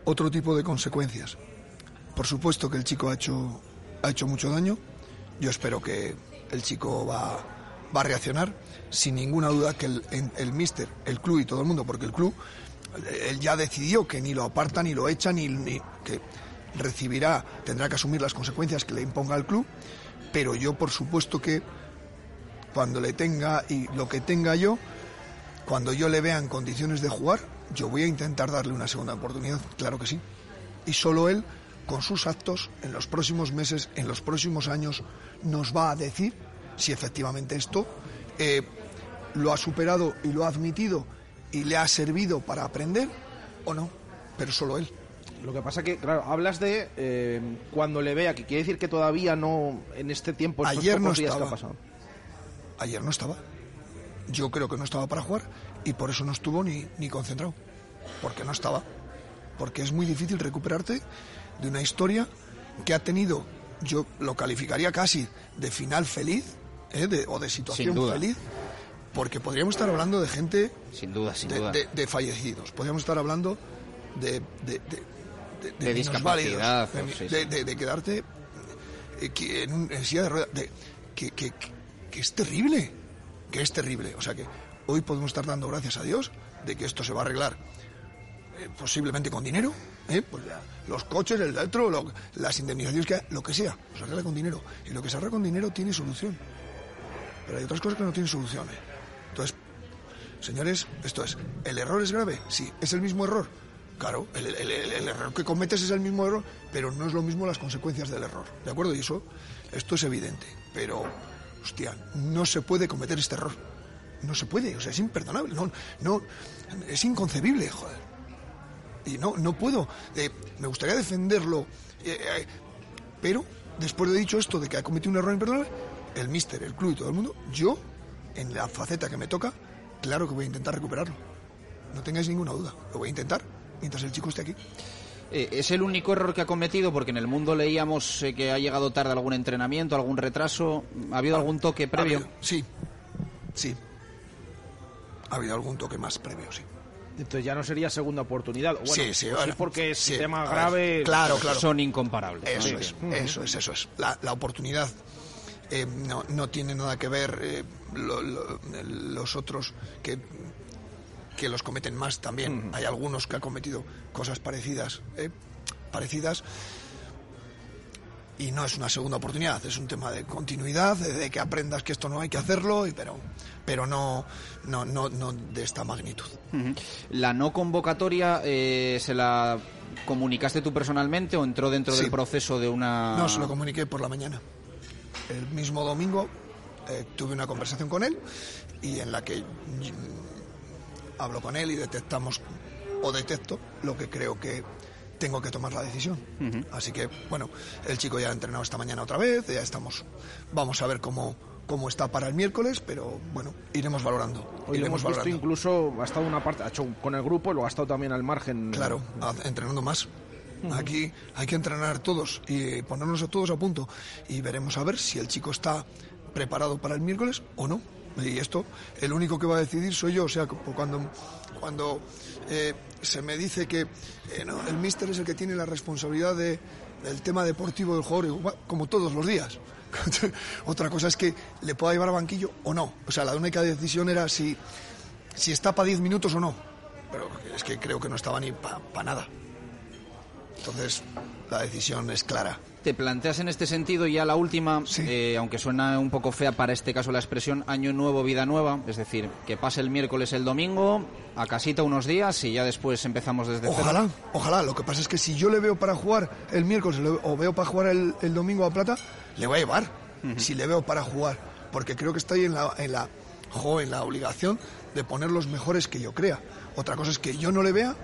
otro tipo de consecuencias. Por supuesto que el chico ha hecho, ha hecho mucho daño, yo espero que el chico va, va a reaccionar, sin ninguna duda que el, el, el club y todo el mundo, porque el club, él ya decidió que ni lo aparta, ni lo echa, ni, ni que recibirá, tendrá que asumir las consecuencias que le imponga el club, pero yo por supuesto que cuando le tenga y lo que tenga yo, cuando yo le vea en condiciones de jugar, yo voy a intentar darle una segunda oportunidad, claro que sí. Y solo él, con sus actos, en los próximos meses, en los próximos años, nos va a decir si efectivamente esto eh, lo ha superado y lo ha admitido y le ha servido para aprender o no, pero solo él. Lo que pasa que, claro, hablas de eh, cuando le vea, que quiere decir que todavía no, en este tiempo, estos Ayer no pocos días que estaba. ha pasado. Ayer no estaba. Yo creo que no estaba para jugar y por eso no estuvo ni, ni concentrado. Porque no estaba. Porque es muy difícil recuperarte de una historia que ha tenido, yo lo calificaría casi de final feliz ¿eh? de- o de situación feliz. Porque podríamos estar hablando de gente Sin duda, sin de, duda. de- de fallecidos. Podríamos estar hablando de, de, discapacidad, de, sí, de- sí. de- de quedarte eh, en, un, en silla de ruedas. que, que- que es terrible. Que es terrible. O sea que hoy podemos estar dando gracias a Dios de que esto se va a arreglar eh, posiblemente con dinero. ¿eh? Pues ya, los coches, el electro, lo- las indemnizaciones, que, lo que sea. Se arregla con dinero. Y lo que se arregla con dinero tiene solución. Pero hay otras cosas que no tienen solución. ¿eh? Entonces, señores, esto es, ¿el error es grave? Sí, es el mismo error. Claro, el, error que cometes es el mismo error, pero no es lo mismo las consecuencias del error. ¿De acuerdo? Y eso, esto es evidente. Pero, hostia, no se puede cometer este error. No se puede, o sea, es imperdonable. No, no, es inconcebible, joder. Y no, no puedo. eh, me gustaría defenderlo, eh, eh, pero después de dicho esto de que ha cometido un error imperdonable, el míster, el club y todo el mundo, yo, en la faceta que me toca, claro que voy a intentar recuperarlo. No tengáis ninguna duda. Lo voy a intentar mientras el chico esté aquí. Eh, ¿Es el único error que ha cometido? Porque en el mundo leíamos eh, que ha llegado tarde algún entrenamiento, algún retraso. ¿Ha habido algún toque previo? habido, sí, sí. Ha habido algún toque más previo, sí. Entonces ya no sería segunda oportunidad. Bueno, Sí, sí, o bueno, porque es sí, tema grave. claro, claro. Son incomparables. Eso ¿no? es, eso es, eso es. La, la oportunidad eh, no, no tiene nada que ver eh, lo- lo- los otros que, que los cometen más también. Hay algunos que han cometido cosas parecidas, eh, parecidas. Y no es una segunda oportunidad, es un tema de continuidad, de, que aprendas que esto no hay que hacerlo, y, pero, pero no, no, no, no de esta magnitud. ¿La no convocatoria eh, se la comunicaste tú personalmente o entró dentro Sí. del proceso de una...? No, se lo comuniqué por la mañana. El mismo domingo eh, tuve una conversación con él y en la que hablo con él y detectamos o detecto lo que creo que tengo que tomar la decisión. Así que, bueno, el chico ya ha entrenado esta mañana otra vez, ya estamos, vamos a ver cómo, cómo está para el miércoles, pero bueno, iremos valorando. Hoy iremos hemos visto valorando. incluso, ha estado una parte, ha hecho con el grupo lo ha estado también al margen. Claro, entrenando más. Aquí hay que entrenar todos y ponernos a todos a punto y veremos a ver si el chico está preparado para el miércoles o no. Y esto, el único que va a decidir soy yo. O sea, cuando, cuando eh, se me dice que eh, no, el míster es el que tiene la responsabilidad de, del tema deportivo del jugador, como todos los días. Otra cosa es que le pueda llevar a banquillo o no. O sea, la única decisión era si, si está para 10 minutos o no. Pero es que creo que no estaba ni para nada. Entonces, la decisión es clara. ¿Te planteas en este sentido ya la última, eh, aunque suena un poco fea para este caso la expresión año nuevo, vida nueva? Es decir, que pase el miércoles, el domingo, a casita unos días y ya después empezamos desde ojalá, cero. Ojalá, Lo que pasa es que si yo le veo para jugar el miércoles o veo para jugar el, domingo a Plata, le voy a llevar. Si le veo para jugar. Porque creo que estoy en la, en la, en la obligación de poner los mejores que yo crea. Otra cosa es que yo no le vea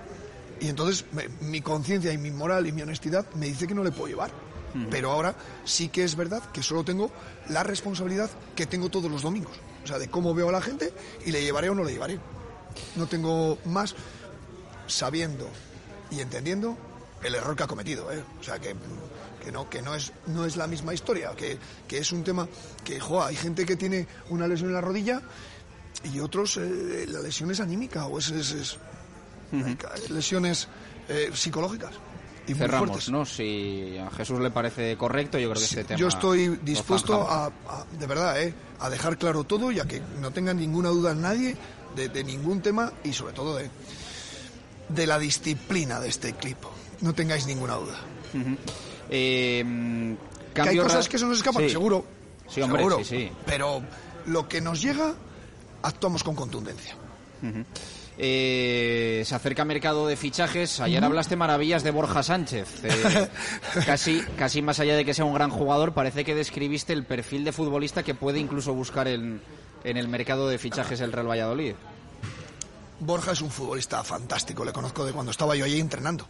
y entonces mi conciencia y mi moral y mi honestidad me dice que no le puedo llevar. Pero ahora sí que es verdad que solo tengo la responsabilidad que tengo todos los domingos. O sea, de cómo veo a la gente y le llevaré o no le llevaré. No tengo más sabiendo y entendiendo el error que ha cometido. ¿eh? O sea, que, que, no, que no, es, no es la misma historia, que, que es un tema que, jo, hay gente que tiene una lesión en la rodilla y otros eh, la lesión es anímica o es, es, lesiones eh, psicológicas. Y Cerramos, ¿no? Si a Jesús le parece correcto, yo creo que este tema. Yo estoy dispuesto a, de verdad, ¿eh? a dejar claro todo, ya que no tenga ninguna duda nadie de, ningún tema y sobre todo de, de la disciplina de este equipo. No tengáis ninguna duda. Eh, que hay cosas que se nos escapan, seguro. Sí, hombre, seguro, sí, sí. Pero lo que nos llega, actuamos con contundencia. Eh, se acerca mercado de fichajes. Ayer hablaste maravillas de Borja Sánchez. Eh, casi, casi más allá de que sea un gran jugador, parece que describiste el perfil de futbolista que puede incluso buscar en, en el mercado de fichajes el Real Valladolid. Borja es un futbolista fantástico. Le conozco de cuando estaba yo allí entrenando.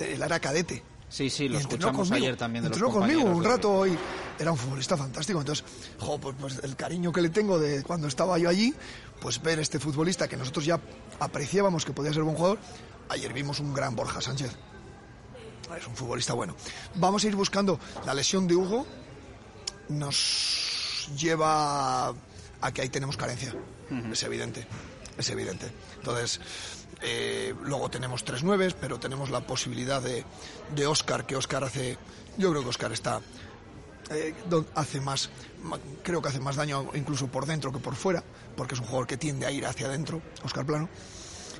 Él era cadete. Sí, sí, lo escuchamos ayer también de entrenó conmigo un rato hoy. Era un futbolista fantástico. Entonces, pues, pues, el cariño que le tengo de cuando estaba yo allí, pues ver este futbolista que nosotros ya apreciábamos que podía ser buen jugador, ayer vimos un gran Borja Sánchez. Es un futbolista bueno. Vamos a ir buscando la lesión de Hugo. Nos lleva a que ahí tenemos carencia. Es evidente. Es evidente. Entonces, eh, luego tenemos tres nueves, pero tenemos la posibilidad de, de Oscar, que Oscar hace. Yo creo que Oscar está. Eh, hace más. Creo que hace más daño incluso por dentro que por fuera porque es un jugador que tiende a ir hacia adentro, Oscar Plano.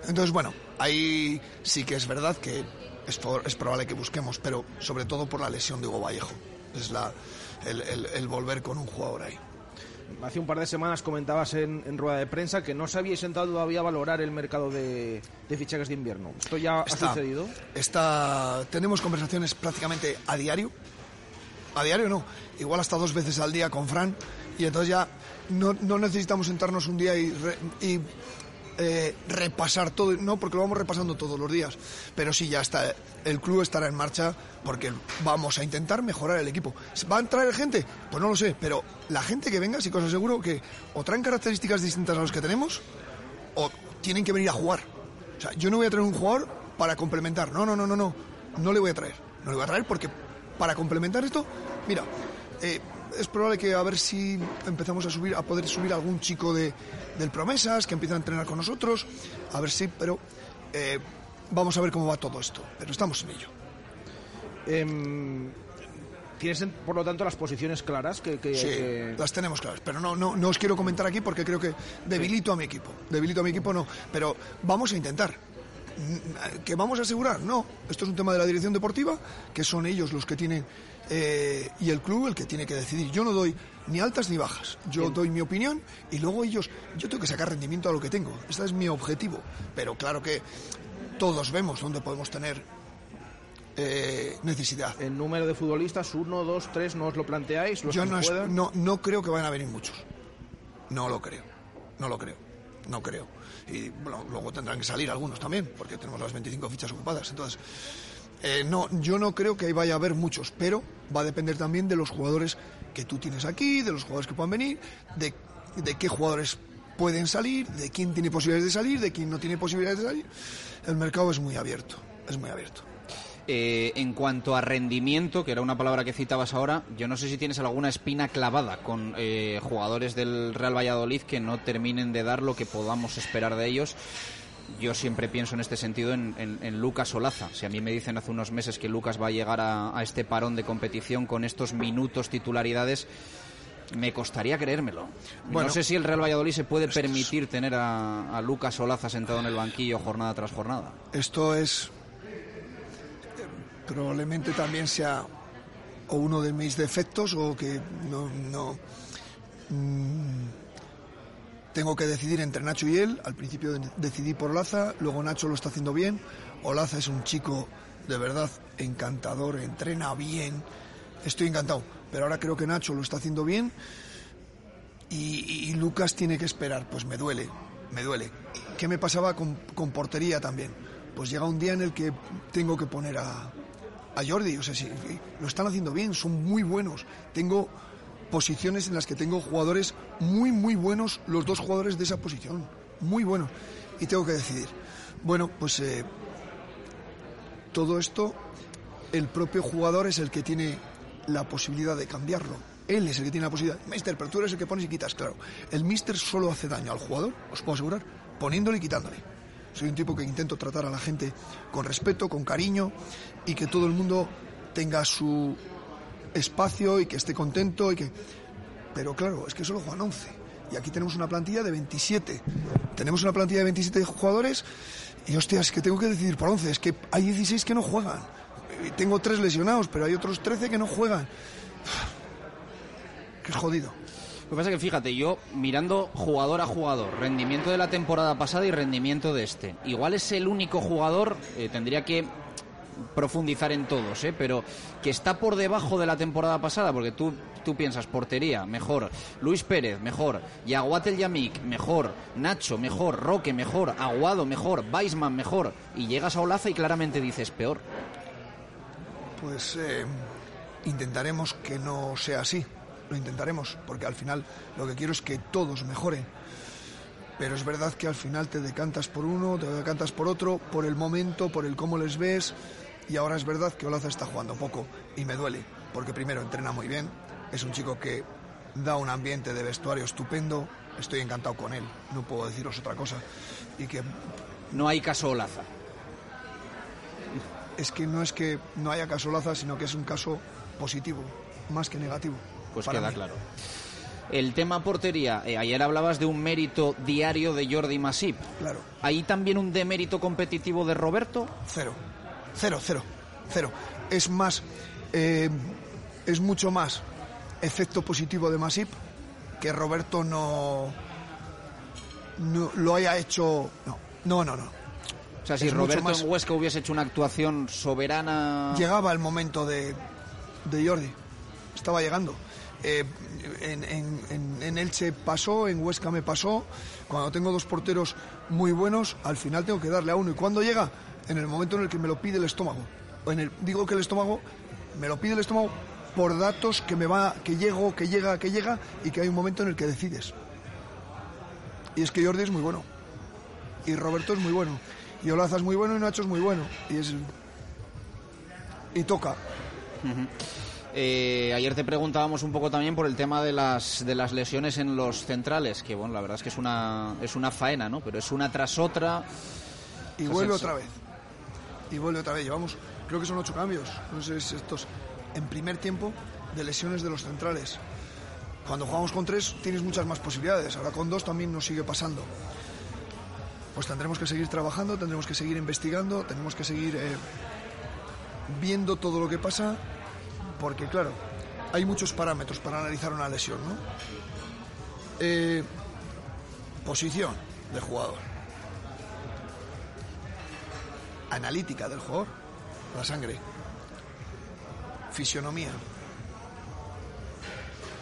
Entonces, bueno, ahí sí que es verdad que es, es probable que busquemos, pero sobre todo por la lesión de Hugo Vallejo. Es la, el, volver con un jugador ahí. Hace un par de semanas comentabas en, rueda de prensa que no se había sentado todavía a valorar el mercado de, fichajes de invierno. ¿Esto ya ha sucedido? Está, tenemos conversaciones prácticamente a diario. A diario no, igual hasta dos veces al día con Fran. Y entonces ya no, no necesitamos sentarnos un día y, eh, repasar todo, no porque lo vamos repasando todos los días, pero sí ya está, el club estará en marcha porque vamos a intentar mejorar el equipo. ¿Va a traer gente? Pues no lo sé, pero la gente que venga, sí que os aseguro que o traen características distintas a las que tenemos o tienen que venir a jugar. O sea, yo no voy a traer un jugador para complementar, no, no, no, no, no, no le voy a traer, no le voy a traer porque para complementar esto, mira, eh, es probable que a ver si empezamos a subir, a poder subir algún chico de, del Promesas que empieza a entrenar con nosotros, a ver si, pero eh, vamos a ver cómo va todo esto, pero estamos en ello. Em, ¿Tienes, por lo tanto, las posiciones claras? Que, sí, las tenemos claras, pero no, no, no os quiero comentar aquí porque creo que debilito a mi equipo. Debilito a mi equipo, no, pero vamos a intentar. ¿Que vamos a asegurar? No, esto es un tema de la dirección deportiva, que son ellos los que tienen eh, y el club el que tiene que decidir. Yo no doy ni altas ni bajas. Yo doy mi opinión y luego ellos, yo tengo que sacar rendimiento a lo que tengo. Este es mi objetivo. Pero claro que todos vemos dónde podemos tener eh, necesidad. ¿El número de futbolistas, uno, dos, tres, no os lo planteáis? Yo no, no, creo que vayan a venir muchos. No lo creo. No lo creo. No creo. Y luego tendrán que salir algunos también, porque tenemos las 25 fichas ocupadas. Entonces, eh, no, yo no creo que vaya a haber muchos, pero va a depender también de los jugadores que tú tienes aquí, de los jugadores que puedan venir, de, qué jugadores pueden salir, de quién tiene posibilidades de salir, de quién no tiene posibilidades de salir. El mercado es muy abierto, es muy abierto. Eh, en cuanto a rendimiento, que era una palabra que citabas ahora, yo no sé si tienes alguna espina clavada con eh, jugadores del Real Valladolid que no terminen de dar lo que podamos esperar de ellos. Yo siempre pienso en este sentido en, Lucas Olaza. Si a mí me dicen hace unos meses que Lucas va a llegar a, este parón de competición con estos minutos titularidades, me costaría creérmelo. no sé si el Real Valladolid se puede permitir tener a, a Lucas Olaza sentado en el banquillo jornada tras jornada. Esto es probablemente también sea o uno de mis defectos o que no, no mm, tengo que decidir entre Nacho y él. Al principio decidí por Olaza, luego Nacho lo está haciendo bien. Olaza es un chico de verdad encantador, entrena bien. Estoy encantado, pero ahora creo que Nacho lo está haciendo bien y, Lucas tiene que esperar. Pues me duele, me duele. ¿Qué me pasaba con, con portería también? Pues llega un día en el que tengo que poner a, a Jordi. O sea, sí, lo están haciendo bien, son muy buenos. Tengo posiciones en las que tengo jugadores muy, muy buenos, los dos jugadores de esa posición. Muy buenos. Y tengo que decidir. Bueno, pues eh, todo esto, el propio jugador es el que tiene la posibilidad de cambiarlo. Él es el que tiene la posibilidad. Mister, pero tú eres el que pones y quitas, claro. El mister solo hace daño al jugador, os puedo asegurar, poniéndole y quitándole. Soy un tipo que intento tratar a la gente con respeto, con cariño y que todo el mundo tenga su espacio y que esté contento y que... Pero claro, es que solo juegan 11 y aquí tenemos una plantilla de 27. Tenemos una plantilla de 27 jugadores y hostias, que tengo que decidir por 11. Es que hay 16 que no juegan. Tengo tres lesionados, pero hay otros 13 que no juegan. Qué jodido. Lo que pasa es que fíjate, yo mirando jugador a jugador, rendimiento de la temporada pasada y rendimiento de este. Igual es el único jugador, eh, tendría que profundizar en todos, ¿eh? pero que está por debajo de la temporada pasada, porque tú, tú piensas portería, mejor, Luis Pérez, mejor, Yaguatel Yamik, mejor, Nacho, mejor, Roque, mejor, Aguado, mejor, Weisman, mejor, y llegas a Olaza y claramente dices peor. Pues eh, intentaremos que no sea así lo intentaremos, porque al final lo que quiero es que todos mejoren. Pero es verdad que al final te decantas por uno, te decantas por otro, por el momento, por el cómo les ves. Y ahora es verdad que Olaza está jugando poco y me duele, porque primero entrena muy bien, es un chico que da un ambiente de vestuario estupendo, estoy encantado con él, no puedo deciros otra cosa. Y que... No hay caso Olaza. Es que no es que no haya caso Olaza, sino que es un caso positivo, más que negativo. Pues queda claro. El tema portería, eh, ayer hablabas de un mérito diario de Jordi Masip. Claro. ¿Ahí también un demérito competitivo de Roberto? Cero. Cero, cero. Cero. Es más, eh, es mucho más efecto positivo de Masip que Roberto no, no lo haya hecho. No, no, no. no. O sea, si Roberto en Huesca hubiese hecho una actuación soberana. Llegaba el momento de, de Jordi. Estaba llegando. Eh, en, Elche pasó, en Huesca me pasó. Cuando tengo dos porteros muy buenos, al final tengo que darle a uno. ¿Y cuando llega? En el momento en el que me lo pide el estómago. En el, digo que el estómago me lo pide el estómago por datos que me va, que llego, que llega, que llega y que hay un momento en el que decides. Y es que Jordi es muy bueno. Y Roberto es muy bueno. Y Olaza es muy bueno y Nacho es muy bueno. Y es. Y toca. Eh, ayer te preguntábamos un poco también por el tema de las, de las lesiones en los centrales, que bueno, la verdad es que es una, es una faena, ¿no? Pero es una tras otra. Y vuelve otra vez. Y vuelve otra vez. Llevamos, creo que son ocho cambios. No sé si estos en primer tiempo de lesiones de los centrales. Cuando jugamos con tres tienes muchas más posibilidades. Ahora con dos también nos sigue pasando. Pues tendremos que seguir trabajando, tendremos que seguir investigando, tenemos que seguir eh, viendo todo lo que pasa porque claro, hay muchos parámetros para analizar una lesión, ¿no? Eh, posición del jugador. Analítica del jugador, la sangre. Fisionomía.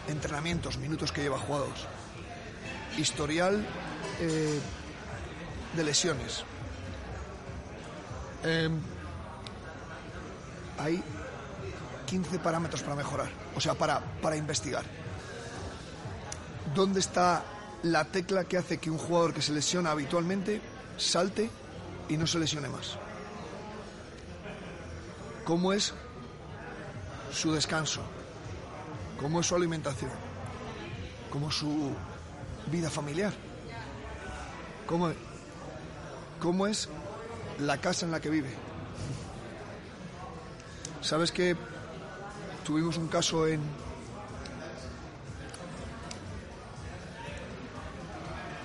Entrenamientos, minutos que lleva jugados. Historial eh, de lesiones. Eh, hay 15 parámetros para mejorar, o sea, para, para investigar. ¿Dónde está la tecla que hace que un jugador que se lesiona habitualmente salte y no se lesione más. ¿Cómo es su descanso? ¿Cómo es su alimentación? ¿Cómo es su vida familiar? ¿Cómo, cómo es la casa en la que vive? ¿Sabes que tuvimos un caso en,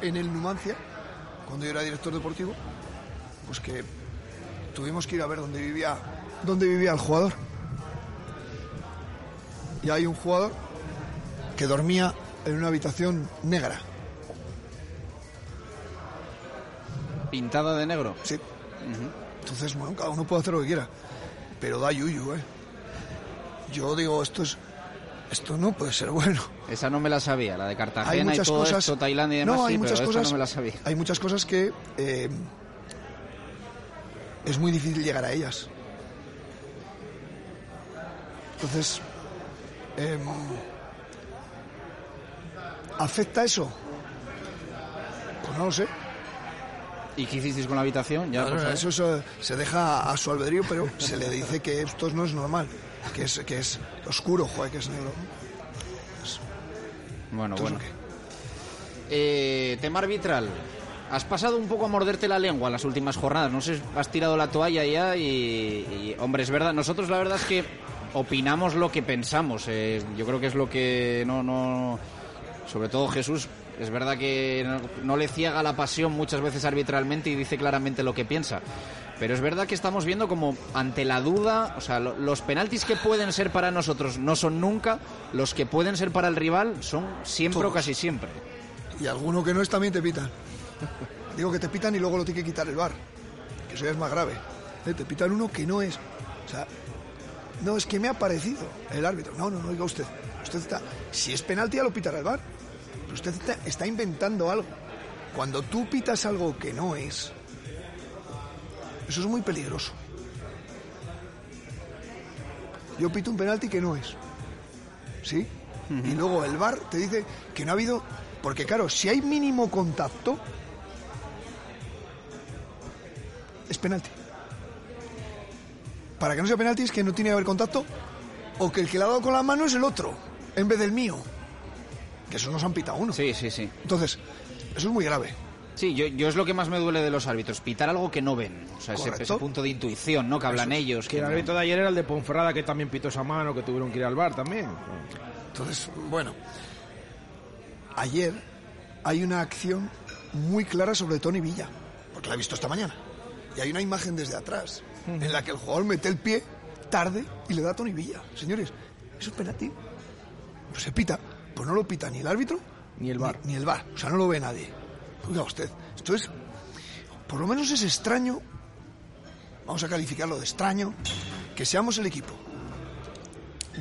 en el Numancia, cuando yo era director deportivo, pues que tuvimos que ir a ver dónde vivía, dónde vivía el jugador. Y hay un jugador que dormía en una habitación negra. ¿Pintada de negro? Sí. Entonces, bueno, cada uno puede hacer lo que quiera. Pero da yuyu, ¿eh? Yo digo, esto es. Esto no puede ser bueno. Esa no me la sabía, la de Hay Cartagena y muchas todo cosas. esto, Tailandia y demás, no, hay sí, muchas pero cosas. no me la sabía. Hay muchas cosas que eh, es muy difícil llegar a ellas. Entonces, em, ¿afecta eso? Pues no lo sé. ¿Y qué hicisteis con la habitación? Ya, No, por no, favor. eso se, deja a su albedrío, pero se le dice que esto no es normal, que es, que es oscuro, joder, que es negro. Bueno, Entonces, bueno. Eh, tema arbitral. Has pasado un poco a morderte la lengua en las últimas jornadas. No sé, has tirado la toalla ya y, y, hombre, es verdad. Nosotros la verdad es que opinamos lo que pensamos. eh, yo creo que es lo que no, no, sobre todo Jesús. Es verdad que no, no le ciega la pasión muchas veces arbitralmente y dice claramente lo que piensa. Pero es verdad que estamos viendo como ante la duda, o sea, lo- los penaltis que pueden ser para nosotros no son nunca, los que pueden ser para el rival son siempre o casi siempre. Y alguno que no es también te pitan. Digo que te pitan y luego lo tiene que quitar el bar. Que eso ya es más grave. Eh, Te pitan uno que no es. O sea, no, es que me ha parecido el árbitro. No, no, no, oiga usted. Usted está. Si es penalti, ya lo pitará el bar. Pero usted está, está inventando algo. Cuando tú pitas algo que no es, eso es muy peligroso. Yo pito un penalti que no es. ¿Sí? Y luego el bar te dice que no ha habido. Porque claro, si hay mínimo contacto, es penalti. Para que no sea penalti es que no tiene que haber contacto o que el que le ha dado con la mano es el otro, en vez del mío. Que eso nos han pitado uno. Sí, sí, sí. Entonces, eso es muy grave. Sí, yo, yo es lo que más me duele de los árbitros, pitar algo que no ven. O sea, ese, ese punto de intuición, ¿no? Que hablan ellos. Que el no- árbitro de ayer era el de Ponferrada que también pitó esa mano, que tuvieron que ir al bar también. Entonces, bueno, ayer hay una acción muy clara sobre Tony Villa, porque la he visto esta mañana. Y hay una imagen desde atrás en la que el jugador mete el pie tarde y le da a Tony Villa. Señores, eso es penalti. Pues se pita. Pues no lo pita ni el árbitro ni el bar. Ni, el bar. O sea, no lo ve nadie. Oiga usted, esto es. Por lo menos es extraño. Vamos a calificarlo de extraño. Que seamos el equipo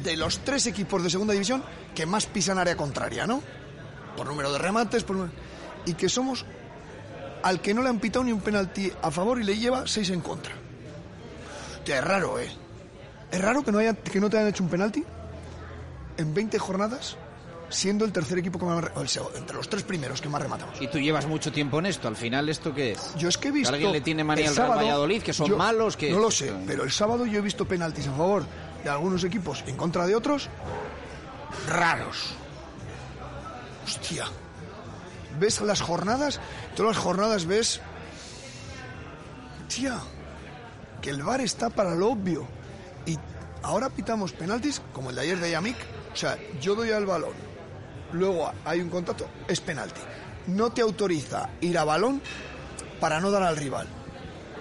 de los tres equipos de segunda división que más pisan área contraria, ¿no? Por número de remates, por número- y que somos al que no le han pitado ni un penalti a favor y le lleva seis en contra. Hostia, es raro, ¿eh? Es raro que no, haya, que no te hayan hecho un penalti en 20 jornadas siendo el tercer equipo que más, o el entre los tres primeros que más rematamos. Y tú llevas mucho tiempo en esto, al final, ¿esto qué es? Yo es que he visto. alguien le tiene manía el al Real Valladolid, que son yo- malos, que... No lo sé, pero el sábado yo he visto penaltis a favor de algunos equipos en contra de otros raros. Hostia. ¿Ves las jornadas? Todas las jornadas ves. Tía, que el VAR está para lo obvio. Y ahora pitamos penaltis como el de ayer de Yamik. O sea, yo doy al balón, luego hay un contacto, es penalti. No te autoriza ir a balón para no dar al rival.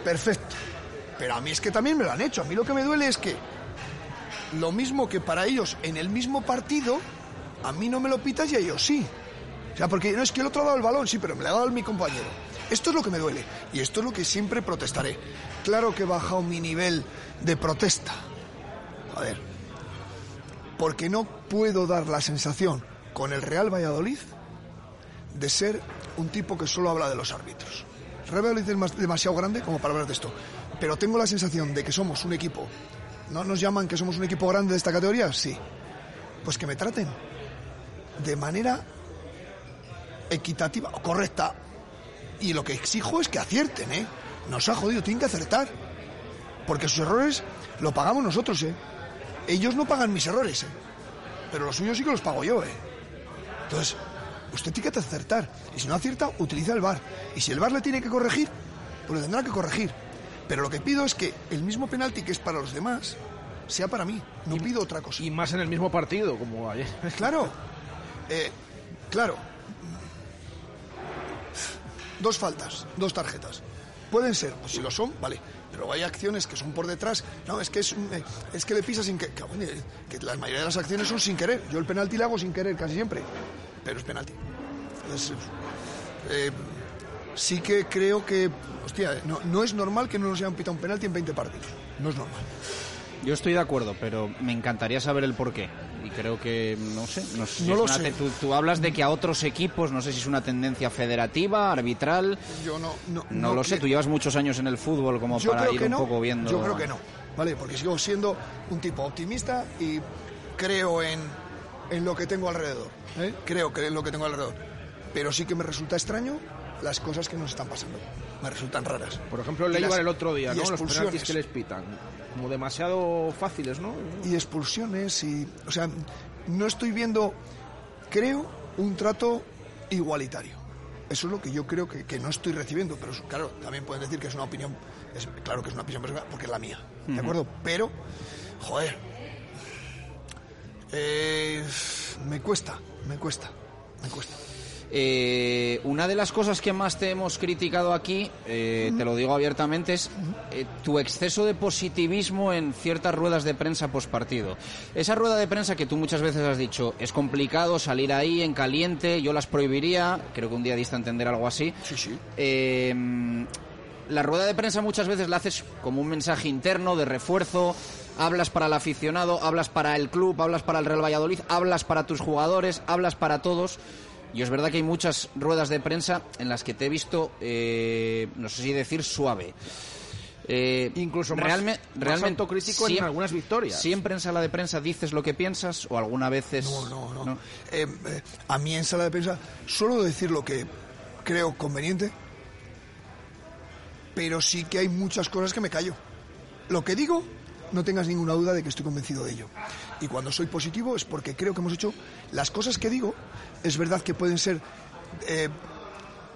Perfecto. Pero a mí es que también me lo han hecho. A mí lo que me duele es que lo mismo que para ellos en el mismo partido, a mí no me lo pitas y a ellos sí. O sea, porque no es que el otro ha dado el balón, sí, pero me lo ha dado mi compañero. Esto es lo que me duele y esto es lo que siempre protestaré. Claro que he bajado mi nivel de protesta. A ver, porque no puedo dar la sensación con el Real Valladolid de ser un tipo que solo habla de los árbitros. El Real Valladolid es demasiado grande como para hablar de esto, pero tengo la sensación de que somos un equipo. ¿No nos llaman que somos un equipo grande de esta categoría? Sí. Pues que me traten de manera equitativa o correcta. Y lo que exijo es que acierten, ¿eh? Nos ha jodido, tienen que acertar. Porque sus errores lo pagamos nosotros, ¿eh? Ellos no pagan mis errores, ¿eh? Pero los suyos sí que los pago yo, ¿eh? Entonces, usted tiene que acertar. Y si no acierta, utiliza el VAR. Y si el VAR le tiene que corregir, pues le tendrá que corregir. Pero lo que pido es que el mismo penalti que es para los demás sea para mí. No pido otra cosa. Y más en el mismo partido, como ayer. Claro. Eh, claro. Dos faltas, dos tarjetas. Pueden ser, pues si lo son, vale. Pero hay acciones que son por detrás. No, es que es, eh, es que le pisa sin que, eh, que la mayoría de las acciones son sin querer. Yo el penalti le hago sin querer casi siempre. Pero es penalti. Eh, sí que creo que, hostia, no, no es normal que no nos hayan pitado un penalti en 20 partidos. No es normal. Yo estoy de acuerdo, pero me encantaría saber el porqué. Y creo que, no sé, no sé No lo sé. Tú, tú hablas de que a otros equipos, no sé si es una tendencia federativa, arbitral. Yo no, no, No, lo sé, tú llevas muchos años en el fútbol como Yo para ir un poco viendo. Yo creo que no, ¿vale? Porque sigo siendo un tipo optimista y creo en, en lo que tengo alrededor. ¿eh? Creo que en lo que tengo alrededor. Pero sí que me resulta extraño las cosas que nos están pasando. Me resultan raras. Por ejemplo, las- Eibar el otro día, ¿no? Los penaltis que les pitan. Como demasiado fáciles, ¿no? Y expulsiones y... O sea, no estoy viendo, creo, un trato igualitario. Eso es lo que yo creo que, que no estoy recibiendo. Pero claro, también pueden decir que es una opinión... Es, claro que es una opinión personal porque es la mía. ¿De acuerdo? Pero, joder... eh, me cuesta, me cuesta, me cuesta. Eh, una de las cosas que más te hemos criticado aquí, eh, te lo digo abiertamente, es eh, tu exceso de positivismo en ciertas ruedas de prensa postpartido. Esa rueda de prensa que tú muchas veces has dicho, es complicado salir ahí en caliente, yo las prohibiría, creo que un día diste a entender algo así. Sí, sí. Eh, la rueda de prensa muchas veces la haces como un mensaje interno de refuerzo. Hablas para el aficionado, hablas para el club, hablas para el Real Valladolid, hablas para tus jugadores, hablas para todos. Y es verdad que hay muchas ruedas de prensa en las que te he visto, eh, no sé si decir suave. Eh, Incluso más- realme- más realmente autocrítico en siem- algunas victorias. ¿Siempre en sala de prensa dices lo que piensas o alguna vez es... No, no, no. Eh, eh, a mí en sala de prensa suelo decir lo que creo conveniente, pero sí que hay muchas cosas que me callo. Lo que digo, no tengas ninguna duda de que estoy convencido de ello. Y cuando soy positivo es porque creo que hemos hecho las cosas que digo, es verdad que pueden ser eh,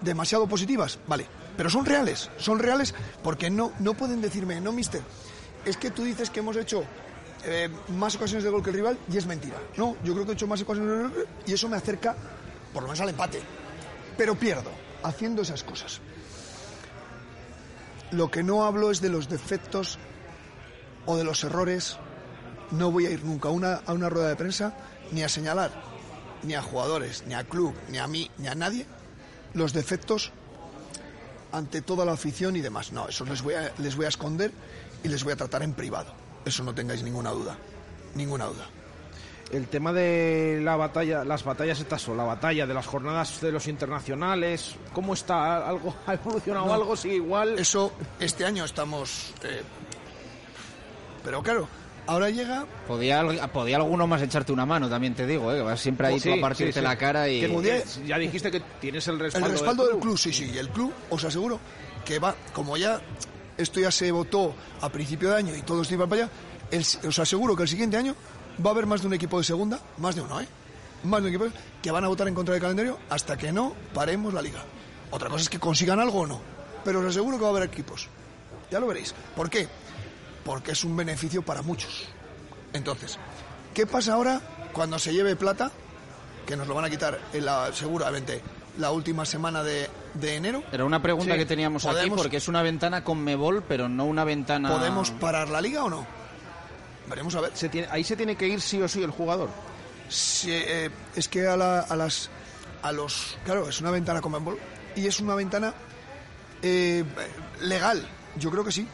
demasiado positivas, vale, pero son reales, son reales porque no, no pueden decirme, no, mister, es que tú dices que hemos hecho eh, más ocasiones de gol que el rival y es mentira. No, yo creo que he hecho más ocasiones y eso me acerca por lo menos al empate. Pero pierdo haciendo esas cosas. Lo que no hablo es de los defectos o de los errores. No voy a ir nunca a una, a una rueda de prensa ni a señalar ni a jugadores, ni a club, ni a mí, ni a nadie los defectos ante toda la afición y demás. No, eso les voy a, les voy a esconder y les voy a tratar en privado. Eso no tengáis ninguna duda. Ninguna duda. El tema de la batalla, las batallas estas o la batalla de las jornadas de los internacionales, ¿cómo está? ¿Algo ha evolucionado No. algo? ¿Sigue igual? Eso, este año estamos... eh, pero claro, ahora llega... Podía, podía alguno más echarte una mano, también te digo, ¿eh? que vas siempre ahí Sí, tú a partirte sí, sí. la cara y... Que Podía- ya dijiste que tienes el El respaldo, respaldo del club, sí, sí. Y el club, os aseguro, que va, como ya esto ya se votó a principio de año y todos iban para allá, el- os aseguro que el siguiente año va a haber más de un equipo de segunda, más de uno, ¿eh? Más de un equipo que van a votar en contra del calendario hasta que no paremos la liga. Otra cosa es que consigan algo o no. Pero os aseguro que va a haber equipos. Ya lo veréis. ¿Por qué? Porque es un beneficio para muchos. Entonces, ¿qué pasa ahora cuando se lleve plata? Que nos lo van a quitar en la, seguramente la última semana de, de enero. Era una pregunta Sí. que teníamos aquí ¿Podemos- porque es una ventana con Mebol, pero no una ventana... ¿Podemos parar la liga o no? Veremos a ver. Se tiene- ahí se tiene que ir sí o sí el jugador. Sí, eh, es que a, la- a las a los claro es una ventana con handball y es una ventana eh, legal yo creo que sí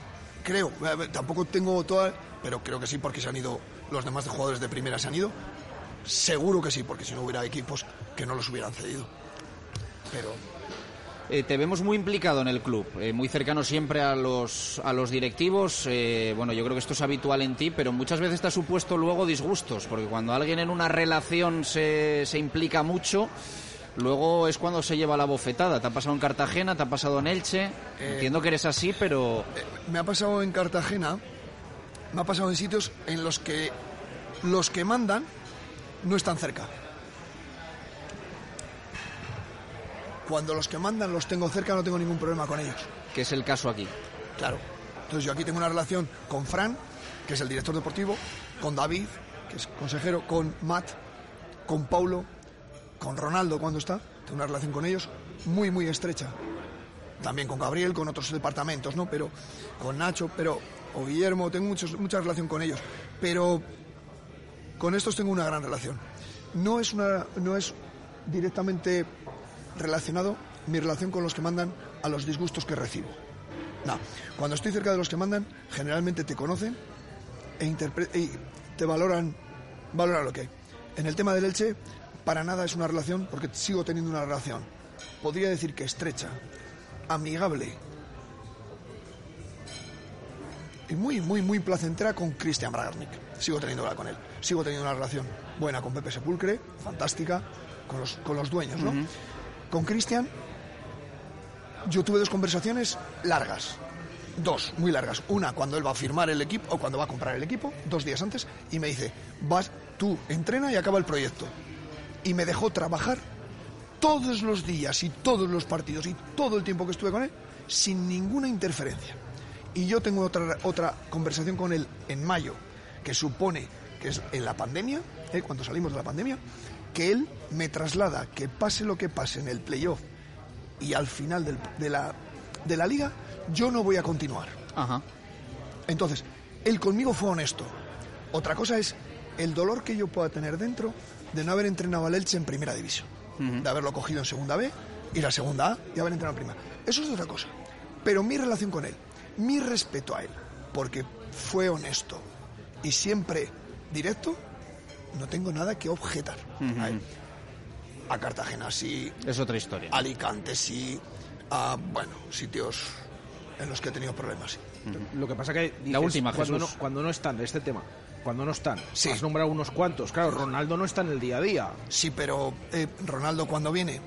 creo. Tampoco tengo toda pero creo que sí porque se han ido los demás jugadores de primera se han ido. Seguro que sí porque si no hubiera equipos que no los hubieran cedido. Pero Eh, te vemos muy implicado en el club, eh, muy cercano siempre a los, a los directivos. eh, bueno, yo creo que esto es habitual en ti, pero muchas veces te ha supuesto luego disgustos, porque cuando alguien en una relación se, se implica mucho, luego es cuando se lleva la bofetada. Te ha pasado en Cartagena, te ha pasado en Elche. Eh, Entiendo que eres así, pero Me ha pasado en Cartagena, me ha pasado en sitios en los que los que mandan no están cerca. Cuando los que mandan los tengo cerca no tengo ningún problema con ellos. que es el caso aquí. Claro. Entonces yo aquí tengo una relación con Fran, que es el director deportivo, con David, que es consejero, con Matt, con Paulo, con Ronaldo cuando está. Tengo una relación con ellos muy, muy estrecha. También con Gabriel, con otros departamentos, ¿no? Pero con Nacho, pero o Guillermo, tengo muchos, mucha relación con ellos. Pero con estos tengo una gran relación. No es, una, no es directamente relacionado mi relación con los que mandan a los disgustos que recibo. No, cuando estoy cerca de los que mandan, generalmente te conocen e, y te valoran, valoran lo que hay. En el tema del Elche, para nada es una relación, porque sigo teniendo una relación. Podría decir que estrecha, amigable y muy, muy, muy placentera con Christian Bragarnik. Sigo teniéndola con él. Sigo teniendo una relación buena con Pepe Sepulcre, fantástica, con los, con los dueños, ¿no? Con Cristian, yo tuve dos conversaciones largas. Dos, muy largas. Una cuando él va a firmar el equipo o cuando va a comprar el equipo, dos días antes, y me dice, vas, tú entrena y acaba el proyecto. Y me dejó trabajar todos los días y todos los partidos y todo el tiempo que estuve con él sin ninguna interferencia. Y yo tengo otra, otra conversación con él en mayo, que supone que es en la pandemia, ¿eh? cuando salimos de la pandemia, que él me traslada que pase lo que pase en el playoff y al final del- de, la, de la liga, yo no voy a continuar. Ajá. Entonces, él conmigo fue honesto. Otra cosa es el dolor que yo pueda tener dentro de no haber entrenado al Elche en primera división. De haberlo cogido en segunda B, ir a segunda A y haber entrenado en primera. Eso es otra cosa. Pero mi relación con él, mi respeto a él, porque fue honesto y siempre directo, no tengo nada que objetar a él. A Cartagena sí, Es otra historia. Alicante sí, a, bueno, sitios en los que he tenido problemas. sí. Lo que pasa que dices, La última, cuando no, Jesús. cuando no están de este tema, cuando no están, has nombrado unos cuantos. Claro, Ronaldo no está en el día a día. Sí, pero eh, Ronaldo cuando viene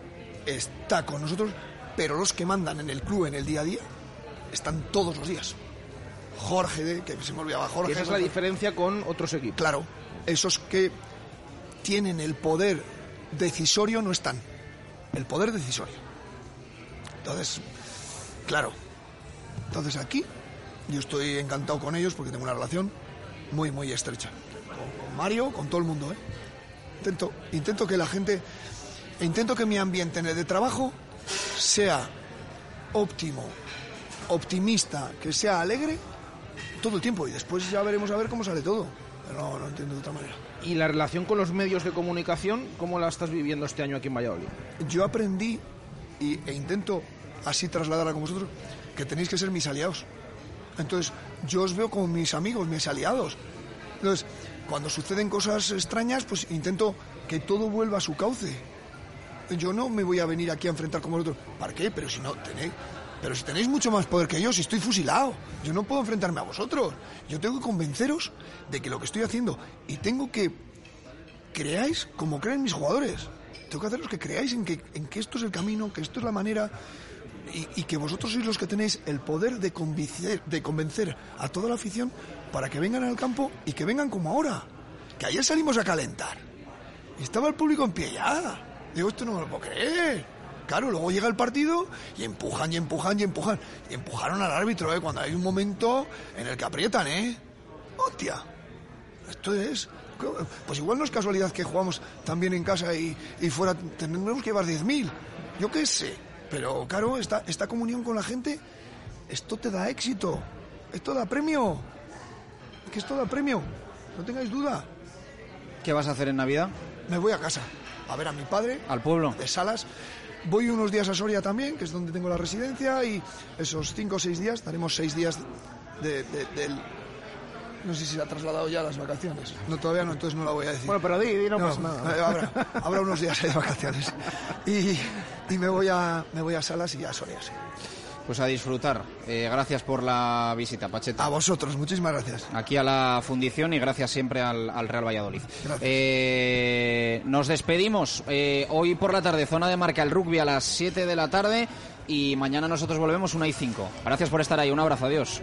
está con nosotros, pero los que mandan en el club en el día a día están todos los días. Jorge, que se me olvidaba Jorge. esa es la diferencia con otros equipos. Claro, esos que tienen el poder decisorio no están. El poder decisorio. Entonces, claro. Entonces aquí yo estoy encantado con ellos porque tengo una relación muy, muy estrecha. Con, Mario, con todo el mundo, ¿eh? Intento, intento que la gente, intento que mi ambiente de trabajo sea óptimo, optimista, que sea alegre todo el tiempo y después ya veremos a ver cómo sale todo. Pero no, no entiendo de otra manera. ¿Y la relación con los medios de comunicación, cómo la estás viviendo este año aquí en Valladolid? Yo aprendí y, e intento así trasladarla con vosotros que tenéis que ser mis aliados. Entonces, yo os veo como mis amigos, mis aliados. Entonces, cuando suceden cosas extrañas, pues intento que todo vuelva a su cauce. Yo no me voy a venir aquí a enfrentar con vosotros. ¿Para qué? Pero si no tenéis, pero si tenéis mucho más poder que yo, si estoy fusilado, yo no puedo enfrentarme a vosotros. Yo tengo que convenceros de que lo que estoy haciendo y tengo que creáis como creen mis jugadores. Tengo que haceros que creáis en que, en que esto es el camino, que esto es la manera y, que vosotros sois los que tenéis el poder de convencer, de convencer a toda la afición para que vengan al campo y que vengan como ahora. Que ayer salimos a calentar. Y estaba el público en pie ya. Digo, esto no me lo puedo creer. Claro, luego llega el partido y empujan y empujan y empujan. Y empujaron al árbitro, ¿eh? Cuando hay un momento en el que aprietan, ¿eh? ¡Hostia! Esto es... Pues igual no es casualidad que jugamos también en casa y, y fuera tendremos que llevar 10.000. Yo qué sé. Pero claro, esta, esta comunión con la gente, esto te da éxito. Esto da premio. Que esto da premio. No tengáis duda. ¿Qué vas a hacer en Navidad? Me voy a casa a ver a mi padre. ¿Al pueblo? De Salas. Voy unos días a Soria también, que es donde tengo la residencia, y esos cinco o seis días, estaremos seis días de. No sé si se ha trasladado ya a las vacaciones. No, todavía no, entonces no la voy a decir. Bueno, pero di, di, no pasa nada. eh, Habrá, habrá unos días ahí de vacaciones. Y, y me, voy a, me voy a Salas y a Soria, sí. Pues a disfrutar. Eh, gracias por la visita, Pacheta. A vosotros, muchísimas gracias. Aquí a la fundición y gracias siempre al, al Real Valladolid. Eh, nos despedimos. Eh, hoy por la tarde, zona de marca el rugby a las 7 de la tarde y mañana nosotros volvemos una y 5. Gracias por estar ahí. Un abrazo. Adiós.